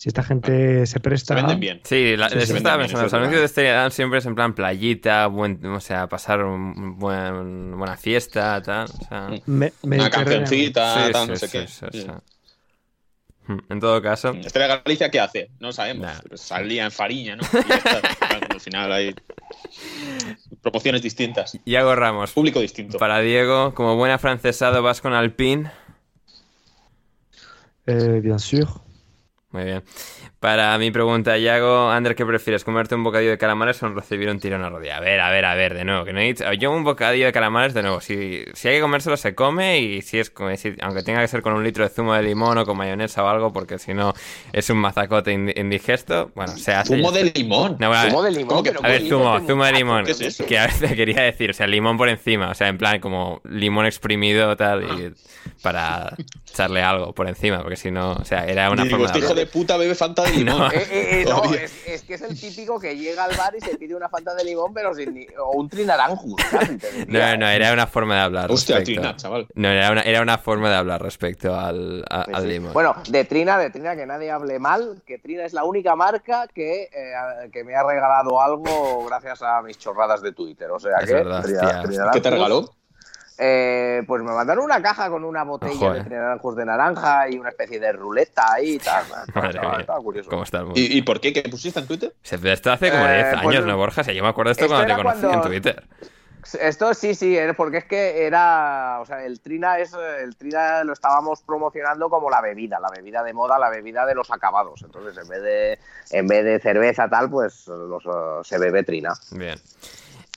si esta gente se presta... Se venden bien. Sí, la, Sí, eso sí, estaba pensando. Los anuncios de Estrella Damm siempre es en plan playita, buen, o sea, pasar un buen, buena fiesta, tal. O sea, Me- Una cancioncita, Sí, tal, sí, no sé sí, qué. sí, sí. Hmm, En todo caso, Estrella Galicia, ¿qué hace? No sabemos. Nah. Salía en Fariña, ¿no? Y está. Al final hay proporciones distintas. Iago Ramos. Público distinto. Para Diego, como buen afrancesado, vas con Alpine. Eh, bien sûr. Muy bien. Para mi pregunta, Yago, Ander, ¿qué prefieres? ¿Comerte un bocadillo de calamares o recibir un tiro en la rodilla? A ver, a ver, a ver, de nuevo. Que no he dicho- Yo un bocadillo de calamares, de nuevo. Si, si hay que comérselo, se come. Y si es, como decir, aunque tenga que ser con un litro de zumo de limón o con mayonesa o algo, porque si no es un mazacote indi- indigesto, bueno, se hace. Zumo de limón. No, bueno, Zumo de limón, ¿Cómo que- a ver, ¿qué zumo, zumo de limón. ¿Qué es eso? Que a veces quería decir, o sea, limón por encima. O sea, en plan, como limón exprimido, tal, y para echarle algo por encima, porque si no, o sea, era una Digo, forma este de hijo de puta bebe Fanta de limón. No. Eh, eh, eh, no, es, es que es el típico que llega al bar y se pide una fanta de limón, pero sin ni- o un diría. No, no, era una forma de hablar. Hostia, respecto- Trina, chaval. No, era una, era una forma de hablar respecto al, a- Sí, al sí. limón. Bueno, de Trina, de Trina, que nadie hable mal, que Trina es la única marca que, eh, que me ha regalado algo gracias a mis chorradas de Twitter. O sea Es que. verdad, Trina- hostia. Trina ¿Qué te regaló? Eh, pues me mandaron una caja con una botella Ojo, de eh. Trinaranjus de naranja y una especie de ruleta ahí y tal. Madre Estaba- mía, estaba curioso. ¿Cómo está el mundo? ¿Y, y por qué? ¿Qué pusiste en Twitter? Se- Esto hace como Eh, 10 pues, años, ¿no, Borja? O sea, yo me acuerdo de esto, esto cuando te conocí cuando- en Twitter. Esto sí, sí, eh, porque es que era, o sea, el Trina es, eh, el Trina lo estábamos promocionando como la bebida, la bebida de moda, la bebida de los acabados. Entonces, en vez de, en vez de cerveza tal, pues los, eh, se bebe Trina. Bien.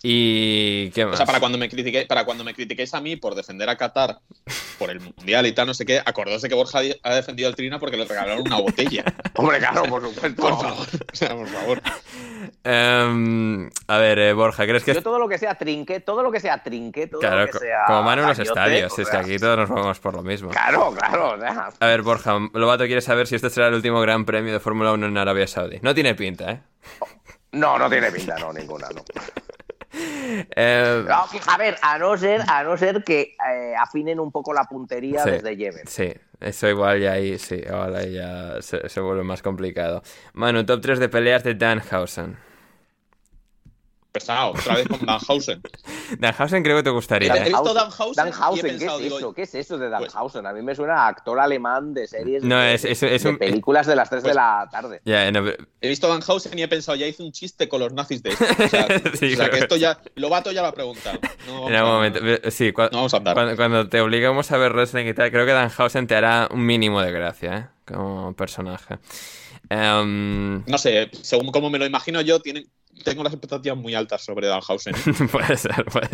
¿Y qué más? O sea, para cuando me critiqué, para cuando me critiquéis a mí por defender a Qatar por el mundial y tal, no sé qué, acordaos de que Borja ha defendido al Trina porque le regalaron una botella. Hombre, claro, por supuesto. Por favor. O sea, por favor. Em, a ver, eh, Borja, ¿crees que Yo todo lo que sea trinque, todo lo que sea trinque, todo Claro, lo que sea como van en los gañote, estadios, o es que aquí todos nos vamos por lo mismo. Claro, claro, o sea, A ver, Borja, Lobato quiere saber si este será el último gran premio de Fórmula 1 en Arabia Saudí. No tiene pinta, ¿eh? No, no tiene pinta, no, ninguna, no. Eh, No, que, a ver, a no ser, a no ser que eh, afinen un poco la puntería Sí. desde Yemen. Sí, eso igual ya ahí, sí, ahí ya se, se vuelve más complicado. Manu, top 3 de peleas de Danhausen. Pesado, otra vez con Danhausen. Danhausen creo que te gustaría, He ¿eh? visto Danhausen y he Danhausen, ¿qué pensado, es digo, eso? ¿Qué es eso de pues- Danhausen? A mí me suena a actor alemán de series No, de, es- es- es de un- películas de las 3 de pues- la tarde. Ya, no, pero- He visto Danhausen y he pensado, ya hice un chiste con los nazis de esto. O sea, Sí, o sea, que esto ya. Lobato ya lo ha preguntado. No en algún momento. Sí, cua- No vamos a andar. cuando, cuando te obligamos a ver wrestling y tal, creo que Danhausen te hará un mínimo de gracia, ¿eh? Como personaje. Em, No sé, según cómo me lo imagino yo, tienen, tengo las expectativas muy altas sobre Danhausen. puede ser, puede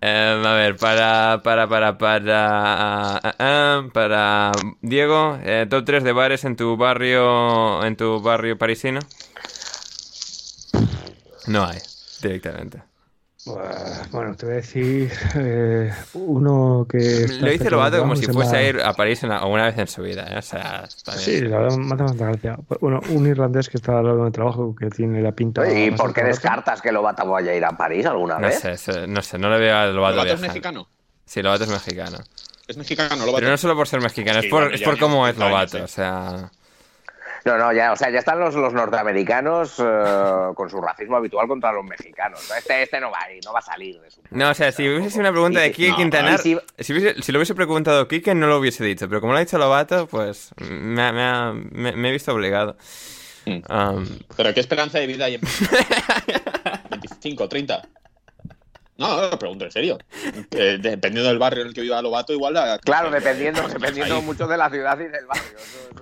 Em, a ver, para, para, para, para, ah, para Diego, eh, top 3 de bares en tu barrio, en tu barrio parisino. No hay, directamente. Bueno, te voy a decir eh, uno que... Lo dice Lobato como si fuese la- a ir a París alguna vez en su vida, ¿eh? O sea, también- Sí, la verdad me hace bastante gracia. Bueno, un irlandés que está al lado de mi trabajo que tiene la pinta... ¿Y más por qué descartas que Lobata vaya a ir a París alguna No vez? sé, sé- no sé, no le veo a Lobato Lobato es mexicano. Sí, Lobato es mexicano. Es mexicano, Lobato. Pero no solo por ser mexicano, Sí, es por, bueno, es por cómo es 30 años, Lobato, o sea... No, no, ya, o sea, ya están los, los norteamericanos eh, con su racismo habitual contra los mexicanos. Este, este no va a ir, no va a salir de su. No, o sea, si hubiese sido una pregunta de Kike no, Quintanar, si- si, hubiese- si lo hubiese preguntado Kike, no lo hubiese dicho. Pero como lo ha dicho Lobato, pues me, ha- me ha- me- me he visto obligado. Mm. Um, Pero qué esperanza de vida hay en 25, 30. No, no, pregunto en serio. Eh, dependiendo del barrio en el que viva Lobato, igual. la- Claro, dependiendo, dependiendo Ahí. mucho de la ciudad y del barrio.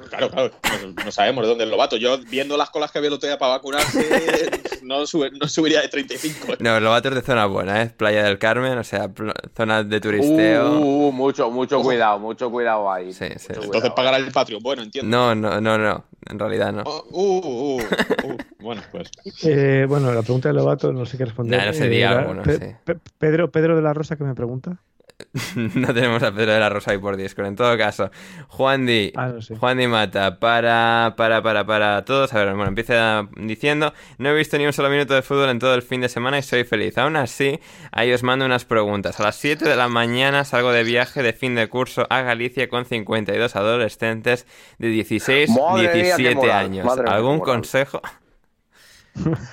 Claro, claro. No, no sabemos de dónde es Lobato. Yo, viendo las colas que había el otro día para vacunarse, no, sube- no subiría de 35. no, Lobato es de zona buena, ¿eh? Playa del Carmen, o sea, zona de turisteo. Uh, uh, mucho, mucho cuidado, mucho cuidado ahí. Sí, sí. Entonces cuidado. pagará el Patreon. Bueno, entiendo. No, no, no, no. En realidad no. Oh, uh, uh, uh. Bueno, pues. Eh, bueno, la pregunta de Lobato no sé qué responder. Nah, no sé, di Eh, algo, la- no Pe- Pedro, Pedro de la Rosa que me pregunta. No tenemos a Pedro de la Rosa ahí por Discord. En todo caso, Juan Di, Ah, no sé. Juan Di Mata, para, para, para, para todos. A ver, bueno, empieza diciendo: No he visto ni un solo minuto de fútbol en todo el fin de semana y soy feliz. Aún así, ahí os mando unas preguntas. A las 7 de la mañana salgo de viaje de fin de curso a Galicia con 52 adolescentes de 16, Madre mía, qué 17 moral. años. Madre mía, ¿Algún consejo?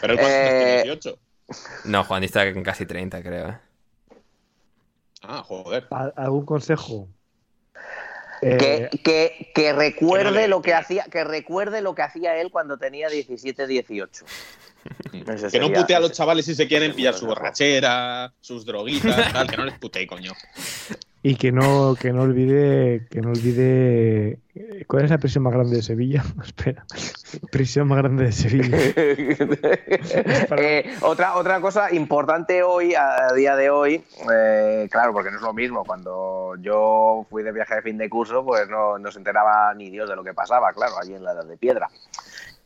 Pero Eh, tiene 18. No, Juan está en casi 30, creo. ¿eh? Ah, joder. ¿Al- ¿Algún consejo? Eh, Que, que, que recuerde Que no le- lo que hacía, que recuerde lo que hacía él cuando tenía 17, 18. Ese Que no putee a los ese- chavales si se quieren pillar su borrachera, sus droguitas, tal, que no les putee, coño. y que no, que no olvide, que no olvide. eh, ¿Cuál es la prisión más grande de Sevilla? Espera. Prisión más grande de Sevilla. Eh, otra, otra cosa importante hoy, a día de hoy, eh, claro, porque no es lo mismo. Cuando yo fui de viaje de fin de curso, pues no, no se enteraba ni Dios de lo que pasaba, claro, allí en la Edad de Piedra.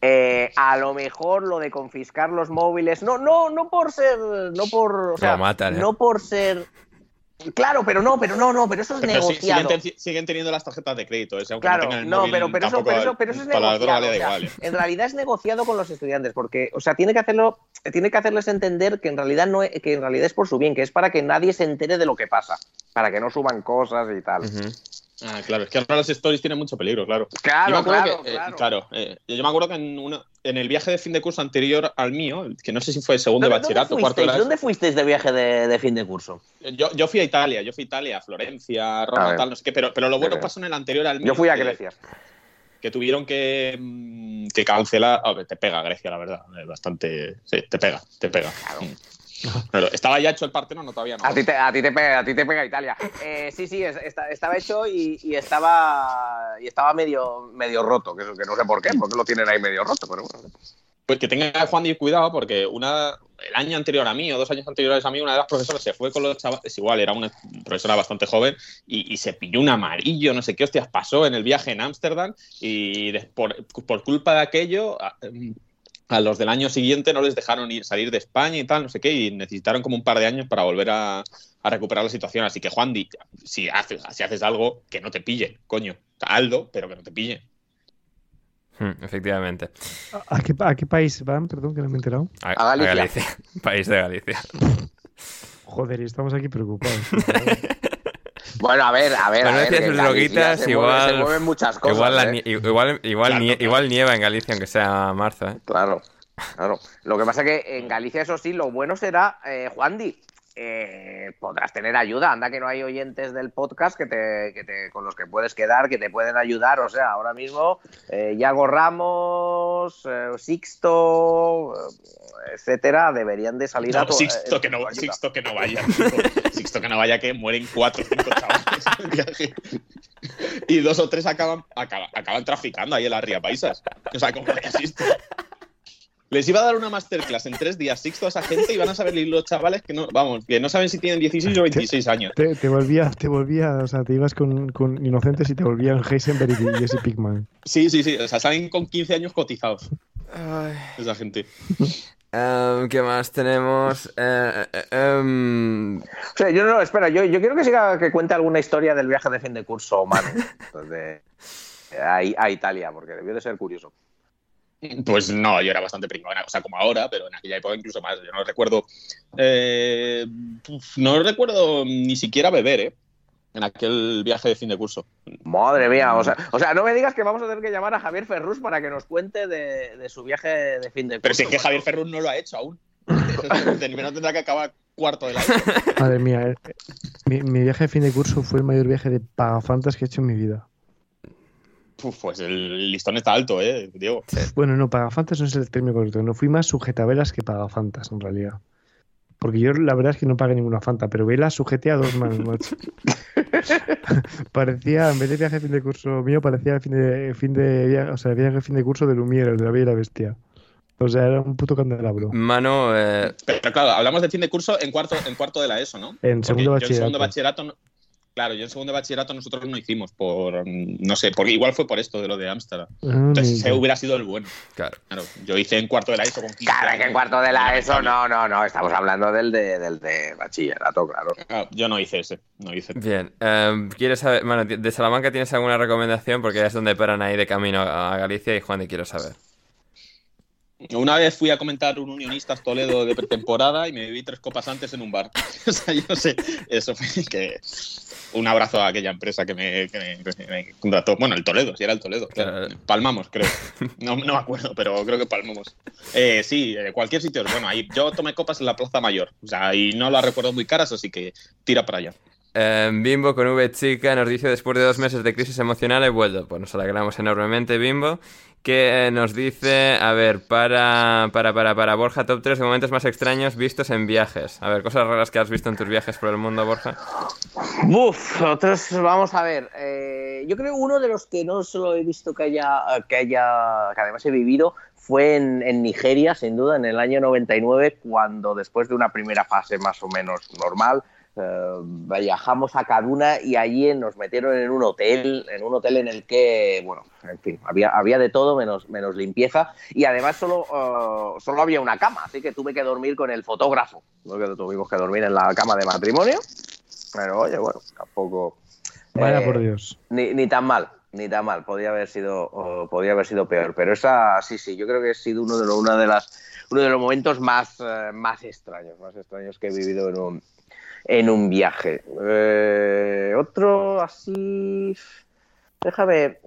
Eh, a lo mejor lo de confiscar los móviles, no, no, no por ser, no por, o sea, Lo matan, ¿eh? no por ser, claro, pero no, pero no, no, pero eso es Pero sí- siguen, negociado. siguen teniendo las tarjetas de crédito, ese, aunque Claro, no tengan el no, móvil, pero, pero, eso, pero, eso, pero eso es droga negociado. le da o sea, igual. ¿eh? En realidad es negociado con los estudiantes, porque, o sea, tiene que hacerlo, tiene que hacerles entender que en realidad no, es- que en realidad es por su bien, que es para que nadie se entere de lo que pasa, para que no suban cosas y tal. Ah, claro, es que ahora los stories tienen mucho peligro, claro. Claro, Yo me acuerdo claro, que, eh, claro. claro, eh, yo me acuerdo que en, una- en el viaje de fin de curso anterior al mío, que no sé si fue segundo de ¿Dónde, bachillerato, dónde cuarto de la ¿Dónde fuisteis de viaje de, de fin de curso? Yo, yo fui a Italia, yo fui a Italia, a Florencia, Roma, tal, no sé qué, pero, pero lo bueno Bien. pasó en el anterior al mío. Yo fui a Grecia. Que tuvieron que, mm, que cancelar. A ver, te pega Grecia, la verdad. eh, Bastante. Sí, te pega, te pega. Claro. Pero estaba ya hecho el Partenón, no todavía no. A ti te, a ti te, pega, a ti te pega Italia. Eh, sí, sí, es- está- estaba hecho y, y estaba y estaba medio, medio roto, que, eso- que no sé por qué, porque lo tienen ahí medio roto, pero bueno. Pues que tenga Juan Di cuidado porque una, el año anterior a mí o dos años anteriores a mí, una de las profesoras se fue con los chavales, igual era una profesora bastante joven y, y se pilló un amarillo, no sé qué hostias pasó en el viaje en Ámsterdam y de- por, por culpa de aquello a, los del año siguiente no les dejaron ir, salir de España y tal, no sé qué, y necesitaron como un par de años para volver a, a recuperar la situación. Así que Juan Di, si haces, si haces algo, que no te pille, coño. Aldo, pero que no te pille. Hmm, efectivamente. ¿A qué, a qué país van? Perdón, que no me he enterado. A, A Galicia. a Galicia. País de Galicia. Joder, y estamos aquí preocupados. Bueno, a ver, a ver. Bueno, a ver, sus droguitas, se igual- mueven- se mueven muchas cosas. igual, la ¿eh? igual, igual, Claro, nie- claro. igual nieva en Galicia, aunque sea marzo, ¿eh? Claro, claro. Lo que pasa es que en Galicia, eso sí, lo bueno será, eh, Juan Di, eh, podrás tener ayuda. Anda que no hay oyentes del podcast que te, que te- con los que puedes quedar, que te pueden ayudar. O sea, ahora mismo, eh, Yago Ramos, eh, Sixto, eh, etcétera, deberían de salir a No, tu- Sixto, eh, que no. Sixto que no vaya. Sixto que no vaya, que mueren cuatro o cinco chavales. Y dos o tres acaban, acaban, acaban traficando ahí en las Ría Paisas. O sea, como vaya Sixto. Les iba a dar una masterclass en tres días Sixto a esa gente y van a saber los chavales que no, vamos, que no saben si tienen 16 o 26 años. Te, te volvía, te volvía, o sea, te ibas con, con inocentes y te volvían Heisenberg y Jesse Pickman. Sí, sí, sí. O sea, salen con 15 años cotizados. Esa gente. Em, ¿Qué más tenemos? Eh, eh, em, O sea, yo no, espera, yo, yo quiero que siga que cuente alguna historia del viaje de fin de curso humano de, a, a Italia, porque debió de ser curioso. Pues no, yo era bastante pringona, o sea, como ahora, pero en aquella época incluso más. Yo no recuerdo. eh, no recuerdo ni siquiera beber, ¿eh? En aquel viaje de fin de curso. Madre mía, o sea, o sea, no me digas que vamos a tener que llamar a Javier Ferrus para que nos cuente de, de su viaje de fin de curso. Pero si es que Javier Ferrus no lo ha hecho aún. Primero tendrá que acabar cuarto de la. Madre mía, eh, mi, mi viaje de fin de curso fue el mayor viaje de pagafantas que he hecho en mi vida. Uf, pues el listón está alto, ¿eh, Diego? Bueno, no, pagafantas no es el término correcto. No fui más sujetavelas que pagafantas, en realidad. Porque yo la verdad es que no pagué ninguna fanta, pero velas sujeté a dos manos, macho. parecía, en vez de viaje de fin de curso mío, parecía fin de, fin de viaje, o sea, viaje de fin de curso de Lumière, el de la Bella y la Bestia. O sea, era un puto candelabro. Mano, eh, Pero claro, hablamos de fin de curso en cuarto, en cuarto de la ESO, ¿no? En Porque segundo yo en segundo bachillerato. bachillerato. no- claro, yo en segundo de bachillerato nosotros no hicimos por. No sé, porque igual fue por esto de lo de Ámsterdam. Ah, Entonces ese hubiera sido el bueno. claro. Claro, yo hice en cuarto de la ESO con 15 Claro, es que en cuarto de la ESO, no, no, no, estamos hablando del de, del de bachillerato, claro. Ah, yo no hice ese, no hice. Bien. em, ¿Quieres saber? Bueno, de Salamanca tienes alguna recomendación? Porque es donde paran ahí de camino a Galicia y Juan, y quiero saber. Una vez fui a comentar un Unionistas Toledo de pretemporada y me bebí tres copas antes en un bar. o sea, yo sé, eso fue que... Un abrazo a aquella empresa que me, que me- me contrató. Bueno, el Toledo, si era el Toledo. claro. Palmamos, creo. No, no me acuerdo, pero creo que palmamos. Eh, sí, eh, cualquier sitio. es Bueno, ahí yo tomé copas en la Plaza Mayor. O sea, y no las recuerdo muy caras, así que tira para allá. Eh, Bimbo con V chica nos dice después de dos meses de crisis emocional he vuelto. Pues nos alegramos enormemente, Bimbo. Que eh, nos dice, a ver, para, para, para, para Borja, top 3 de momentos más extraños vistos en viajes. A ver, cosas raras que has visto en tus viajes por el mundo, Borja. Uf, otros, vamos a ver. eh, yo creo uno de los que no solo he visto que haya, que haya, que además he vivido, fue en Nigeria, sin duda, en el año 99, cuando después de una primera fase más o menos normal, eh, viajamos a Kaduna y allí nos metieron en un hotel, en un hotel en el que, bueno, en fin, había, había de todo menos, menos limpieza y además solo, eh, solo había una cama, así que tuve que dormir con el fotógrafo, ¿no? que tuvimos que dormir en la cama de matrimonio, pero oye, bueno, tampoco... Vaya eh, por Dios. Ni, ni tan mal, ni tan mal, podía haber sido, podía haber sido peor, pero esa sí, sí, yo creo que ha sido uno de, los, una de las, uno de los momentos más, eh, más extraños, más extraños que he vivido en un, en un viaje. Eh, otro así. Déjame, eh,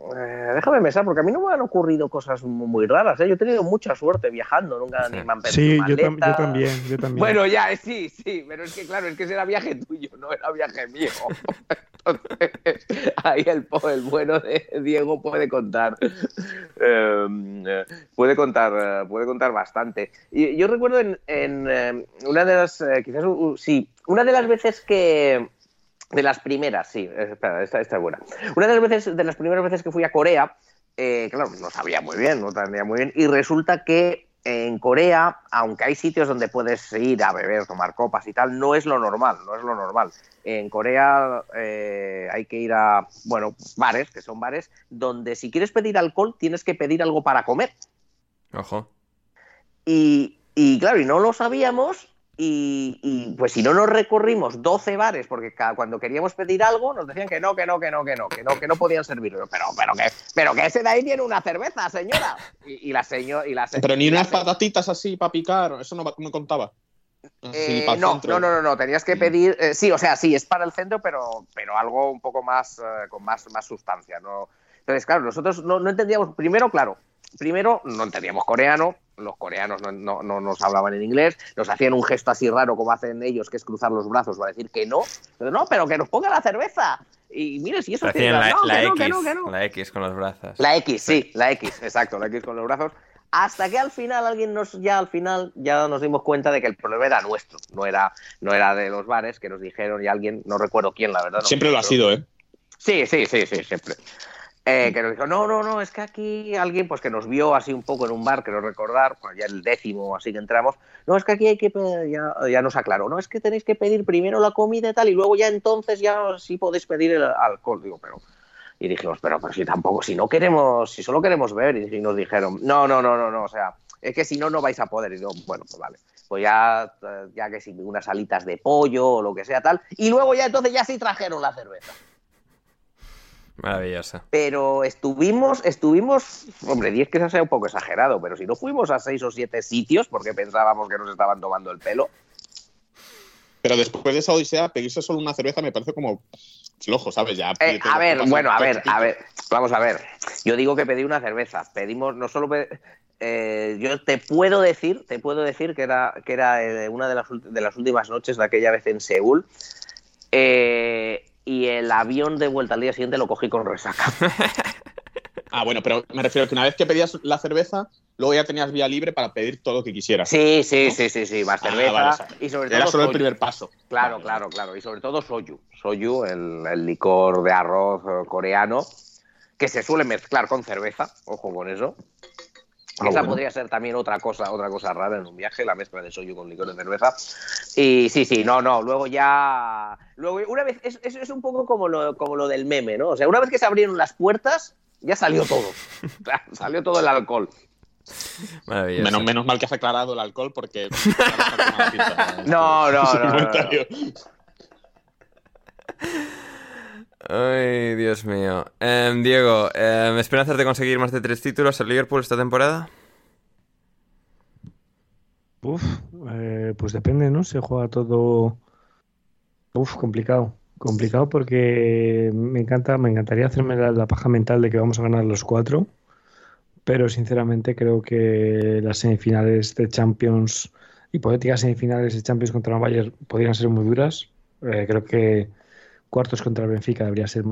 déjame pensar, porque a mí no me han ocurrido cosas muy, muy raras. ¿eh? Yo he tenido mucha suerte viajando, nunca ni me han perdido Sí, yo, tam- yo también, yo también. Bueno, ya, sí, sí, pero es que claro, es que ese era viaje tuyo, no era viaje mío. Entonces, ahí el, po- el bueno de Diego puede contar, eh, eh, puede contar, eh, puede contar bastante. Y yo recuerdo en, en, eh, una de las, eh, quizás, sí, una de las veces que, de las primeras, sí, espera, esta, esta es buena. Una de las veces, de las primeras veces que fui a Corea, eh, claro, no sabía muy bien, no sabía muy bien, y resulta que en Corea, aunque hay sitios donde puedes ir a beber, tomar copas y tal, no es lo normal, no es lo normal. En Corea eh, hay que ir a, bueno, bares, que son bares, donde si quieres pedir alcohol tienes que pedir algo para comer. Ojo. Y, y claro, y no lo sabíamos. Y, y, pues si no nos recorrimos 12 bares, porque ca- cuando queríamos pedir algo nos decían que no, que no, que no, que no, que no, que no podían servirlo. Pero, pero que, pero que ese de ahí tiene una cerveza, señora. Y, y la señora, y la se- Pero ni unas patatitas así para picar, eso no, no contaba. Eh, no, no, no, no, no, tenías que pedir, eh, sí, o sea, sí, es para el centro, pero, pero algo un poco más, eh, con más, más sustancia, ¿no? Entonces, claro, nosotros no, no entendíamos, primero, claro, primero no entendíamos coreano, los coreanos no, no- no nos hablaban en inglés, nos hacían un gesto así raro como hacen ellos, que es cruzar los brazos para decir que no, pero no, pero que nos ponga la cerveza. Y mire, si eso Hacían la, no, la que no, X, la X con los brazos. La X, sí, la X, exacto, la X con los brazos. Hasta que al final alguien nos, ya al final ya nos dimos cuenta de que el problema era nuestro, no era, no era de los bares que nos dijeron y alguien, no recuerdo quién, la verdad. no Siempre lo ha sido, ¿eh? Sí, sí, sí, sí, siempre. Eh, que nos dijo, no, no, no, es que aquí alguien pues que nos vio así un poco en un bar, creo recordar, pues ya el décimo así que entramos, no, es que aquí hay que, ya, ya nos aclaró, no, es que tenéis que pedir primero la comida y tal, y luego ya entonces ya sí podéis pedir el alcohol, digo, pero... Y dijimos, pero, pero si tampoco, si no queremos, si solo queremos beber, y, nos dijeron, no, no, no, no, no, o sea, es que si no, no vais a poder. Y digo, bueno, pues vale, pues ya, ya que si unas alitas de pollo o lo que sea tal, y luego ya entonces ya sí trajeron la cerveza. Maravilloso. Pero estuvimos, estuvimos, hombre, 10 que sea un poco exagerado, pero si no fuimos a seis o siete sitios porque pensábamos que nos estaban tomando el pelo, Pero después de esa odisea, pedirse solo una cerveza me parece como flojo, ¿sabes? Ya. Eh, a ver, bueno, a ver, a ver, vamos a ver. Yo digo que pedí una cerveza. Pedimos, no solo eh, yo te puedo decir, te puedo decir que era, que era eh, una de las, ult- de las últimas noches de aquella vez en Seúl. eh, y el avión de vuelta al día siguiente lo cogí con resaca. Ah, bueno, pero me refiero a que una vez que pedías la cerveza, luego ya tenías vía libre para pedir todo lo que quisieras. Sí, sí, sí, sí, sí, más Ah, cerveza vale, o sea, y sobre todo Era solo el primer paso. Claro, Vale, claro, claro. Y sobre todo soju. Soju, el, el licor de arroz eh, coreano, que se suele mezclar con cerveza. Ojo con eso. Ah, Esa bueno. podría ser también otra cosa, otra cosa rara en un viaje, la mezcla de soju con licor de cerveza. Y sí, sí, no, no. Luego ya. Luego, una vez. Es, es, es un poco como lo, como lo del meme, ¿no? O sea, una vez que se abrieron las puertas, ya salió todo. O sea, salió todo el alcohol. Maravilloso. Menos, menos mal que has aclarado el alcohol porque. No, no, no, no, no. Ay, Dios mío. Em, Diego, em, ¿esperanzas de conseguir más de tres títulos en Liverpool esta temporada? Uf, eh, pues depende, ¿no? Se juega todo. Uf, complicado. Complicado porque me encanta, me encantaría hacerme la, la paja mental de que vamos a ganar los cuatro, pero sinceramente creo que las semifinales de Champions, hipotéticas semifinales de Champions contra el Bayern podrían ser muy duras. Eh, creo que cuartos contra el Benfica debería ser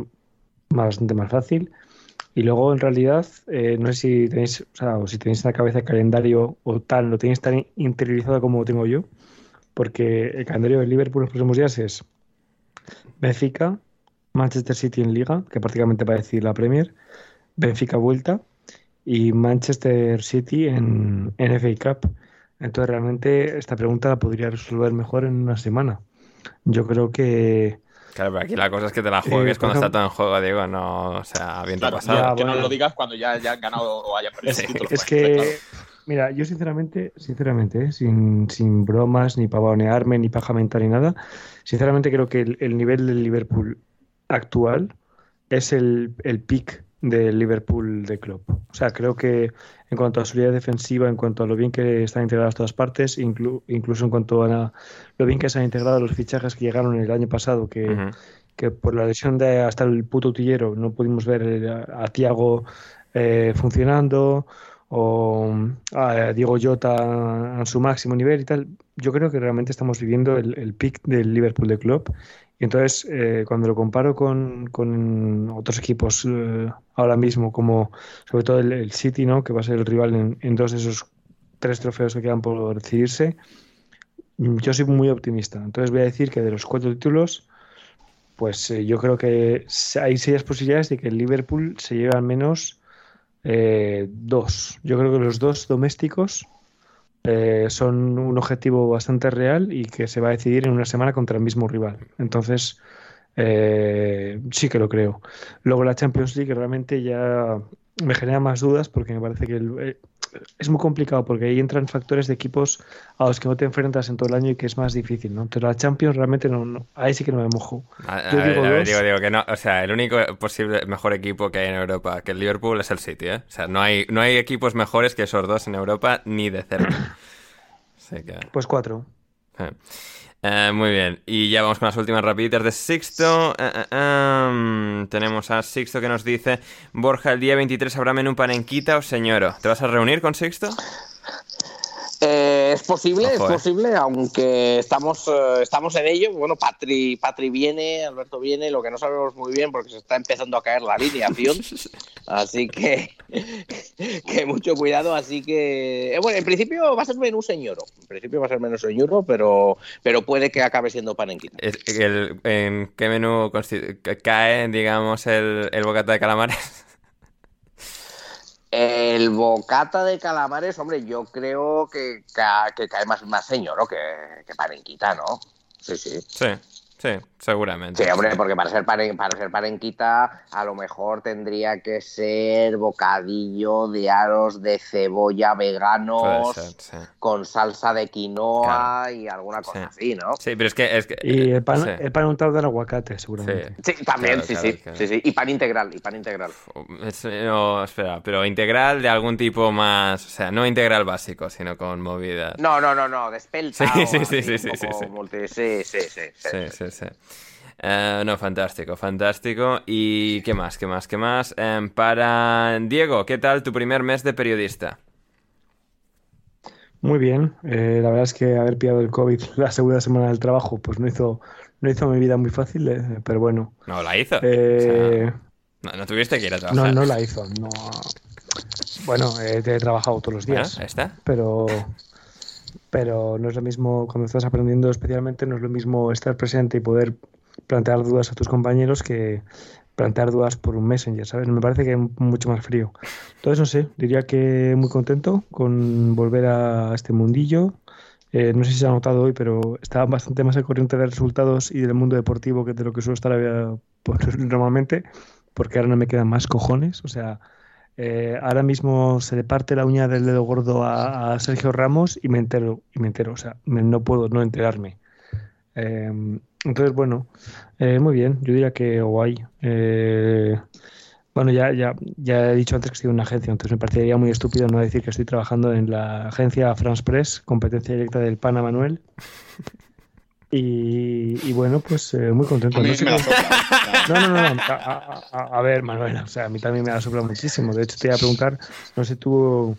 bastante más fácil. Y luego, en realidad, eh, no sé si tenéis, o sea, o si tenéis en la cabeza el calendario o tal, lo tenéis tan interiorizado como lo tengo yo, porque el calendario del Liverpool en los próximos días es Benfica, Manchester City en Liga, que prácticamente va a decir la Premier, Benfica vuelta y Manchester City en, en FA Cup. Entonces, realmente esta pregunta la podría resolver mejor en una semana. Yo creo que Claro, pero aquí la cosa es que te la juegues cuando está todo en juego, digo, no, o sea, bien te ha Claro, pasado. Ya, que no lo digas cuando ya, ya han ganado o hayan perdido Sí, el título. Es pues, claro. que, mira, yo sinceramente, sinceramente, ¿eh? sin, sin bromas, ni pavonearme, ni paja mental, ni nada, sinceramente creo que el, el nivel del Liverpool actual es el, el pick del Liverpool de Klopp. O sea, creo que en cuanto a solidez defensiva, en cuanto a lo bien que están integradas todas partes, inclu- incluso en cuanto a la- lo bien que se han integrado los fichajes que llegaron el año pasado, que, por la lesión de hasta el puto tillero no pudimos ver eh, a, a Tiago eh, funcionando o a Diego Jota en su máximo nivel y tal. Yo creo que realmente estamos viviendo el, el pick del Liverpool de Klopp y entonces eh, cuando lo comparo con, con otros equipos eh, ahora mismo como sobre todo el, City, ¿no? que va a ser el rival en, en dos de esos tres trofeos que quedan por decidirse, mm, yo soy muy optimista. Entonces voy a decir que de los cuatro títulos pues eh, yo creo que hay serias posibilidades de que el Liverpool se lleve al menos eh, dos. Yo creo que los dos domésticos eh, son un objetivo bastante real y que se va a decidir en una semana contra el mismo rival. Entonces, eh, sí que lo creo. Luego la Champions League realmente ya me genera más dudas porque me parece que el- eh, es muy complicado porque ahí entran factores de equipos a los que no te enfrentas en todo el año y que es más difícil, ¿no? Entonces la Champions realmente no, no- ahí sí que no me mojo. A, Yo digo ver, digo, digo que no, o sea, el único posible mejor equipo que hay en Europa que el Liverpool es el City, ¿eh? O sea, no hay, no hay equipos mejores que esos dos en Europa ni de cerca. Así que, Pues cuatro. eh. Eh, muy bien, y ya vamos con las últimas rapiditas de Sixto. Eh, eh, em, tenemos a Sixto que nos dice, Borja, el día 23 habrá menú panenquita o señoro. ¿Te vas a reunir con Sixto? Eh, es posible, Ojo, es eh. posible, aunque estamos, eh, estamos en ello. Bueno, Patri, Patri viene, Alberto viene, lo que no sabemos muy bien porque se está empezando a caer la alineación. Así que, que mucho cuidado. Así que, eh, bueno, en principio va a ser menú señoro. En principio va a ser menú señoro, pero, pero puede que acabe siendo panenquita. ¿En qué menú cae, digamos, el, el bocata de calamares? El bocata de calamares, hombre, yo creo que, que cae más, más señoro que, que panenquita, ¿no? Sí, sí. Sí, sí, seguramente. Sí, hombre, porque para ser, paren- para ser parenquita a lo mejor tendría que ser bocadillo de aros de cebolla veganos ser, sí. con salsa de quinoa y alguna cosa así, ¿no? Sí, pero es que... Es que Y el pan, sí. el pan untado del aguacate, seguramente. Sí. Sí, también, Claro, sí, claro, sí, claro. sí, sí. Y pan integral, y pan integral. Es- no, espera, pero integral de algún tipo más... O sea, no integral básico, sino con movidas. No, no, no, no, despelta. Sí, o sí, sí, sí, sí, sí. sí, sí, sí, sí. Eh, no, fantástico, fantástico. ¿Y qué más, qué más, qué más? Em, para Diego, ¿qué tal tu primer mes de periodista? Muy bien. Eh, la verdad es que haber pillado el COVID la segunda semana del trabajo, pues no hizo, no hizo mi vida muy fácil, eh, pero bueno. No, la hizo. Eh, O sea, no, no tuviste que ir a no, trabajar. no la hizo. No. Bueno, he trabajado todos los días. está. pero pero no es lo mismo cuando estás aprendiendo especialmente no es lo mismo estar presente y poder plantear dudas a tus compañeros que plantear dudas por un messenger, ¿sabes? Me parece que es mucho más frío. Entonces, no sé, diría que muy contento con volver a este mundillo. Eh, no sé si se ha notado hoy, pero estaba bastante más al corriente de resultados y del mundo deportivo que de lo que suelo estar normalmente, porque ahora no me quedan más cojones. O sea, eh, ahora mismo se le parte la uña del dedo gordo a, Sergio Ramos y me entero, y me entero, o sea, no puedo no enterarme. Eh, entonces, bueno, eh, muy bien, yo diría que guay. Eh, bueno, ya, ya, ya he dicho antes que estoy en una agencia, entonces me parecería muy estúpido no decir que estoy trabajando en la agencia France Press, competencia directa del PANA Manuel. Y, y bueno, pues eh, muy contento. A mí No sé me la cómo- sopla. no, no, no, no. A, a- a- a ver, Manuel, o sea, a mí también me ha soplado muchísimo. De hecho, te iba a preguntar, no sé tú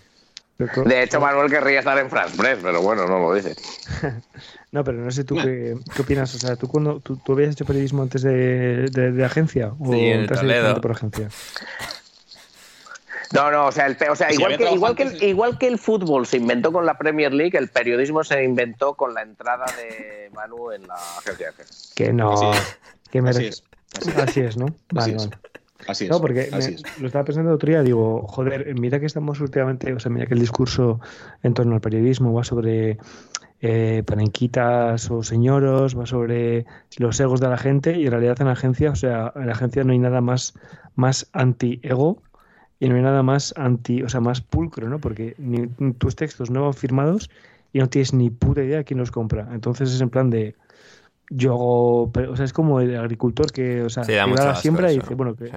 De hecho, Manuel querría estar en France Press, pero bueno, no lo dice. no, pero no sé tú qué, qué, opinas. O sea, ¿tú, cuando, tú, tú habías hecho periodismo antes de, de, de agencia? ¿O Sí, en Toledo. por agencia? No, no, o sea, el, o sea igual, que, igual, que el, igual que el fútbol se inventó con la Premier League, el periodismo se inventó con la entrada de Manu en la agencia de F. Que no. Así es. Que me Así es. Así es. Así es, ¿no? Vale, es. vale. Así es. No, porque así me- es. lo estaba pensando el otro día, digo, joder, mira que estamos últimamente, o sea, mira que el discurso en torno al periodismo va sobre eh, panenquitas o señoros, va sobre los egos de la gente y en realidad en la agencia, o sea, en la agencia no hay nada más, más anti-ego y no hay nada más anti, o sea, más pulcro, ¿no? Porque ni, tus textos no van firmados y no tienes ni puta idea de quién los compra. Entonces es en plan de... Yo hago, pero, o sea, es como el agricultor que, o sea, Sí, da que mucho la asco siembra y dice, bueno, que Sí.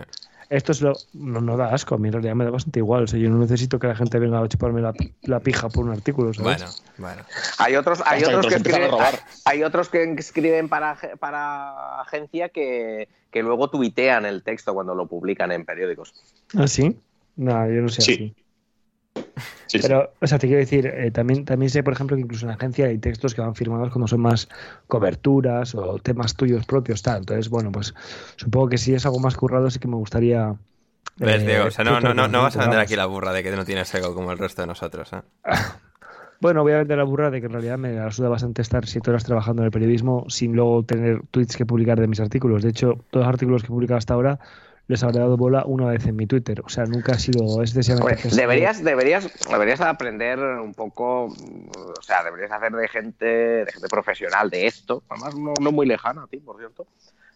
esto es lo. No, no da asco, a mí en realidad me da bastante igual. O sea, yo no necesito que la gente venga a chuparme la, la pija por un artículo, ¿sabes? Bueno, bueno. Hay otros, hay Hasta otros que escriben, robar. hay, otros que escriben para, para agencia que, que luego tuitean el texto cuando lo publican en periódicos. ¿Ah, sí? No, yo no sé Sí. así. Sí, sí. Pero, o sea, te quiero decir, eh, también, también sé, por ejemplo, que incluso en la agencia hay textos que van firmados cuando son más coberturas o temas tuyos propios, tal. Entonces, bueno, pues supongo que si es algo más currado, sí que me gustaría. ¿Ves, eh, Diego? O sea, no, no, no, no vas a vender vamos. aquí la burra de que no tienes ego como el resto de nosotros, ¿eh? Bueno, voy a vender la burra de que en realidad me ayuda bastante estar siete horas trabajando en el periodismo sin luego tener tweets que publicar de mis artículos. De hecho, todos los artículos que he publicado hasta ahora les habré dado bola una vez en mi Twitter. O sea, nunca ha sido excesivamente... Deberías, deberías, deberías aprender un poco, o sea, deberías hacer de gente, de gente profesional de esto, además no, no muy lejana a ti, por cierto.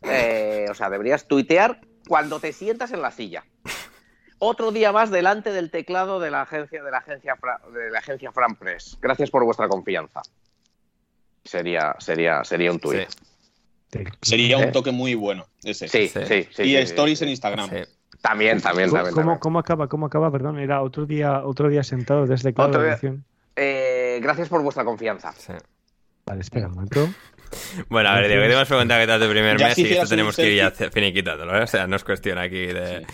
Eh, o sea, deberías tuitear cuando te sientas en la silla. Otro día más delante del teclado de la agencia de la agencia Fra- de la agencia Fran Press. Gracias por vuestra confianza. Sería, sería, sería un tuit. Sí, Sería un toque muy bueno ese. Sí, Sí. sí, sí. y sí, stories sí. en Instagram. sí. También, también, ¿Cómo, también. cómo, también. cómo acaba? ¿Cómo acaba? Perdón, era otro día, otro día sentado desde teclado Otro día-. Eh, gracias por vuestra confianza. sí. Vale, espera un momento. Bueno, a ver, Diego, que te hemos preguntado qué tal tu primer Ya mes si y esto tenemos que ir ya finiquitándolo, ¿eh? O sea, no es cuestión aquí de...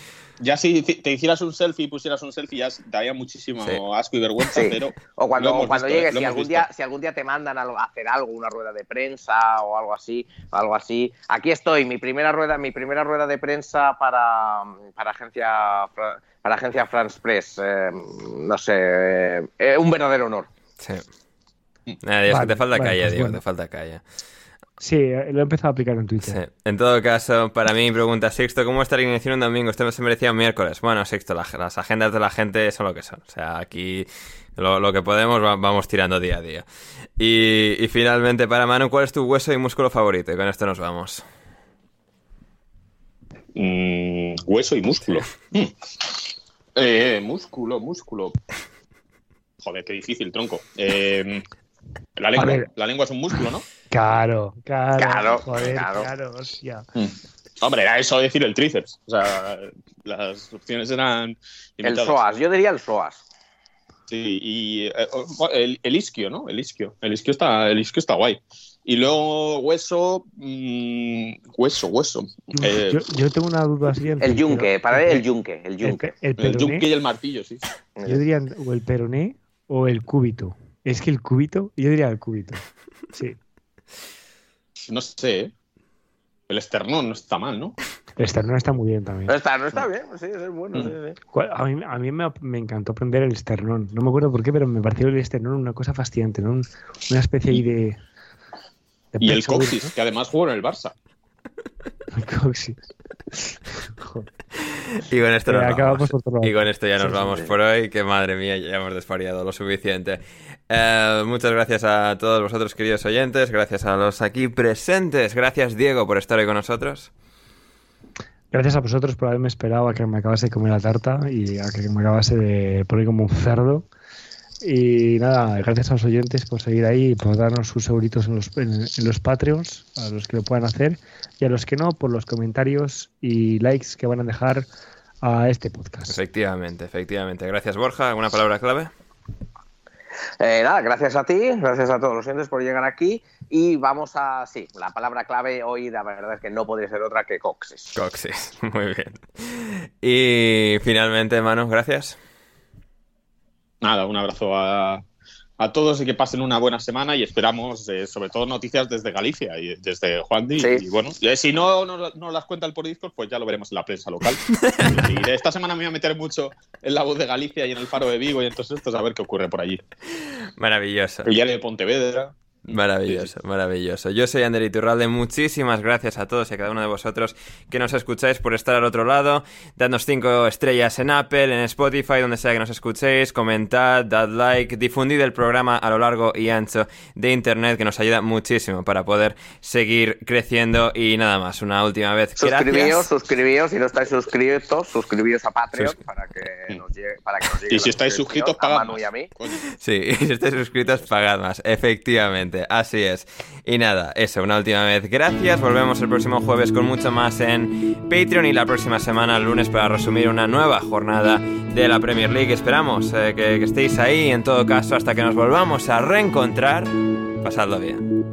Ya si te hicieras un selfie y pusieras un selfie, ya daría muchísimo Sí. asco y vergüenza, Sí. pero. O cuando, cuando visto, llegues, si algún, visto. día, si algún día te mandan a a hacer algo, una rueda de prensa o algo así, algo así. Aquí estoy, mi primera rueda, mi primera rueda de prensa para, para agencia para agencia France Press. eh, no sé, eh, eh, un verdadero honor. Sí. Nada, que Vale, te falta vale, calle, pues Diego, bueno. te falta calle. Sí, eh, lo he empezado a aplicar en Twitter. Sí. En todo caso, para mí, pregunta Sixto, ¿cómo está la alineación un domingo? Esto se merecía un miércoles. Bueno, Sixto, la- las agendas de la gente son lo que son. O sea, aquí lo, lo que podemos va- vamos tirando día a día. Y, y finalmente, para Manu, ¿cuál es tu hueso y músculo favorito? Y con esto nos vamos. Mm, hueso y músculo. Mm. Eh, músculo, músculo. Joder, qué difícil, tronco. Eh, la lengua. ver. La lengua es un músculo, ¿no? Claro, claro, Claro, joder, claro. claro, hostia. Hombre, era eso decir el tríceps. O sea, las opciones eran El limitadas. SOAS, yo diría el SOAS. Sí, y eh, el, el isquio, ¿no? El isquio. El isquio está, el isquio está guay. Y luego hueso, mm, hueso, hueso. Eh, yo, yo tengo una duda siguiente. El yunque, pero- para él el yunque, el el, yunque. el el peroné, yunque y el martillo, sí. yo diría o el peroné o el cúbito. Es que el cúbito, yo diría el cúbito. Sí. No sé, ¿eh? El esternón no está mal, ¿no? El esternón está muy bien también. Está, no está bien, sí, es bueno. Mm. sí, sí. ¿Cuál- A mí, a mí me, me encantó aprender el esternón. No me acuerdo por qué, pero me pareció el esternón una cosa fascinante, ¿no? Un- Una especie ahí de. de Y el coxis, que además jugó en el Barça. ¿no? El coxis. Joder. Y con esto Eh, nos vamos. Y con esto ya nos Sí, vamos sí. por hoy, que madre mía, ya hemos desvariado lo suficiente. Eh, muchas gracias a todos vosotros, queridos oyentes, gracias a los aquí presentes, gracias Diego por estar hoy con nosotros. Gracias a vosotros por haberme esperado a que me acabase de comer la tarta y a que me acabase de poner como un cerdo. Y nada, gracias a los oyentes por seguir ahí y por darnos sus euritos en los, en, en los Patreons, a los que lo puedan hacer, y a los que no, por los comentarios y likes que van a dejar a este podcast. Efectivamente, efectivamente. Gracias Borja, ¿alguna palabra clave? Eh, nada, gracias a ti, gracias a todos los oyentes por llegar aquí. Y vamos a. Sí, la palabra clave hoy, la verdad es que no podría ser otra que coxes. Coxis, muy bien. Y finalmente, Manu, gracias. nada, un abrazo a, a todos y que pasen una buena semana y esperamos eh, sobre todo noticias desde Galicia y desde Juan Di. Sí. Y bueno, eh, si no nos no las cuenta el por Discord, pues ya lo veremos en la prensa local. y esta semana me voy a meter mucho en la voz de Galicia y en el faro de Vigo y entonces esto a ver qué ocurre por allí. Maravilloso. El diario de Pontevedra. Maravilloso, maravilloso. Yo soy Ander Iturralde. Muchísimas gracias a todos y a cada uno de vosotros que nos escucháis por estar al otro lado. Dadnos cinco estrellas en Apple, en Spotify, donde sea que nos escuchéis. Comentad, dad like, difundid el programa a lo largo y ancho de Internet, que nos ayuda muchísimo para poder seguir creciendo. Y nada más, una última vez. Suscribíos, suscribíos, si no estáis suscritos, suscribíos a Patreon Sus- para que nos llegue, para que nos llegue Y si la estáis suscritos, a pagad Manu más. y a mí. Sí, y si estáis suscritos, pagad más. Efectivamente, así es. Y nada, eso, una última vez. Gracias. Volvemos el próximo jueves con mucho más en Patreon y la próxima semana, el lunes, para resumir una nueva jornada de la Premier League. Esperamos eh, que, que estéis ahí. En todo caso, hasta que nos volvamos a reencontrar, pasadlo bien.